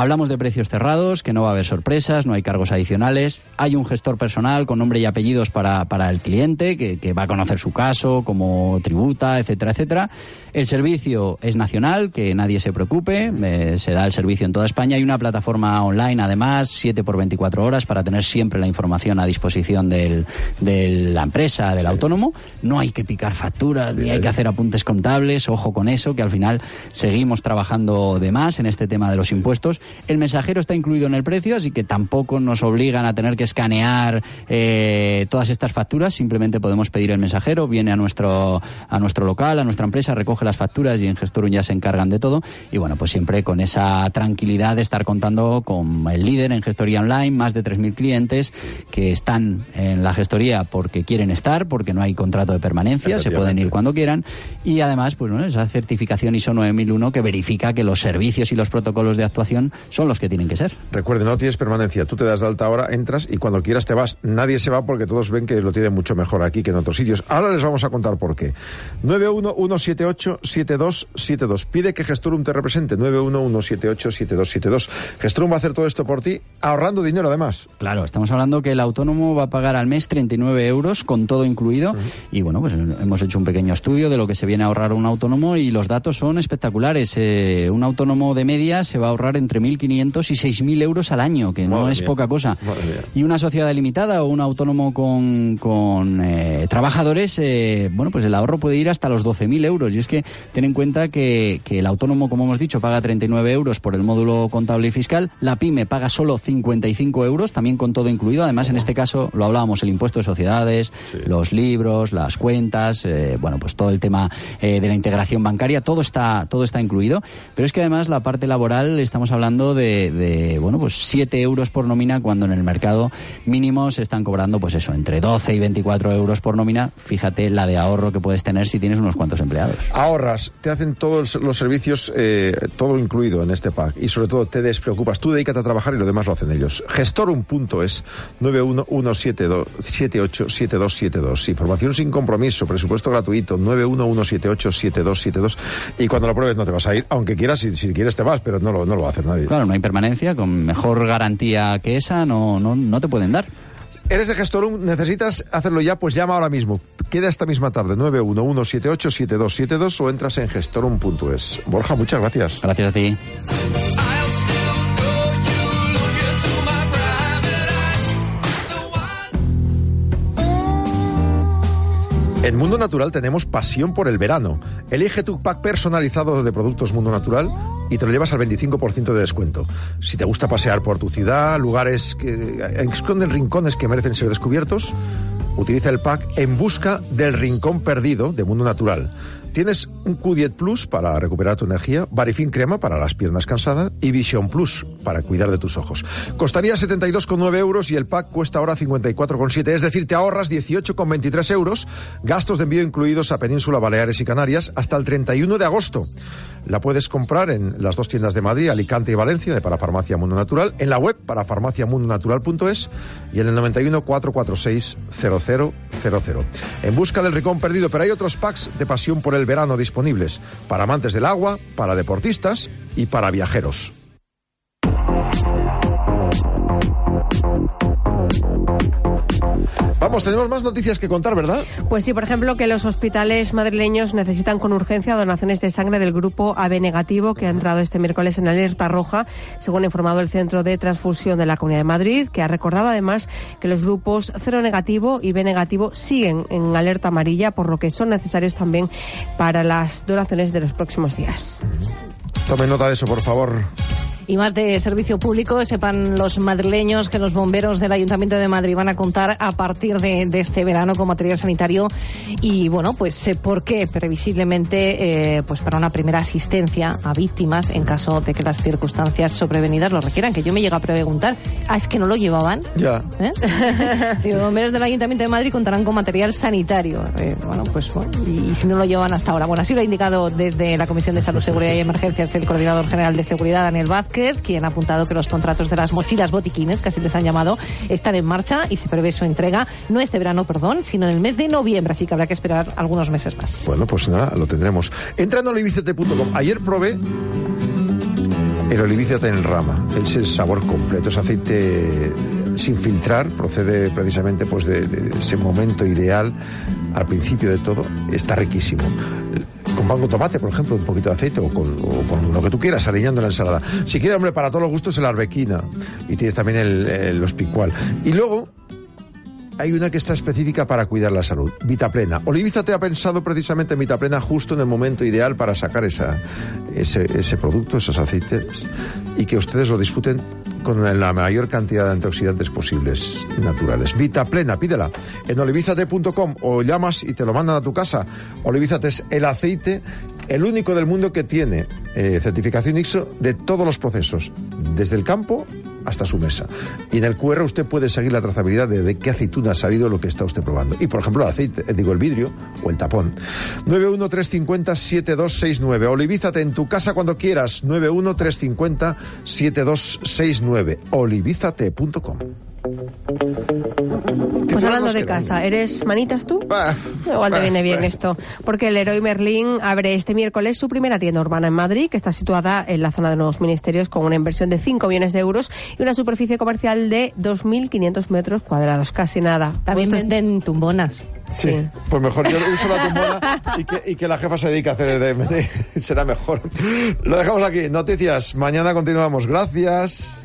Hablamos de precios cerrados, que no va a haber sorpresas, no hay cargos adicionales. Hay un gestor personal con nombre y apellidos para, para el cliente, que, que va a conocer su caso, cómo tributa, etcétera, etcétera. El servicio es nacional, que nadie se preocupe, eh, se da el servicio en toda España. Hay una plataforma online, además, 7 por 24 horas, para tener siempre la información a disposición del, de la empresa, del autónomo. No hay que picar facturas, ni hay que hacer apuntes contables, ojo con eso, que al final seguimos trabajando de más en este tema de los impuestos. El mensajero está incluido en el precio, así que tampoco nos obligan a tener que escanear eh, todas estas facturas, simplemente podemos pedir el mensajero, viene a nuestro, a nuestro local, a nuestra empresa, recoge las facturas y en Gestorum ya se encargan de todo. Y bueno, pues siempre con esa tranquilidad de estar contando con el líder en gestoría online, más de 3.000 clientes que están en la gestoría porque quieren estar, porque no hay contrato de permanencia, se pueden ir cuando quieran. Y además, pues bueno, esa certificación ISO 9001 que verifica que los servicios y los protocolos de actuación son los que tienen que ser. Recuerde, no tienes permanencia. Tú te das de alta ahora, entras y cuando quieras te vas. Nadie se va porque todos ven que lo tienen mucho mejor aquí que en otros sitios. Ahora les vamos a contar por qué. 911787272. Pide que Gestorum te represente. 911787272. Gestorum va a hacer todo esto por ti, ahorrando dinero además. Claro, estamos hablando que el autónomo va a pagar al mes 39 euros con todo incluido. Y bueno, pues hemos hecho un pequeño estudio de lo que se viene a ahorrar un autónomo y los datos son espectaculares. Eh, un autónomo de media se va a ahorrar entre 5.500 y 6.000 euros al año, que no es mía. poca cosa. Y una sociedad limitada o un autónomo con, con eh, trabajadores, eh, bueno, pues el ahorro puede ir hasta los 12.000 euros. Y es que ten en cuenta que, que el autónomo, como hemos dicho, paga 39 euros por el módulo contable y fiscal, la pyme paga solo 55 euros, también con todo incluido. Además, en este caso, lo hablábamos, el impuesto de sociedades, los libros, las cuentas, eh, bueno, pues todo el tema eh, de la integración bancaria, todo está, todo está incluido. Pero es que además la parte laboral estamos hablando de, bueno, pues 7 euros por nómina cuando en el mercado mínimo se están cobrando, pues eso, entre 12 y 24 euros por nómina. Fíjate la de ahorro que puedes tener si tienes unos cuantos empleados. Ahorras, te hacen todos los servicios, eh, todo incluido en este pack. Y sobre todo te despreocupas. Tú dedícate a trabajar y lo demás lo hacen ellos. Gestorum.es 911787272. Información sin compromiso, presupuesto gratuito 911787272. Y cuando lo pruebes no te vas a ir, aunque quieras, si, si quieres te vas, pero no lo, no lo va a hacer nadie. Claro, no hay permanencia, con mejor garantía que esa no, no, no te pueden dar. ¿Eres de Gestorum? ¿Necesitas hacerlo ya? Pues llama ahora mismo. Queda esta misma tarde, 911787272 o entras en gestorum.es. Borja, muchas gracias. Gracias a ti. En Mundo Natural tenemos pasión por el verano. Elige tu pack personalizado de productos Mundo Natural y te lo llevas al 25% de descuento. Si te gusta pasear por tu ciudad, lugares que esconden rincones que merecen ser descubiertos, utiliza el pack En Busca del Rincón Perdido de Mundo Natural. Tienes un Q10 Plus para recuperar tu energía, Barifin Crema para las piernas cansadas y Vision Plus para cuidar de tus ojos. Costaría 72,9 euros y el pack cuesta ahora 54,7, es decir, te ahorras 18,23 euros, gastos de envío incluidos a Península, Baleares y Canarias hasta el 31 de agosto. La puedes comprar en las dos tiendas de Madrid, Alicante y Valencia de Parafarmacia Mundo Natural, en la web parafarmaciamundonatural.es y en el 91 446 0000. En busca del rincón perdido, pero hay otros packs de pasión por el verano disponibles para amantes del agua, para deportistas y para viajeros. Vamos, tenemos más noticias que contar, ¿verdad? Pues sí, por ejemplo, que los hospitales madrileños necesitan con urgencia donaciones de sangre del grupo AB negativo que ha entrado este miércoles en alerta roja, según ha informado el Centro de Transfusión de la Comunidad de Madrid, que ha recordado además que los grupos cero negativo y B negativo siguen en alerta amarilla, por lo que son necesarios también para las donaciones de los próximos días. Tomen nota de eso, por favor. Y más de servicio público, sepan los madrileños que los bomberos del Ayuntamiento de Madrid van a contar a partir de, de este verano con material sanitario y bueno, pues sé por qué previsiblemente eh, pues para una primera asistencia a víctimas en caso de que las circunstancias sobrevenidas lo requieran. Que yo me llego a preguntar, ah, es que no lo llevaban. Ya. ¿Eh? Digo, bomberos del Ayuntamiento de Madrid contarán con material sanitario. Eh, bueno, pues bueno, y, y si no lo llevan hasta ahora. Bueno, así lo ha indicado desde la Comisión de Salud, Seguridad y Emergencias el coordinador general de seguridad, Daniel Vázquez quien ha apuntado que los contratos de las mochilas botiquines, que así les han llamado, están en marcha y se prevé su entrega no este verano, perdón, sino en el mes de noviembre, así que habrá que esperar algunos meses más. Bueno, pues nada, lo tendremos. Entra en olivicete.com. Ayer probé el olivicete en rama. Es el sabor completo, es aceite sin filtrar, procede precisamente pues de, de ese momento ideal al principio de todo. Está riquísimo con pan con tomate, por ejemplo, un poquito de aceite o con, o con, lo que tú quieras, aliñando la ensalada. Si quieres, hombre, para todos los gustos, el arbequina. Y tienes también el, el ospicual. Y luego, hay una que está específica para cuidar la salud, Vitaplena. Oliviza te ha pensado precisamente en Vitaplena justo en el momento ideal para sacar esa, ese producto, esos aceites, y que ustedes lo disfruten con la mayor cantidad de antioxidantes posibles naturales. Vitaplena, pídela en olivizate.com o llamas y te lo mandan a tu casa. Olivizate es el aceite, el único del mundo que tiene eh, certificación IXO de todos los procesos, desde el campo hasta su mesa. Y en el QR usted puede seguir la trazabilidad de, de qué aceituna ha salido lo que está usted probando. Y por ejemplo el aceite, eh, digo el vidrio o el tapón. 913507269. Olivízate en tu casa cuando quieras. 913507269. Olivízate.com. Pues hablando de casa, ¿eres manitas tú? Igual te viene bien esto. Porque el Héroe Merlín abre este miércoles su primera tienda urbana en Madrid, que está situada en la zona de nuevos ministerios con una inversión de 5 millones de euros y una superficie comercial de 2.500 metros cuadrados. Casi nada. También venden tumbonas. Sí, pues mejor yo uso la tumbona y que, y que la jefa se dedique a hacer el DM. Será mejor. Lo dejamos aquí. Noticias. Mañana continuamos. Gracias.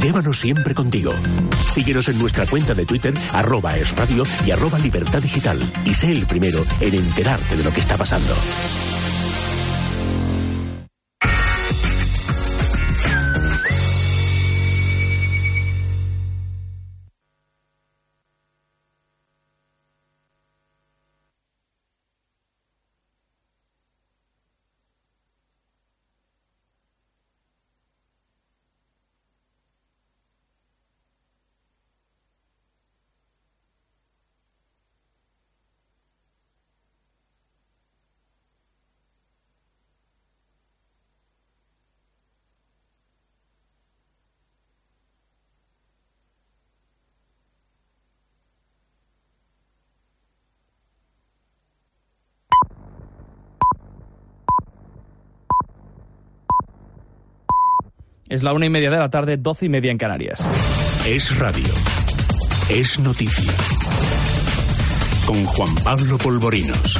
Llévanos siempre contigo. Síguenos en nuestra cuenta de Twitter, arroba es radio y arroba libertad digital. Y sé el primero en enterarte de lo que está pasando. Es la una y media de la tarde, doce y media en Canarias. Es radio. Es noticia. Con Juan Pablo Polvorinos.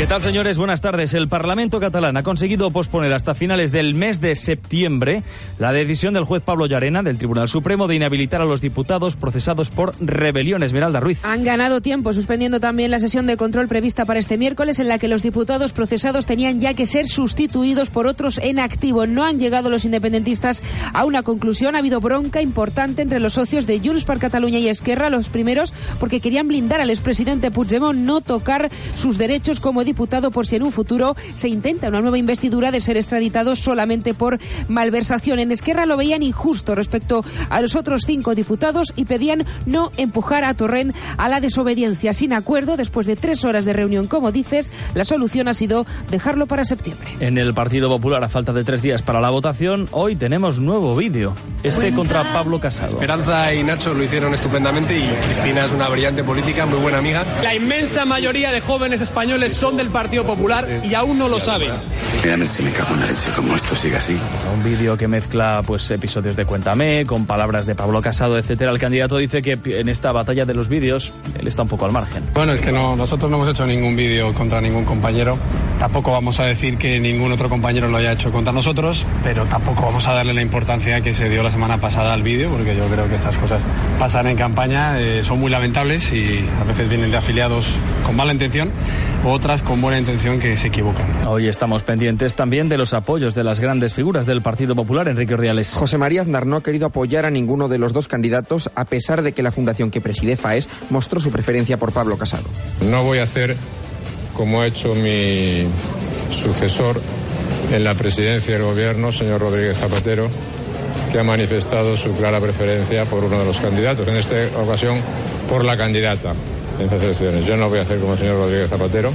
¿Qué tal, señores? Buenas tardes. El Parlamento catalán ha conseguido posponer hasta finales del mes de septiembre la decisión del juez Pablo Llarena del Tribunal Supremo de inhabilitar a los diputados procesados por rebelión. Esmeralda Ruiz. Han ganado tiempo, suspendiendo también la sesión de control prevista para este miércoles, en la que los diputados procesados tenían ya que ser sustituidos por otros en activo. No han llegado los independentistas a una conclusión. Ha habido bronca importante entre los socios de Junts per Catalunya y Esquerra, los primeros porque querían blindar al expresidente Puigdemont, no tocar sus derechos como diputado por si en un futuro se intenta una nueva investidura de ser extraditado solamente por malversación. En Esquerra lo veían injusto respecto a los otros cinco diputados y pedían no empujar a Torrent a la desobediencia. Sin acuerdo, después de tres horas de reunión, como dices, la solución ha sido dejarlo para septiembre. En el Partido Popular, a falta de tres días para la votación, hoy tenemos nuevo vídeo. Este contra Pablo Casado. Esperanza y Nacho lo hicieron estupendamente y Cristina es una brillante política, muy buena amiga. La inmensa mayoría de jóvenes españoles son del Partido Popular y aún no lo saben. Mírame si me cago en la leche, como esto sigue así. Un vídeo que mezcla pues episodios de Cuéntame con palabras de Pablo Casado, etcétera. El candidato dice que en esta batalla de los vídeos él está un poco al margen. Bueno, es que no, nosotros no hemos hecho ningún vídeo contra ningún compañero. Tampoco vamos a decir que ningún otro compañero lo haya hecho contra nosotros, pero tampoco vamos a darle la importancia que se dio la semana pasada al vídeo, porque yo creo que estas cosas pasan en campaña, eh, son muy lamentables y a veces vienen de afiliados con mala intención, otras con buena intención que se equivocan. Hoy estamos pendientes también de los apoyos de las grandes figuras del Partido Popular, Enrique Ordiales. José María Aznar no ha querido apoyar a ninguno de los dos candidatos, a pesar de que la fundación que preside FAES mostró su preferencia por Pablo Casado. No voy a hacer como ha hecho mi sucesor en la presidencia del gobierno, señor Rodríguez Zapatero, que ha manifestado su clara preferencia por uno de los candidatos, en esta ocasión por la candidata en estas elecciones. Yo no voy a hacer como el señor Rodríguez Zapatero,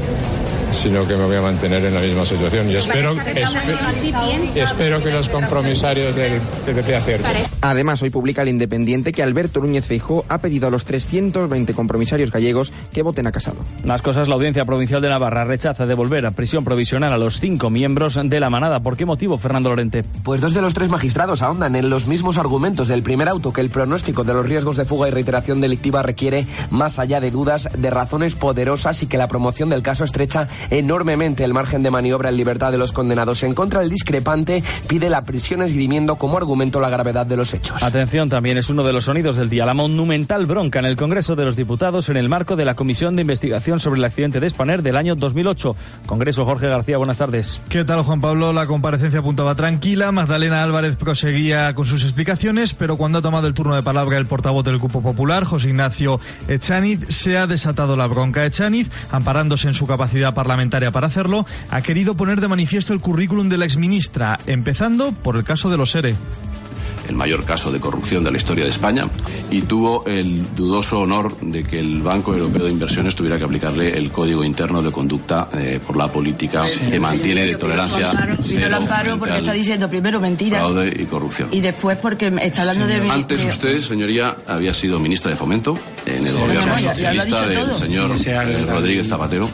sino que me voy a mantener en la misma situación y espero, espe- espero que los compromisarios del PP acierten. Además, hoy publica el Independiente que Alberto Núñez Feijóo ha pedido a los 320 compromisarios gallegos que voten a Casado. Más cosas, la Audiencia Provincial de Navarra rechaza devolver a prisión provisional a los cinco miembros de la manada. ¿Por qué motivo, Fernando Lorente? Pues dos de los tres magistrados ahondan en los mismos argumentos del primer auto que el pronóstico de los riesgos de fuga y reiteración delictiva requiere, más allá de dudas, de razones poderosas y que la promoción del caso estrecha enormemente el margen de maniobra en libertad de los condenados. En contra, el discrepante pide la prisión esgrimiendo como argumento la gravedad de los hechos. Atención, también es uno de los sonidos del día. La monumental bronca en el Congreso de los Diputados en el marco de la Comisión de Investigación sobre el accidente de Spanair del año 2008. Congreso, Jorge García, buenas tardes. ¿Qué tal, Juan Pablo? La comparecencia apuntaba tranquila. Magdalena Álvarez proseguía con sus explicaciones, pero cuando ha tomado el turno de palabra el portavoz del Grupo Popular, José Ignacio Echaniz, se ha desatado la bronca. Echaniz, amparándose en su capacidad parlamentaria para hacerlo, ha querido poner de manifiesto el currículum de la exministra, empezando por el caso de los ERE el mayor caso de corrupción de la historia de España y tuvo el dudoso honor de que el Banco Europeo de Inversiones tuviera que aplicarle el código interno de conducta eh, por la política que mantiene de tolerancia yo lo amparo porque está diciendo primero mentiras fraude y corrupción. Y después porque está hablando de... Antes usted, señoría, había sido ministra de Fomento en el gobierno socialista del señor eh, Rodríguez Zapatero.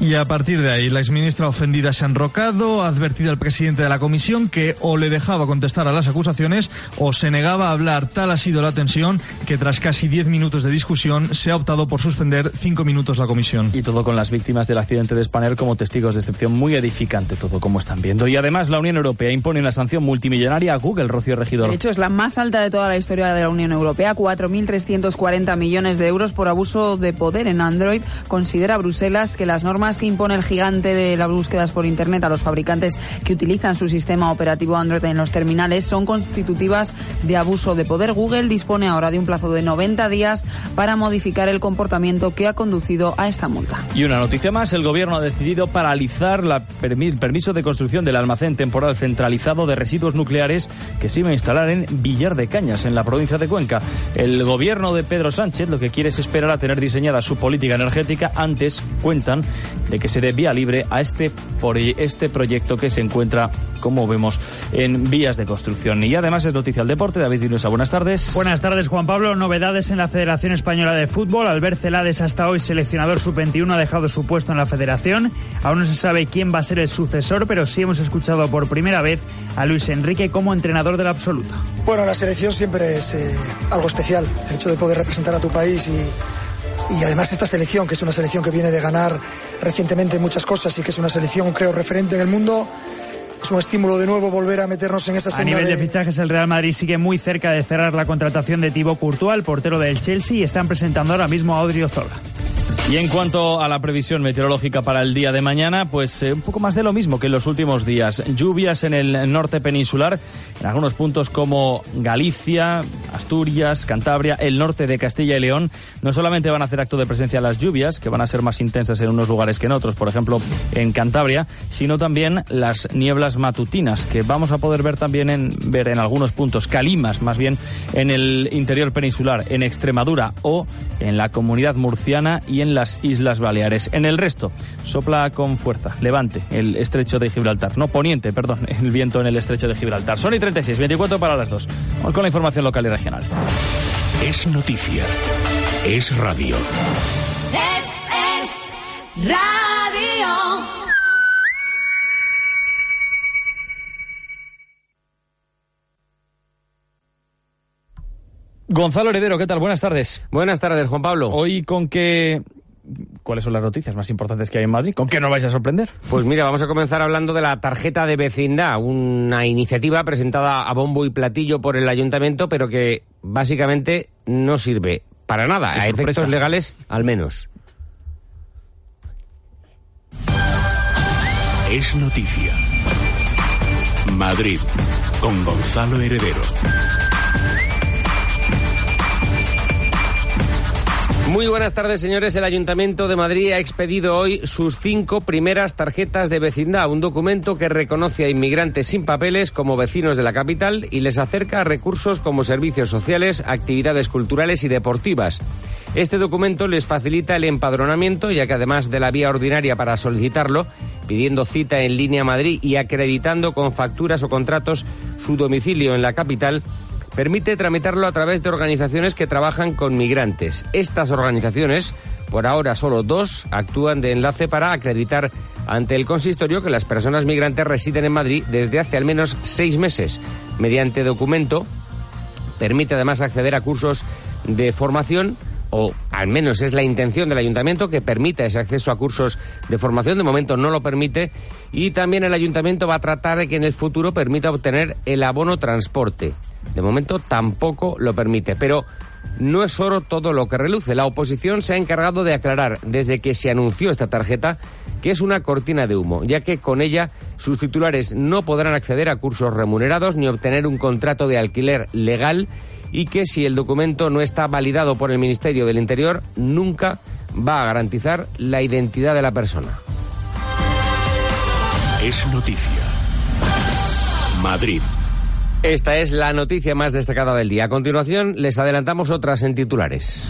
Y a partir de ahí, la exministra ofendida se ha enrocado, ha advertido al presidente de la comisión que o le dejaba contestar a las acusaciones o se negaba a hablar. Tal ha sido la tensión que tras casi diez minutos de discusión se ha optado por suspender cinco minutos la comisión. Y todo con las víctimas del accidente de Spanair como testigos de excepción. Muy edificante todo como están viendo. Y además la Unión Europea impone una sanción multimillonaria a Google, Rocío Regidor. De hecho, es la más alta de toda la historia de la Unión Europea, 4.340 millones de euros por abuso de poder en Android. Considera Bruselas que las normas que impone el gigante de las búsquedas por Internet a los fabricantes que utilizan su sistema operativo Android en los terminales son constitutivas de abuso de poder. Google dispone ahora de un plazo de 90 días para modificar el comportamiento que ha conducido a esta multa. Y una noticia más, el gobierno ha decidido paralizar el permiso de construcción del almacén temporal centralizado de residuos nucleares que se iba a instalar en Villar de Cañas, en la provincia de Cuenca. El gobierno de Pedro Sánchez lo que quiere es esperar a tener diseñada su política energética antes, cuentan, de que se dé vía libre a este, por este proyecto que se encuentra, como vemos, en vías de construcción. Y además es noticia al deporte. David Dinosa, buenas tardes. Buenas tardes, Juan Pablo. Novedades en la Federación Española de Fútbol. Albert Celades, hasta hoy seleccionador sub-21, ha dejado su puesto en la federación. Aún no se sabe quién va a ser el sucesor, pero sí hemos escuchado por primera vez a Luis Enrique como entrenador de la absoluta. Bueno, la selección siempre es eh, algo especial. El hecho de poder representar a tu país y y además esta selección, que es una selección que viene de ganar recientemente muchas cosas y que es una selección, creo, referente en el mundo, es un estímulo de nuevo volver a meternos en esa A nivel de... fichajes, el Real Madrid sigue muy cerca de cerrar la contratación de Thibaut Courtois, el portero del Chelsea, y están presentando ahora mismo a Audrey Ozola. Y en cuanto a la previsión meteorológica para el día de mañana, pues eh, un poco más de lo mismo que en los últimos días. Lluvias en el norte peninsular, en algunos puntos como Galicia, Asturias, Cantabria, el norte de Castilla y León. No solamente van a hacer acto de presencia las lluvias, que van a ser más intensas en unos lugares que en otros, por ejemplo en Cantabria, sino también las nieblas matutinas, que vamos a poder ver también en, ver en algunos puntos, calimas más bien en el interior peninsular, en Extremadura o en la comunidad murciana y en las Islas Baleares. En el resto, sopla con fuerza, levante el estrecho de Gibraltar. No, poniente, perdón, el viento en el estrecho de Gibraltar. Son y 36, 24 para las dos. Vamos con la información local y regional. Es noticia. Es radio. Es, es radio. Gonzalo Heredero, ¿qué tal? Buenas tardes. Buenas tardes, Juan Pablo. Hoy con qué cuáles son las noticias más importantes que hay en Madrid. ¿Con qué nos vais a sorprender? Pues mira, vamos a comenzar hablando de la tarjeta de vecindad, una iniciativa presentada a bombo y platillo por el ayuntamiento, pero que básicamente no sirve para nada, a efectos legales al menos. Es noticia. Madrid, con Gonzalo Heredero. Muy buenas tardes, señores. El Ayuntamiento de Madrid ha expedido hoy sus cinco primeras tarjetas de vecindad, un documento que reconoce a inmigrantes sin papeles como vecinos de la capital y les acerca a recursos como servicios sociales, actividades culturales y deportivas. Este documento les facilita el empadronamiento, ya que además de la vía ordinaria para solicitarlo, pidiendo cita en línea Madrid y acreditando con facturas o contratos su domicilio en la capital, permite tramitarlo a través de organizaciones que trabajan con migrantes. Estas organizaciones, por ahora solo dos, actúan de enlace para acreditar ante el consistorio que las personas migrantes residen en Madrid desde hace al menos seis meses. Mediante documento, permite además acceder a cursos de formación o al menos es la intención del ayuntamiento que permita ese acceso a cursos de formación. De momento no lo permite y también el ayuntamiento va a tratar de que en el futuro permita obtener el abono transporte. De momento tampoco lo permite, pero no es oro todo lo que reluce. La oposición se ha encargado de aclarar desde que se anunció esta tarjeta que es una cortina de humo, ya que con ella sus titulares no podrán acceder a cursos remunerados ni obtener un contrato de alquiler legal y que si el documento no está validado por el Ministerio del Interior nunca va a garantizar la identidad de la persona. Es noticia. Madrid. Esta es la noticia más destacada del día. A continuación, les adelantamos otras en titulares.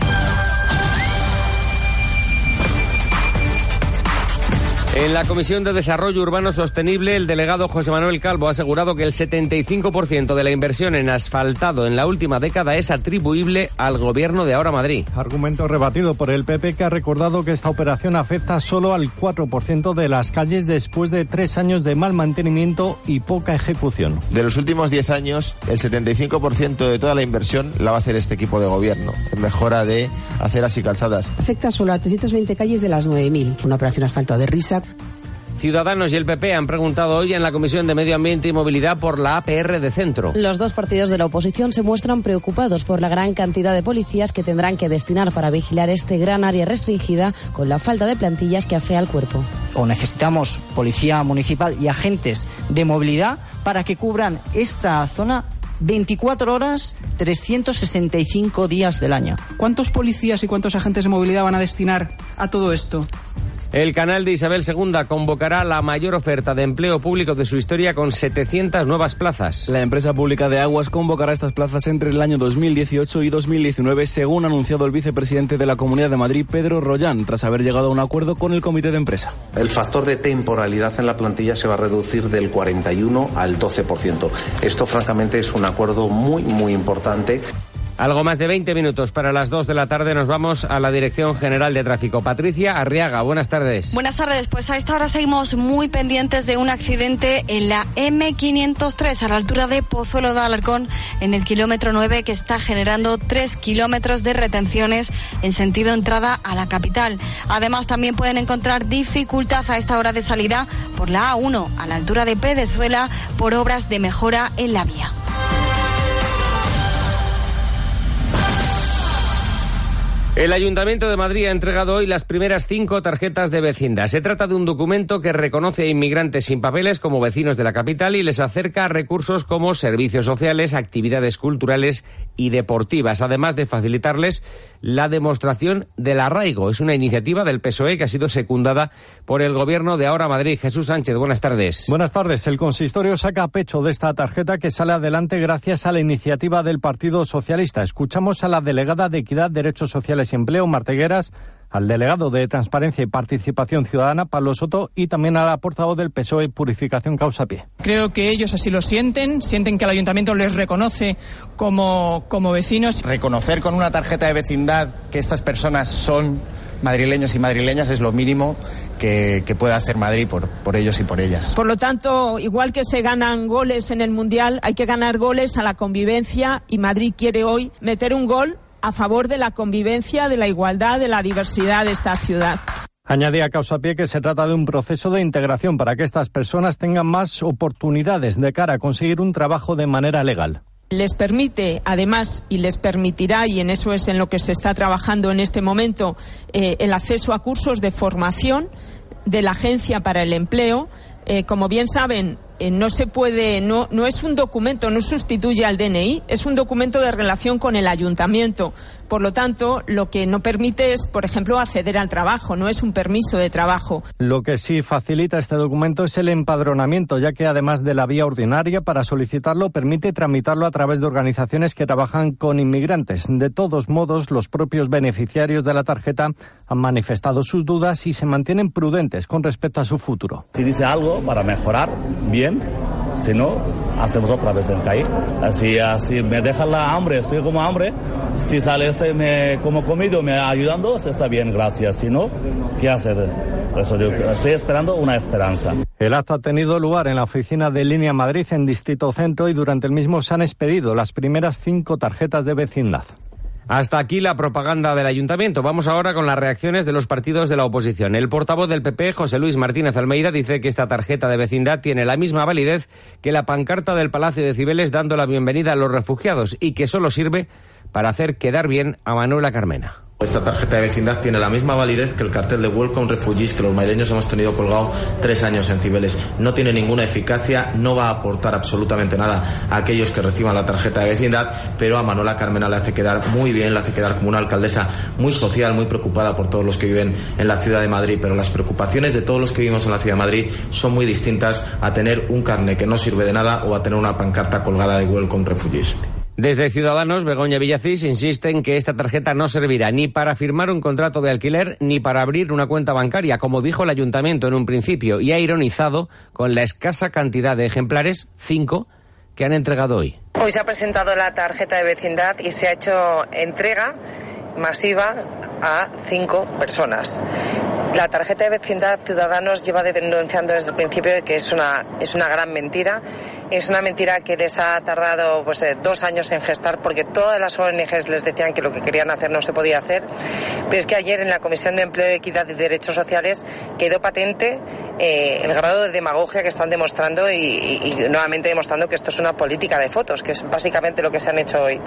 En la Comisión de Desarrollo Urbano Sostenible, el delegado José Manuel Calvo ha asegurado que el 75% de la inversión en asfaltado en la última década es atribuible al gobierno de ahora Madrid. Argumento rebatido por el PP que ha recordado que esta operación afecta solo al 4% de las calles después de tres años de mal mantenimiento y poca ejecución. De los últimos 10 años, el 75% de toda la inversión la va a hacer este equipo de gobierno en mejora de aceras y calzadas. Afecta solo a 320 calles de las 9.000. Una operación asfalto de risa Ciudadanos y el PP han preguntado hoy en la Comisión de Medio Ambiente y Movilidad por la APR de centro. Los dos partidos de la oposición se muestran preocupados por la gran cantidad de policías que tendrán que destinar para vigilar este gran área restringida con la falta de plantillas que afea al cuerpo. O necesitamos policía municipal y agentes de movilidad para que cubran esta zona 24 horas, 365 días del año. ¿Cuántos policías y cuántos agentes de movilidad van a destinar a todo esto? El canal de Isabel II convocará la mayor oferta de empleo público de su historia con 700 nuevas plazas. La empresa pública de aguas convocará estas plazas entre el año 2018 y 2019, según ha anunciado el vicepresidente de la Comunidad de Madrid, Pedro Rollán, tras haber llegado a un acuerdo con el comité de empresa. El factor de temporalidad en la plantilla se va a reducir del 41 al 12%. Esto, francamente, es un acuerdo muy, muy importante. Algo más de 20 minutos para las 2 de la tarde nos vamos a la Dirección General de Tráfico. Patricia Arriaga, buenas tardes. Buenas tardes, pues a esta hora seguimos muy pendientes de un accidente en la M503 a la altura de Pozuelo de Alarcón en el kilómetro 9 que está generando 3 kilómetros de retenciones en sentido entrada a la capital. Además también pueden encontrar dificultad a esta hora de salida por la A1 a la altura de Pedezuela por obras de mejora en la vía. El Ayuntamiento de Madrid ha entregado hoy las primeras cinco tarjetas de vecindad. Se trata de un documento que reconoce a inmigrantes sin papeles como vecinos de la capital y les acerca a recursos como servicios sociales, actividades culturales y deportivas, además de facilitarles la demostración del arraigo. Es una iniciativa del PSOE que ha sido secundada por el gobierno de ahora Madrid. Jesús Sánchez, buenas tardes. Buenas tardes. El consistorio saca pecho de esta tarjeta que sale adelante gracias a la iniciativa del Partido Socialista. Escuchamos a la delegada de Equidad, Derechos Sociales y Empleo, Martegueras, al delegado de Transparencia y Participación Ciudadana, Pablo Soto, y también a la portavoz del PSOE, Purificación Causa Pie. Creo que ellos así lo sienten, sienten que el ayuntamiento les reconoce como, como vecinos. Reconocer con una tarjeta de vecindad que estas personas son madrileños y madrileñas es lo mínimo que, que, pueda hacer Madrid por, por ellos y por ellas. Por lo tanto, igual que se ganan goles en el Mundial, hay que ganar goles a la convivencia y Madrid quiere hoy meter un gol a favor de la convivencia, de la igualdad, de la diversidad de esta ciudad. Añadía a Causapié que se trata de un proceso de integración para que estas personas tengan más oportunidades de cara a conseguir un trabajo de manera legal. Les permite, además, y les permitirá, y en eso es en lo que se está trabajando en este momento, eh, el acceso a cursos de formación de la Agencia para el Empleo. Eh, como bien saben, eh, no se puede, no, no es un documento, no sustituye al DNI, es un documento de relación con el ayuntamiento. Por lo tanto, lo que no permite es, por ejemplo, acceder al trabajo, no es un permiso de trabajo. Lo que sí facilita este documento es el empadronamiento, ya que además de la vía ordinaria para solicitarlo, permite tramitarlo a través de organizaciones que trabajan con inmigrantes. De todos modos, los propios beneficiarios de la tarjeta han manifestado sus dudas y se mantienen prudentes con respecto a su futuro. Si dice algo para mejorar, bien. Si no, hacemos otra vez en calle. Así, así me dejan la hambre, estoy como hambre. Si sale este me, como comido, me ayudando, está bien, gracias. Si no, ¿qué hacer? Eso yo estoy esperando una esperanza. El acto ha tenido lugar en la oficina de Línea Madrid en Distrito Centro y durante el mismo se han expedido las primeras cinco tarjetas de vecindad. Hasta aquí la propaganda del ayuntamiento. Vamos ahora con las reacciones de los partidos de la oposición. El portavoz del PP, José Luis Martínez Almeida, dice que esta tarjeta de vecindad tiene la misma validez que la pancarta del Palacio de Cibeles dando la bienvenida a los refugiados y que solo sirve para hacer quedar bien a Manuela Carmena. Esta tarjeta de vecindad tiene la misma validez que el cartel de Welcome Refugees que los madrileños hemos tenido colgado tres años en Cibeles. No tiene ninguna eficacia, no va a aportar absolutamente nada a aquellos que reciban la tarjeta de vecindad, pero a Manuela Carmena le hace quedar muy bien, le hace quedar como una alcaldesa muy social, muy preocupada por todos los que viven en la ciudad de Madrid. Pero las preocupaciones de todos los que vivimos en la ciudad de Madrid son muy distintas a tener un carne que no sirve de nada o a tener una pancarta colgada de Welcome Refugees. Desde Ciudadanos, Begoña Villacís insiste en que esta tarjeta no servirá ni para firmar un contrato de alquiler ni para abrir una cuenta bancaria, como dijo el ayuntamiento en un principio, y ha ironizado con la escasa cantidad de ejemplares, cinco, que han entregado hoy. Hoy se ha presentado la tarjeta de vecindad y se ha hecho entrega masiva a cinco personas. La tarjeta de vecindad Ciudadanos lleva denunciando desde el principio que es una, es una gran mentira. Es una mentira que les ha tardado pues, eh, dos años en gestar porque todas las ONGs les decían que lo que querían hacer no se podía hacer. Pero es que ayer en la Comisión de Empleo, Equidad y Derechos Sociales quedó patente eh, el grado de demagogia que están demostrando y, y nuevamente demostrando que esto es una política de fotos, que es básicamente lo que se han hecho hoy.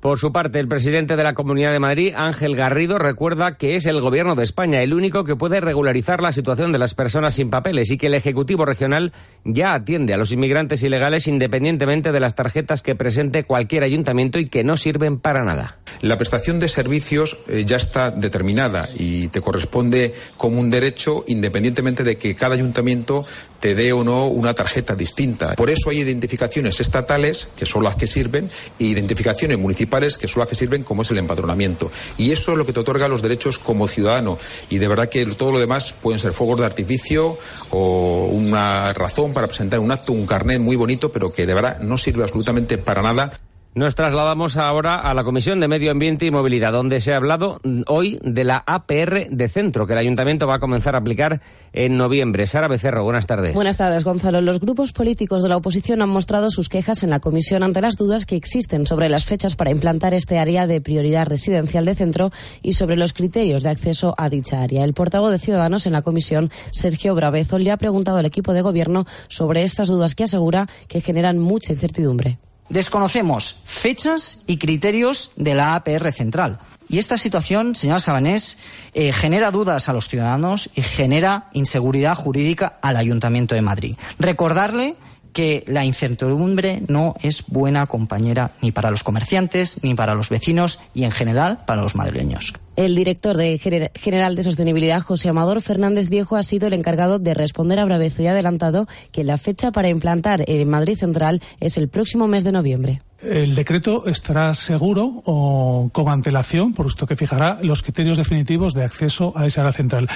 Por su parte, el presidente de la Comunidad de Madrid, Ángel Garrido, recuerda que es el Gobierno de España el único que puede regularizar la situación de las personas sin papeles y que el Ejecutivo Regional ya atiende a los inmigrantes ilegales independientemente de las tarjetas que presente cualquier ayuntamiento y que no sirven para nada. La prestación de servicios eh, ya está determinada y te corresponde como un derecho independientemente de que cada ayuntamiento te dé o no una tarjeta distinta. Por eso hay identificaciones estatales, que son las que sirven, e identificaciones municipales, que son las que sirven, como es el empadronamiento. Y eso es lo que te otorga los derechos como ciudadano. Y de verdad que todo lo demás pueden ser fuegos de artificio o una razón para presentar un acto, un carnet muy bonito, pero que de verdad no sirve absolutamente para nada. Nos trasladamos ahora a la Comisión de Medio Ambiente y Movilidad, donde se ha hablado hoy de la APR de centro, que el Ayuntamiento va a comenzar a aplicar en noviembre. Sara Becerro, buenas tardes. Buenas tardes, Gonzalo. Los grupos políticos de la oposición han mostrado sus quejas en la comisión ante las dudas que existen sobre las fechas para implantar este área de prioridad residencial de centro y sobre los criterios de acceso a dicha área. El portavoz de Ciudadanos en la comisión, Sergio Bravezo, le ha preguntado al equipo de gobierno sobre estas dudas que asegura que generan mucha incertidumbre. Desconocemos fechas y criterios de la APR central. Y esta situación, señor Sabanés, eh, genera dudas a los ciudadanos y genera inseguridad jurídica al Ayuntamiento de Madrid. Recordarle que la incertidumbre no es buena compañera ni para los comerciantes, ni para los vecinos y, en general, para los madrileños. El director de General de Sostenibilidad, José Amador Fernández Viejo, ha sido el encargado de responder a Bravezo y ha adelantado que la fecha para implantar en Madrid Central es el próximo mes de noviembre. El decreto estará seguro o con antelación, por esto que fijará los criterios definitivos de acceso a esa área central.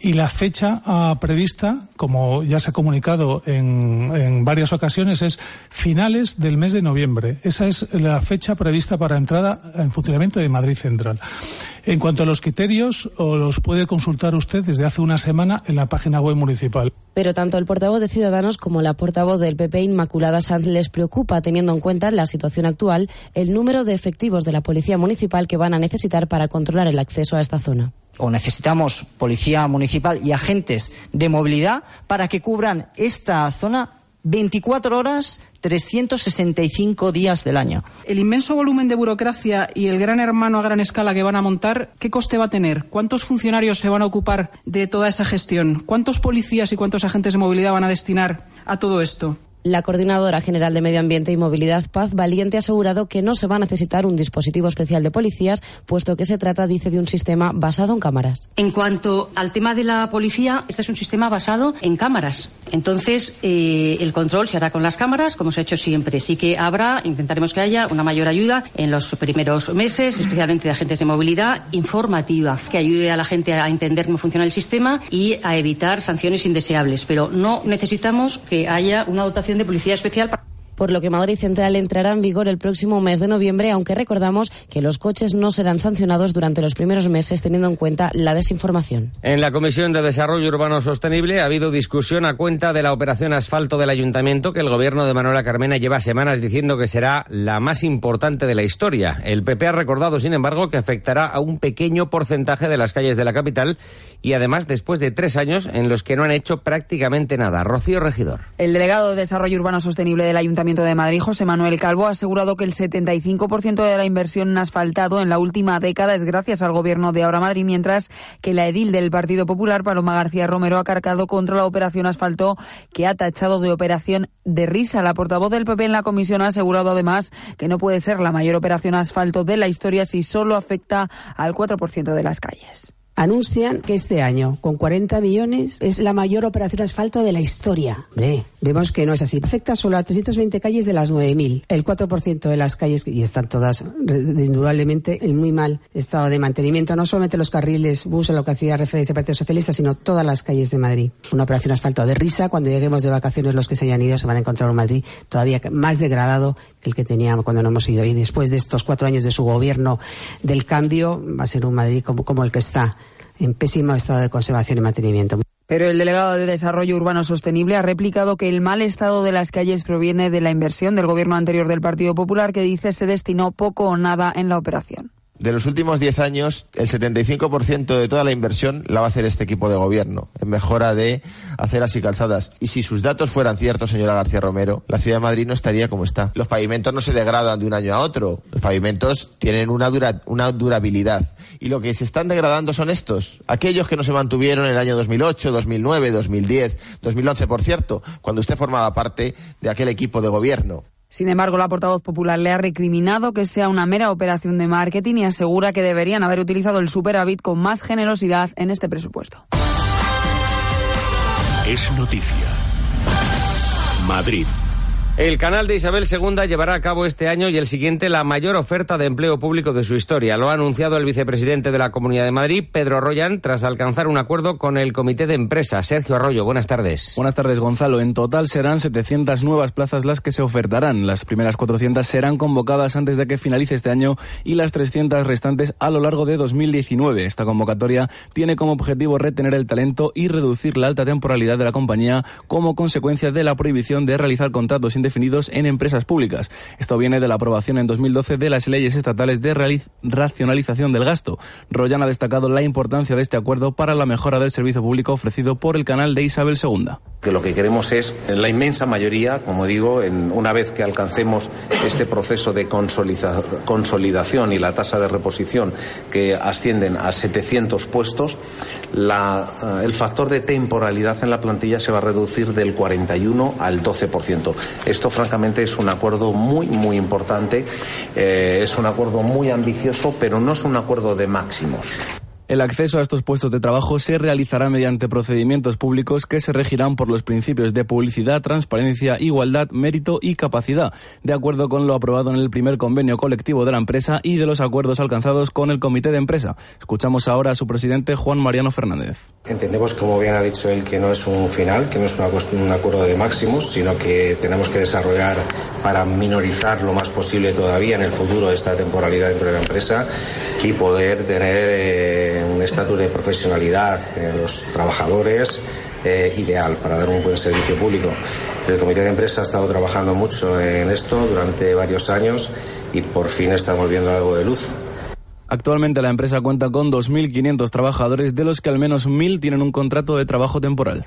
Y la fecha uh, prevista, como ya se ha comunicado en, en, varias ocasiones, es finales del mes de noviembre. Esa es la fecha prevista para entrada en funcionamiento de Madrid Central. En cuanto a los criterios, los puede consultar usted desde hace una semana en la página web municipal. Pero tanto el portavoz de Ciudadanos como la portavoz del PP, Inmaculada Sanz, les preocupa, teniendo en cuenta la situación actual, el número de efectivos de la Policía Municipal que van a necesitar para controlar el acceso a esta zona o necesitamos policía municipal y agentes de movilidad para que cubran esta zona 24 horas, 365 días del año. El inmenso volumen de burocracia y el gran hermano a gran escala que van a montar, ¿qué coste va a tener? ¿Cuántos funcionarios se van a ocupar de toda esa gestión? ¿Cuántos policías y cuántos agentes de movilidad van a destinar a todo esto? La Coordinadora General de Medio Ambiente y Movilidad, Paz Valiente, ha asegurado que no se va a necesitar un dispositivo especial de policías, puesto que se trata, dice, de un sistema basado en cámaras. En cuanto al tema de la policía, este es un sistema basado en cámaras. Entonces, eh, el control se hará con las cámaras, como se ha hecho siempre. Sí que habrá, intentaremos que haya una mayor ayuda en los primeros meses, especialmente de agentes de movilidad, informativa, que ayude a la gente a entender cómo funciona el sistema y a evitar sanciones indeseables. Pero no necesitamos que haya una dotación de policía especial. Por lo que Madrid Central entrará en vigor el próximo mes de noviembre, aunque recordamos que los coches no serán sancionados durante los primeros meses teniendo en cuenta la desinformación. En la Comisión de Desarrollo Urbano Sostenible ha habido discusión a cuenta de la operación asfalto del ayuntamiento que el gobierno de Manuela Carmena lleva semanas diciendo que será la más importante de la historia. El PP ha recordado, sin embargo, que afectará a un pequeño porcentaje de las calles de la capital y además después de tres años en los que no han hecho prácticamente nada. Rocío Regidor. El delegado de Desarrollo Urbano Sostenible del Ayuntamiento de Madrid, José Manuel Calvo, ha asegurado que el 75% de la inversión en asfaltado en la última década es gracias al gobierno de Ahora Madrid, mientras que la edil del Partido Popular, Paloma García Romero, ha cargado contra la operación asfalto que ha tachado de operación de risa. La portavoz del PP en la comisión ha asegurado además que no puede ser la mayor operación asfalto de la historia si solo afecta al 4% de las calles anuncian que este año, con 40 millones, es la mayor operación de asfalto de la historia. vemos que no es así. Afecta solo a 320 calles de las 9.000. El 4% de las calles, y están todas indudablemente en muy mal estado de mantenimiento, no solamente los carriles bus a lo que hacía referencia Partido Socialista, sino todas las calles de Madrid. Una operación asfalto de risa. Cuando lleguemos de vacaciones, los que se hayan ido se van a encontrar un Madrid todavía más degradado el que teníamos cuando no hemos ido. Y después de estos cuatro años de su gobierno del cambio, va a ser un Madrid como, el que está en pésimo estado de conservación y mantenimiento. Pero el delegado de Desarrollo Urbano Sostenible ha replicado que el mal estado de las calles proviene de la inversión del gobierno anterior del Partido Popular, que dice se destinó poco o nada en la operación de los últimos 10 años, el 75% de toda la inversión la va a hacer este equipo de gobierno en mejora de aceras y calzadas. Y si sus datos fueran ciertos, señora García Romero, la ciudad de Madrid no estaría como está. Los pavimentos no se degradan de un año a otro. Los pavimentos tienen una, una durabilidad. Y lo que se están degradando son estos. Aquellos que no se mantuvieron en el año 2008, 2009, 2010, 2011, por cierto, cuando usted formaba parte de aquel equipo de gobierno. Sin embargo, la portavoz popular le ha recriminado que sea una mera operación de marketing y asegura que deberían haber utilizado el superávit con más generosidad en este presupuesto. Es noticia. Madrid. El canal de Isabel II llevará a cabo este año y el siguiente la mayor oferta de empleo público de su historia. Lo ha anunciado el vicepresidente de la Comunidad de Madrid, Pedro Royan, tras alcanzar un acuerdo con el Comité de Empresa. Sergio Arroyo, buenas tardes. Buenas tardes, Gonzalo. En total serán 700 nuevas plazas las que se ofertarán. Las primeras 400 serán convocadas antes de que finalice este año y las 300 restantes a lo largo de 2019. Esta convocatoria tiene como objetivo retener el talento y reducir la alta temporalidad de la compañía como consecuencia de la prohibición de realizar contratos indefinidos definidos en empresas públicas. Esto viene de la aprobación en 2012 de las leyes estatales de racionalización del gasto. Royan ha destacado la importancia de este acuerdo para la mejora del servicio público ofrecido por el canal de Isabel II. Que lo que queremos es, en la inmensa mayoría, como digo, en, una vez que alcancemos este proceso de consolidación y la tasa de reposición que ascienden a 700 puestos, la, eh, el factor de temporalidad en la plantilla se va a reducir del 41 al 12%. Esto, francamente, es un acuerdo muy, muy importante. Eh, es un acuerdo muy ambicioso, pero no es un acuerdo de máximos. El acceso a estos puestos de trabajo se realizará mediante procedimientos públicos que se regirán por los principios de publicidad, transparencia, igualdad, mérito y capacidad, de acuerdo con lo aprobado en el primer convenio colectivo de la empresa y de los acuerdos alcanzados con el comité de empresa. Escuchamos ahora a su presidente Juan Mariano Fernández. Entendemos, como bien ha dicho él, que no es un final, que no es un acuerdo de máximos, sino que tenemos que desarrollar para minorizar lo más posible todavía en el futuro esta temporalidad dentro de la empresa y poder tener eh, un estatus de profesionalidad en los trabajadores eh, ideal para dar un buen servicio público. El comité de empresa ha estado trabajando mucho en esto durante varios años y por fin estamos viendo algo de luz. Actualmente la empresa cuenta con 2.500 trabajadores, de los que al menos 1.000 tienen un contrato de trabajo temporal.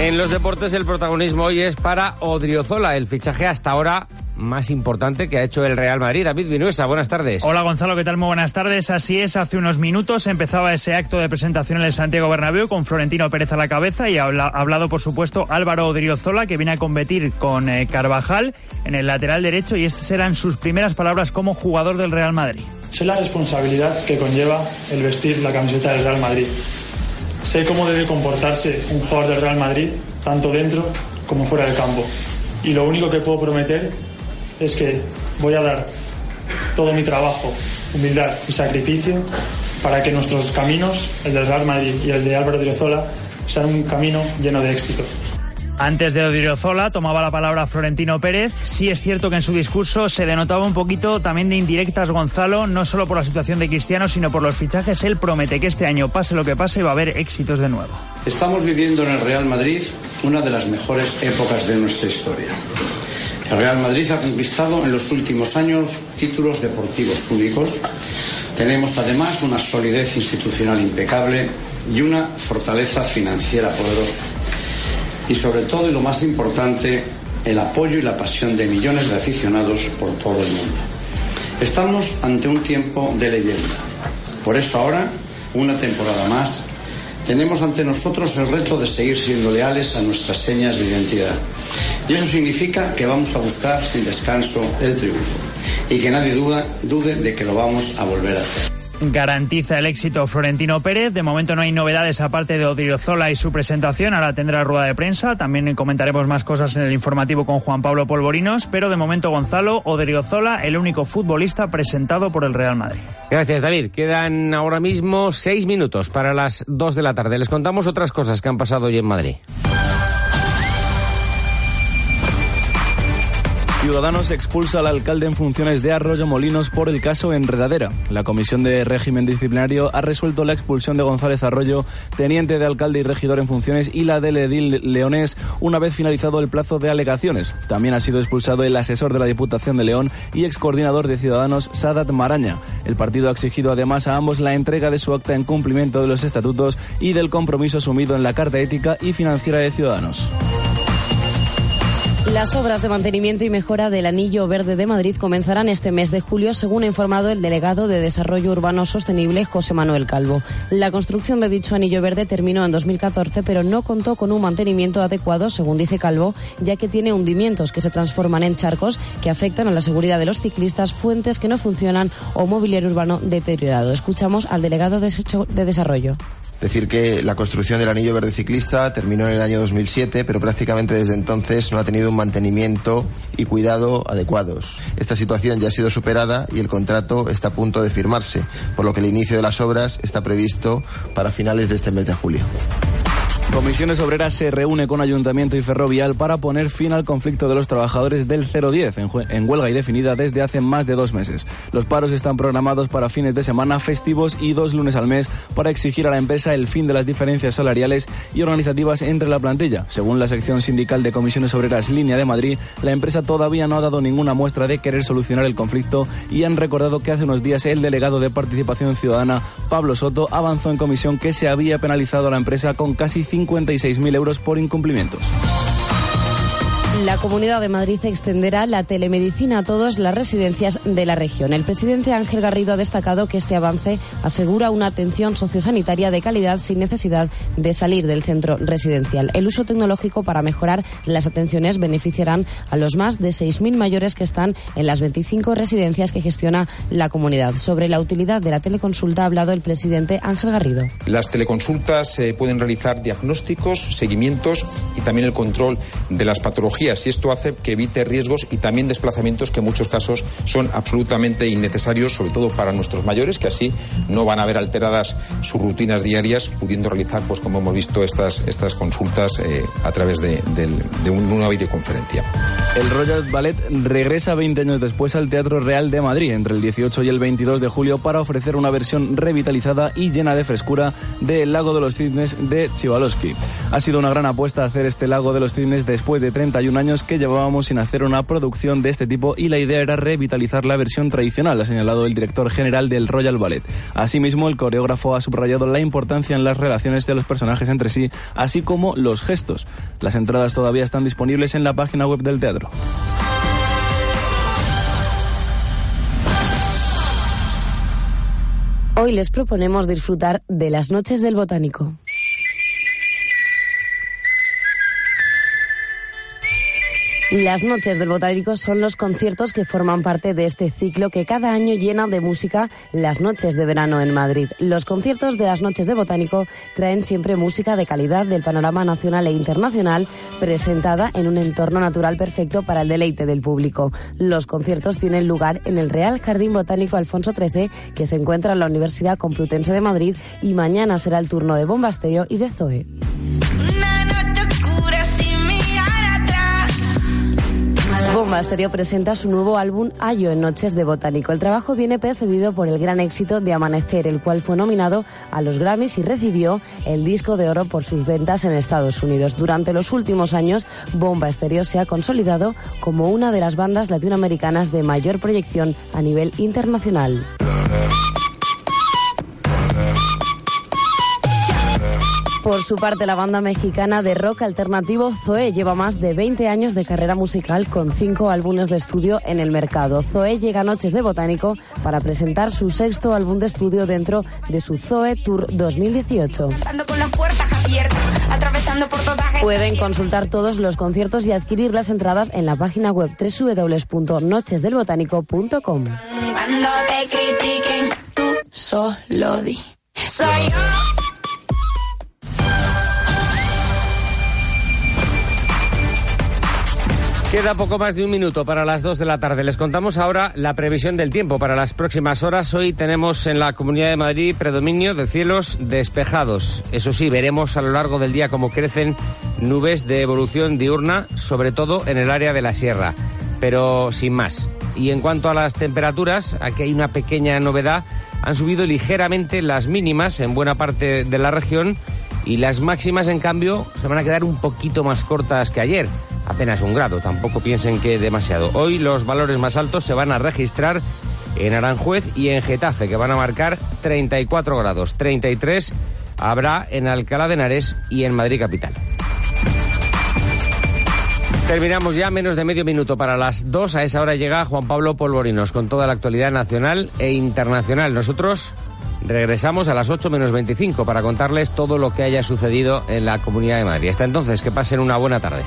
En los deportes el protagonismo hoy es para Odriozola, el fichaje hasta ahora más importante que ha hecho el Real Madrid. David Vinuesa, buenas tardes. Hola Gonzalo, ¿qué tal? Muy buenas tardes. Así es, hace unos minutos empezaba ese acto de presentación en el Santiago Bernabéu con Florentino Pérez a la cabeza y ha hablado, por supuesto, Álvaro Odriozola, que viene a competir con eh, Carvajal en el lateral derecho y estas serán sus primeras palabras como jugador del Real Madrid. Sé la responsabilidad que conlleva el vestir la camiseta del Real Madrid. Sé cómo debe comportarse un jugador del Real Madrid, tanto dentro como fuera del campo. Y lo único que puedo prometer es que voy a dar todo mi trabajo, humildad y sacrificio para que nuestros caminos, el del Real Madrid y el de Álvaro Odriozola, sean un camino lleno de éxito. Antes de Odriozola tomaba la palabra Florentino Pérez. Sí es cierto que en su discurso se denotaba un poquito también de indirectas Gonzalo, no solo por la situación de Cristiano, sino por los fichajes. Él promete que este año, pase lo que pase, va a haber éxitos de nuevo. Estamos viviendo en el Real Madrid una de las mejores épocas de nuestra historia. El Real Madrid ha conquistado en los últimos años títulos deportivos únicos. Tenemos además una solidez institucional impecable y una fortaleza financiera poderosa y sobre todo y lo más importante, el apoyo y la pasión de millones de aficionados por todo el mundo. Estamos ante un tiempo de leyenda. Por eso ahora, una temporada más, tenemos ante nosotros el reto de seguir siendo leales a nuestras señas de identidad. Y eso significa que vamos a buscar sin descanso el triunfo y que nadie duda, dude de que lo vamos a volver a hacer garantiza el éxito Florentino Pérez. De momento no hay novedades aparte de Odriozola y su presentación. Ahora tendrá rueda de prensa. También comentaremos más cosas en el informativo con Juan Pablo Polvorinos. Pero de momento Gonzalo Odriozola, el único futbolista presentado por el Real Madrid. Gracias David. Quedan ahora mismo seis minutos para las dos de la tarde. Les contamos otras cosas que han pasado hoy en Madrid. Ciudadanos expulsa al alcalde en funciones de Arroyo Molinos por el caso Enredadera. La Comisión de Régimen Disciplinario ha resuelto la expulsión de González Arroyo, teniente de alcalde y regidor en funciones, y la del edil leonés una vez finalizado el plazo de alegaciones. También ha sido expulsado el asesor de la Diputación de León y excoordinador de Ciudadanos, Sadat Maraña. El partido ha exigido además a ambos la entrega de su acta en cumplimiento de los estatutos y del compromiso asumido en la Carta Ética y Financiera de Ciudadanos. Las obras de mantenimiento y mejora del Anillo Verde de Madrid comenzarán este mes de julio, según ha informado el delegado de Desarrollo Urbano Sostenible, José Manuel Calvo. La construcción de dicho Anillo Verde terminó en 2014, pero no contó con un mantenimiento adecuado, según dice Calvo, ya que tiene hundimientos que se transforman en charcos que afectan a la seguridad de los ciclistas, fuentes que no funcionan o mobiliario urbano deteriorado. Escuchamos al delegado de Desarrollo. Decir que la construcción del anillo verde ciclista terminó en el año 2007, pero prácticamente desde entonces no ha tenido un mantenimiento y cuidado adecuados. Esta situación ya ha sido superada y el contrato está a punto de firmarse, por lo que el inicio de las obras está previsto para finales de este mes de julio. Comisiones Obreras se reúne con Ayuntamiento y Ferrovial para poner fin al conflicto de los trabajadores del 010 en, huelga indefinida desde hace más de dos meses. Los paros están programados para fines de semana festivos y dos lunes al mes para exigir a la empresa el fin de las diferencias salariales y organizativas entre la plantilla. Según la sección sindical de Comisiones Obreras Línea de Madrid, la empresa todavía no ha dado ninguna muestra de querer solucionar el conflicto y han recordado que hace unos días el delegado de Participación Ciudadana, Pablo Soto, avanzó en comisión que se había penalizado a la empresa con casi 56.000 euros por incumplimientos. La Comunidad de Madrid extenderá la telemedicina a todas las residencias de la región. El presidente Ángel Garrido ha destacado que este avance asegura una atención sociosanitaria de calidad sin necesidad de salir del centro residencial. El uso tecnológico para mejorar las atenciones beneficiarán a los más de 6.000 mayores que están en las 25 residencias que gestiona la comunidad. Sobre la utilidad de la teleconsulta ha hablado el presidente Ángel Garrido. Las teleconsultas eh, pueden realizar diagnósticos, seguimientos y también el control de las patologías y esto hace que evite riesgos y también desplazamientos que en muchos casos son absolutamente innecesarios, sobre todo para nuestros mayores, que así no van a ver alteradas sus rutinas diarias, pudiendo realizar, pues como hemos visto, estas, estas consultas eh, a través de, una videoconferencia. El Royal Ballet regresa 20 años después al Teatro Real de Madrid, entre el 18 y el 22 de julio, para ofrecer una versión revitalizada y llena de frescura de El Lago de los Cisnes de Chivalowski. Ha sido una gran apuesta hacer este Lago de los Cisnes después de 31 31 años que llevábamos sin hacer una producción de este tipo y la idea era revitalizar la versión tradicional, ha señalado el director general del Royal Ballet. Asimismo, el coreógrafo ha subrayado la importancia en las relaciones de los personajes entre sí, así como los gestos. Las entradas todavía están disponibles en la página web del teatro. Hoy les proponemos disfrutar de las noches del botánico. Las noches del Botánico son los conciertos que forman parte de este ciclo que cada año llena de música las noches de verano en Madrid. Los conciertos de las noches de Botánico traen siempre música de calidad del panorama nacional e internacional presentada en un entorno natural perfecto para el deleite del público. Los conciertos tienen lugar en el Real Jardín Botánico Alfonso XIII que se encuentra en la Universidad Complutense de Madrid y mañana será el turno de Bombasteo y de Zoe. Bomba Stereo presenta su nuevo álbum Ayo en Noches de Botánico. El trabajo viene precedido por el gran éxito de Amanecer, el cual fue nominado a los Grammys y recibió el disco de oro por sus ventas en Estados Unidos. Durante los últimos años, Bomba Stereo se ha consolidado como una de las bandas latinoamericanas de mayor proyección a nivel internacional. Por su parte, la banda mexicana de rock alternativo Zoe lleva más de 20 años de carrera musical con cinco álbumes de estudio en el mercado. Zoe llega a Noches de Botánico para presentar su sexto álbum de estudio dentro de su Zoe Tour 2018. Pueden consultar todos los conciertos y adquirir las entradas en la página web www.nochesdelbotánico.com. Cuando te critiquen, tú solo di. Soy yo. Queda poco más de un minuto para las dos de la tarde. Les contamos ahora la previsión del tiempo para las próximas horas. Hoy tenemos en la Comunidad de Madrid predominio de cielos despejados. Eso sí, veremos a lo largo del día cómo crecen nubes de evolución diurna, sobre todo en el área de la sierra, pero sin más. Y en cuanto a las temperaturas, aquí hay una pequeña novedad. Han subido ligeramente las mínimas en buena parte de la región y las máximas, en cambio, se van a quedar un poquito más cortas que ayer apenas un grado, tampoco piensen que demasiado. Hoy los valores más altos se van a registrar en Aranjuez y en Getafe, que van a marcar 34 grados, 33 habrá en Alcalá de Henares y en Madrid capital. Terminamos ya menos de medio minuto para las dos. A esa hora llega Juan Pablo Polvorinos con toda la actualidad nacional e internacional. Nosotros regresamos a las 8 menos 25 para contarles todo lo que haya sucedido en la Comunidad de Madrid. Hasta entonces, que pasen una buena tarde.